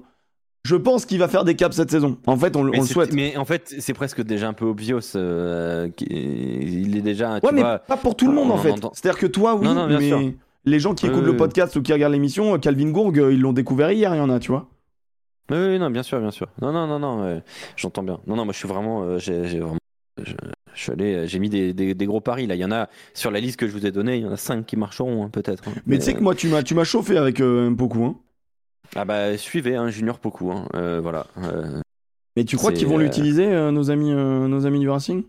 Je pense qu'il va faire des caps cette saison. En fait, on, le- on souhaite. mais en fait, c'est presque déjà un peu obvious. euh, il est déjà. Tu Ouais, mais pas pour tout le monde on en fait. entend- C'est-à-dire que toi, oui, Non, non, bien mais sûr. les gens qui écoutent le podcast ou qui regardent l'émission, euh, Calvin Gourg, euh, ils l'ont découvert hier, il y en a, tu vois. Oui, oui, non, bien sûr, bien sûr. Non, non, non, non, euh, j'entends bien. Non, non, moi, je suis vraiment, j'ai vraiment, je, je suis allé, j'ai mis des, des, des gros paris là. Il y en a sur la liste que je vous ai donnée, il y en a cinq qui marcheront hein, peut-être. hein. Mais tu sais que moi, tu m'as, tu m'as chauffé avec Mpoku, hein. Ah bah suivez, hein, Junior beaucoup, hein, euh, voilà. euh, Mais tu crois qu'ils vont euh, l'utiliser, nos amis, nos amis du Racing?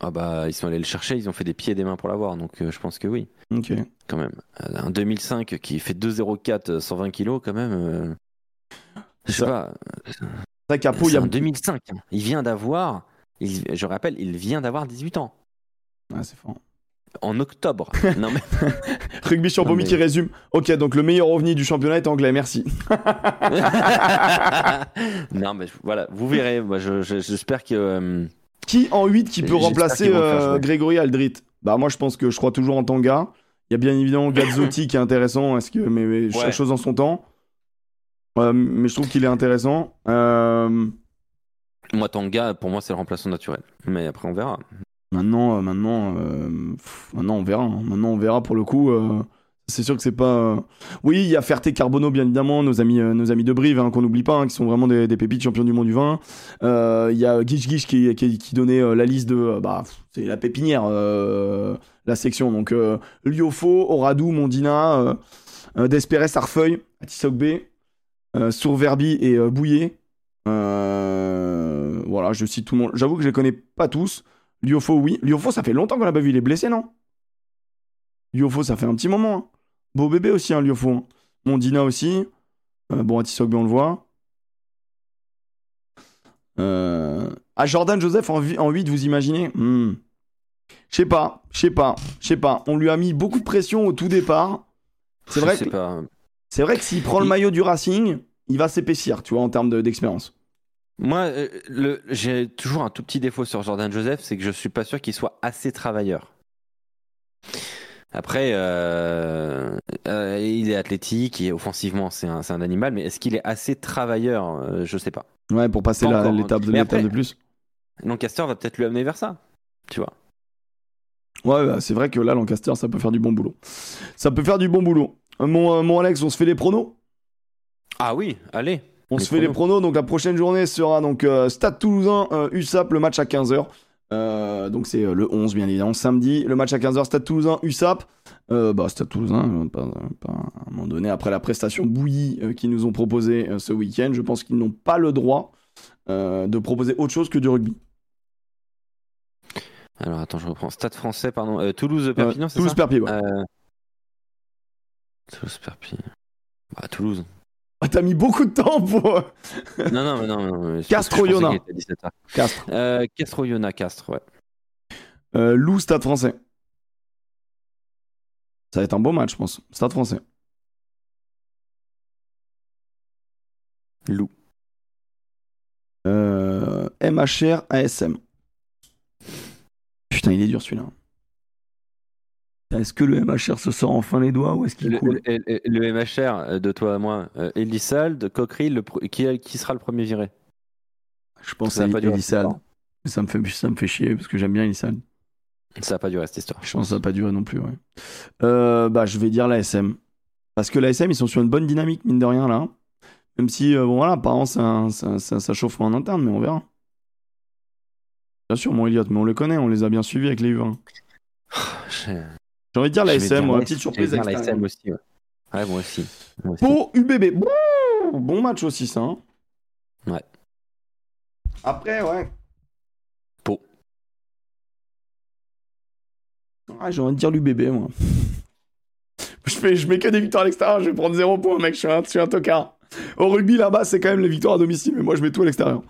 Ah bah ils sont allés le chercher, ils ont fait des pieds et des mains pour l'avoir, donc je pense que oui, Ok. quand même. Un 2005 qui fait 2,04, euh, 120 kilos quand même. je sais Ça- pas. C'est vrai qu'Apo, il y C'est a. en 2005. hein. Il vient d'avoir, il- je rappelle, il vient d'avoir 18 ans. Ah, c'est fort. En octobre. non mais Rugby sur Non, Bomi mais- qui résume. Ok, donc le meilleur ovni du championnat est anglais, merci. non, mais voilà, vous verrez. Moi, je- je- j'espère que. euh, Qui en 8 qui peut remplacer faire euh. Grégory Aldrit? Bah moi je pense que je crois toujours en Tanga. Il y a bien évidemment Gazzotti qui est intéressant, est-ce que mais, mais chaque Ouais. chose en son temps. Euh, mais je trouve qu'il est intéressant. Moi, Tanga, pour moi, c'est le remplaçant naturel. Mais après, on verra. Maintenant, euh, maintenant, euh, maintenant on verra. hein. Maintenant on verra pour le coup. euh, c'est sûr que c'est pas. Oui, il y a Ferté Carbono bien évidemment, nos amis, nos amis de Brive hein, qu'on n'oublie pas, hein, qui sont vraiment des, pépites champions du monde du vin. Il y a Guiche Guiche qui, qui, donnait la liste de. bah, c'est la pépinière, la section. Donc Liofo, Oradou, Mondina, Desperes, Arfeuil, Atisogbe, euh, Sourverbi et Bouillet. Voilà, je cite tout le monde. J'avoue que je les connais pas tous. Liofo, oui. Liofo, ça fait longtemps qu'on l'a pas vu. Il est blessé, non? Liofo, ça fait un petit moment. hein. Beau bébé aussi, hein, Liofo. hein. Mondina aussi. Euh, bon, Atisogbe, on le voit. Euh... Ah, Jordan Joseph en, en 8, vous imaginez? Hmm. Je sais pas, je sais pas, je sais pas. On lui a mis beaucoup de pression au tout départ. C'est vrai que. C'est vrai que s'il prend le Il- maillot du Racing, il va s'épaissir, tu vois, en termes de- d'expérience. Moi, euh, le- j'ai toujours un tout petit défaut sur Jordan Joseph, c'est que je suis pas sûr qu'il soit assez travailleur. Après, euh, euh, il est athlétique et offensivement, c'est un, c'est un animal, mais est-ce qu'il est assez travailleur Je sais pas. Ouais, pour passer la- hein. l'étape de, Mais l'étape après- de plus. Lancaster va peut-être lui amener vers ça, tu vois. Ouais, bah, c'est vrai que là, Lancaster, ça peut faire du bon boulot. Ça peut faire du bon boulot. Mon, mon Alex, on se fait les pronos? Ah oui, allez. On Les se fait les pronos. Donc la prochaine journée sera donc euh, Stade Toulousain, euh, USAP, le match à 15h. donc c'est euh, le 11 bien évidemment. Samedi, le match à 15h, Stade Toulousain, USAP. Euh, bah, Stade Toulousain, euh, pas, pas- à un moment donné, après la prestation bouillie euh, qu'ils nous ont proposée euh, ce week-end, je pense qu'ils n'ont pas le droit euh, de proposer autre chose que du rugby. Alors attends, je reprends. Stade français, pardon. Euh, Toulouse-Perpignan, Euh, c'est ça? Toulouse-Perpignan, ouais. Euh, Toulouse-Perpignan. Bah, Toulouse. Ah, T'as mis beaucoup de temps pour... euh, non, non, mais non. non je- Castro Yona. qu'il était 17 heures. Castres. Euh, Castro Yona, Castres, ouais. Euh, Lou, Stade français. Ça va être un beau match, je pense. Stade français. Lou. Euh, MHR ASM. Putain, il est dur celui-là. Est-ce que le MHR se sort enfin les doigts ou est-ce qu'il Le, coule le- le- le MHR euh, de toi à moi, euh, Elisald, Coqueril, le pro- qui, qui sera le premier viré? Je pense ça à va pas durer Elissal. longtemps. Mais Ça me, fait, ça me fait chier parce que j'aime bien Elissal. Ça va pas durer cette histoire. Je pense que ça va pas durer non plus. Ouais. Euh, bah, je vais dire l'ASM. Parce que l'ASM, ils sont sur une bonne dynamique, mine de rien, là. Même si, euh, bon, voilà, apparemment, ça, ça, ça, ça chauffe en interne, mais on verra. Bien sûr, mon Elliot, mais on le connaît, on les a bien suivis avec les U20. J'ai envie de dire l'ASM, dire ouais, petite surprise dire extérieure. l'ASM aussi. Ouais. Ouais, moi aussi. Moi aussi. Pau UBB. Bon match aussi, ça. hein. Ouais. Après, ouais. Pau. Ah, j'ai envie de dire l'UBB, moi. Je, fais, je mets que des victoires à l'extérieur, je vais prendre 0 points, mec, je suis un, je suis un tocard. Au rugby, là-bas, c'est quand même les victoires à domicile, mais moi, je mets tout à l'extérieur.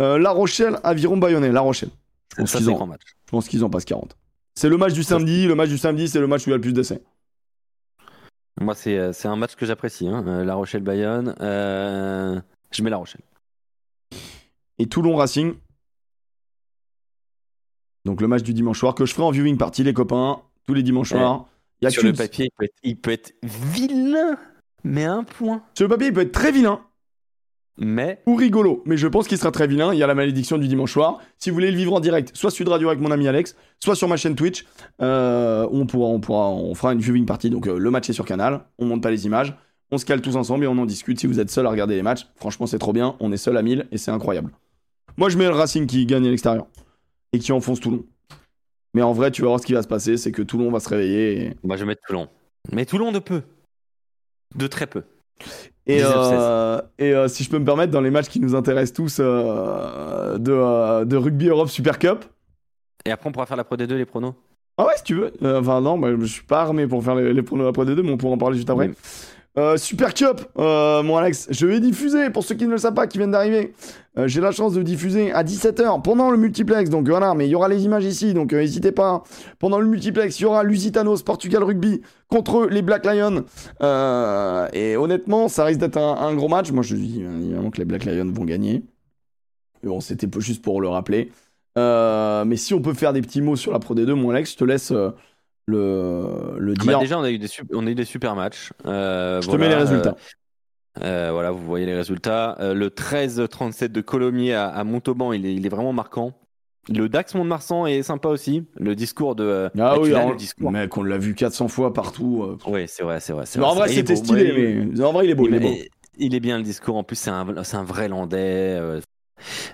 Euh, la Rochelle, Aviron Bayonnais, La Rochelle. Pense qu'ils en- je pense qu'ils en passent 40. C'est le match du samedi, le match du samedi, c'est le match où il y a le plus d'essais. Moi, c'est euh, c'est un match que j'apprécie. Hein. euh, La Rochelle-Bayonne. Euh, Je mets La Rochelle. et Toulon Racing. Donc le match du dimanche soir que je ferai en viewing party les copains tous les dimanches Ouais. soirs. Sur le papier, il peut, être, il peut être vilain, mais un point. Sur le papier, il peut être très vilain Mais ou rigolo, mais je pense qu'il sera très vilain. Il y a la malédiction du dimanche soir. Si vous voulez le vivre en direct, soit Sud Radio avec mon ami Alex, soit sur ma chaîne Twitch, euh, on pourra, on pourra, on fera une viewing party. Donc euh, le match est sur Canal, on monte pas les images, on se cale tous ensemble et on en discute. Si vous êtes seul à regarder les matchs, franchement c'est trop bien. On est seul à 1000 et c'est incroyable. Moi je mets le Racing qui gagne à l'extérieur et qui enfonce Toulon. Mais en vrai, tu vas voir ce qui va se passer, c'est que Toulon va se réveiller. Et... moi, je vais mettre Toulon. Mais Toulon de peu. De très peu. Et, 19-16. euh, et euh, si je peux me permettre, dans les matchs qui nous intéressent tous euh, de, de Rugby Europe Super Cup. Et après, on pourra faire la Pro D2, les pronos. Ah ouais, si tu veux. Enfin, non, bah, je suis pas armé pour faire les, les pronos après des deux, mais on pourra en parler juste après. Oui. Euh, Super Cup, euh, mon Alex, je vais diffuser, pour ceux qui ne le savent pas, qui viennent d'arriver, euh, j'ai la chance de diffuser à 17h pendant le multiplex, donc voilà, mais il y aura les images ici, donc n'hésitez pas. Pendant le multiplex, il y aura Lusitanos, Portugal Rugby, contre les Black Lions. Et honnêtement, ça risque d'être un, gros match. Moi, je dis évidemment que les Black Lions vont gagner. Mais bon, c'était juste pour le rappeler. Mais si on peut faire des petits mots sur la Pro D2, mon Alex, je te laisse le, le Bah, dire. déjà, on a eu des, on a eu des super matchs. Euh, je te voilà, mets les résultats. euh, euh, voilà, vous voyez les résultats. Euh, le 13-37 de Colomiers à, à Montauban, il est, il est vraiment marquant. Le Dax Mont-de-Marsan est sympa aussi. Le discours de. Ah bah, oui, alors, le discours. mec, on l'a vu 400 fois partout. euh. Oui, c'est vrai, c'est vrai. Mais en vrai, Il c'était stylé, mais en vrai, il est beau. Il, est beau. il, il est bien le discours. En plus, c'est un, c'est un vrai landais.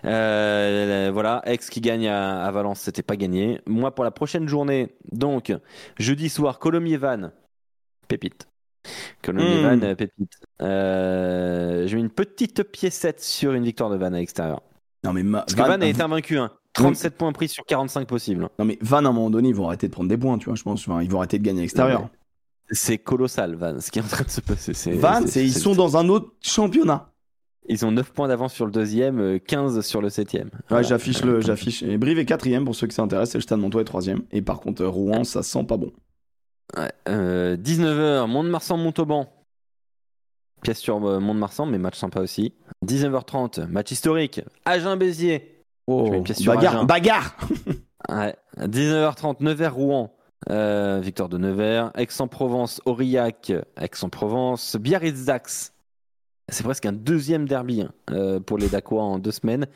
Euh. Voilà, ex qui gagne à, à Valence, c'était pas gagné. Moi, pour la prochaine journée, donc jeudi soir, Colomiers-Vannes, pépite. Colomiers-Vannes, Hmm. euh, pépite. Euh, J'ai mis une petite piécette sur une victoire de Vannes à l'extérieur. Non, mais ma- Parce que Van, Vannes a été invaincu. Hein. 37 points pris sur 45 possibles. non, mais Van, à un moment donné, ils vont arrêter de prendre des points, tu vois, je pense. Enfin, ils vont arrêter de gagner à l'extérieur. C'est colossal, Vannes, ce qui est en train de se passer. c'est- Van, c'est- c'est- ils sont dans un autre championnat. Ils ont 9 points d'avance sur le deuxième, euh, 15 sur le septième. Ouais, Voilà. j'affiche le, j'affiche. Et Brive est quatrième pour ceux qui s'intéressent, et le Stade Montois est troisième. Et par contre, euh, Rouen, ça sent pas bon. Ouais, euh, 19h, Mont-de-Marsan, Montauban. pièce sur euh, Mont-de-Marsan, mais match sympa aussi. 19h30, match historique. Agen-Béziers. Oh, bagarre, Agen. bagarre Ouais. 19h30, Nevers-Rouen. Euh, victoire de Nevers. Aix-en-Provence, Aurillac. Aix-en-Provence. Biarritz-Dax. C'est presque un deuxième derby hein, euh, pour les Dacois en deux semaines.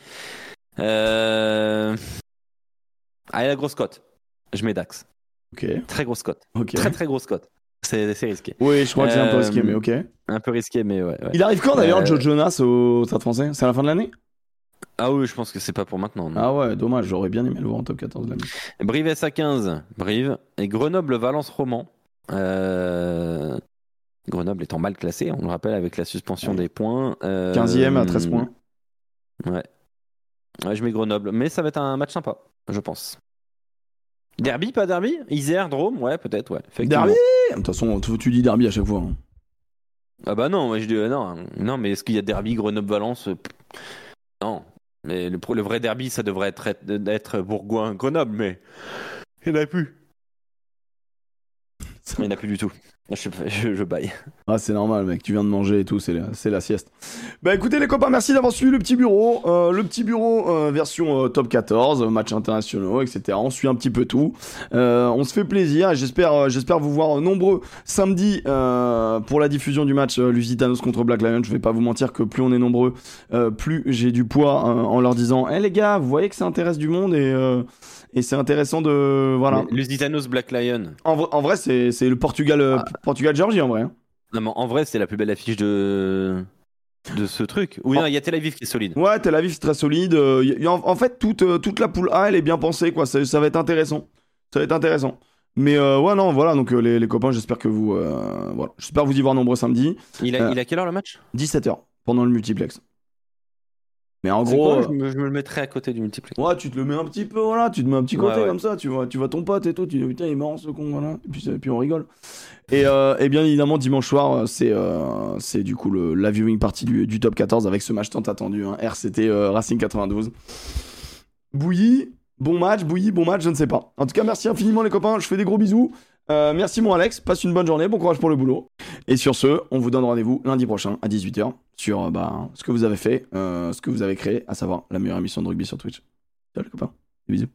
Euh... Allez, la grosse cote. Je mets Dax. Ok, Très grosse cote. Très très grosse cote. C'est c'est risqué. Oui, je crois que c'est un peu Euh, risqué, mais ok. Un peu risqué, mais ouais. ouais. Il arrive quand d'ailleurs, Euh, Joe Jonas au Stade français? C'est à la fin de l'année? Ah oui, je pense que c'est pas pour maintenant. non. Ah ouais, dommage, j'aurais bien aimé le voir en top 14 de l'année. Brive SA15, Brive. Et Grenoble-Valence-Roman. Euh, Grenoble étant mal classé, on le rappelle, avec la suspension Ouais. des points. Euh, 15ème à 13 points. Ouais. Ouais, je mets Grenoble. Mais ça va être un match sympa, je pense. Derby, pas derby? Isère, Drôme? Ouais, peut-être, ouais. Derby? De toute façon, tu, dis derby à chaque fois. hein. Ah bah non, moi je dis euh, non. Non, mais est-ce qu'il y a derby Grenoble-Valence? Euh, Non. Mais le vrai derby, ça devrait être, être Bourgoin-Grenoble, mais il n'y en a plus. Il n'y en a plus du tout. Je, baille. Ah, c'est normal, mec, tu viens de manger et tout, c'est la, sieste. Bah écoutez, les copains, merci d'avoir suivi le petit bureau. Euh, le petit bureau, euh, version euh, top 14, euh, matchs internationaux, etc. On suit un petit peu tout. On se fait plaisir j'espère, j'espère vous voir nombreux samedi pour la diffusion du match Lusitanos contre Black Lion. Je vais pas vous mentir que plus on est nombreux, plus j'ai du poids en leur disant Eh les gars, vous voyez que ça intéresse du monde et, et c'est intéressant de. Voilà. Lusitanos Black Lion. En, vrai- en vrai, c'est, c'est le Portugal, euh, Ah. Portugal-Géorgie en vrai. hein. Non, mais en vrai, c'est la plus belle affiche de de ce truc. Oui, Oh. il y a Tel Aviv qui est solide. Ouais, Tel Aviv c'est très solide. Euh, y- en, en fait, toute, euh, toute la poule A, elle est bien pensée, quoi. Ça, ça va être intéressant. Ça va être intéressant. Mais euh, ouais, non, voilà. Donc les, les copains, j'espère que vous, voilà, j'espère vous y voir nombreux samedi, Il a, il a quelle heure le match? 17h pendant le multiplex. Mais en gros, quoi euh, je, me, je me le mettrai à côté du multiplex. ouais, tu te le mets un petit peu, voilà, tu te mets un petit côté Ouais, ouais. comme ça, tu vois, tu vois ton pote et tout, tu dis putain, il est marrant ce con, voilà. Et puis, on rigole. Et, euh, et bien évidemment, dimanche soir, euh, c'est euh, c'est du coup le, la viewing partie du, du top 14 avec ce match tant attendu, hein, RCT euh, Racing 92. Bouilly, bon match, Bouilly, bon match, je ne sais pas. En tout cas, merci infiniment les copains, je fais des gros bisous. Euh, merci mon Alex, passe une bonne journée, bon courage pour le boulot. Et sur ce, on vous donne rendez-vous lundi prochain à 18h sur euh, bah, ce que vous avez fait, euh, ce que vous avez créé, à savoir la meilleure émission de rugby sur Twitch. Ciao les copains, bisous.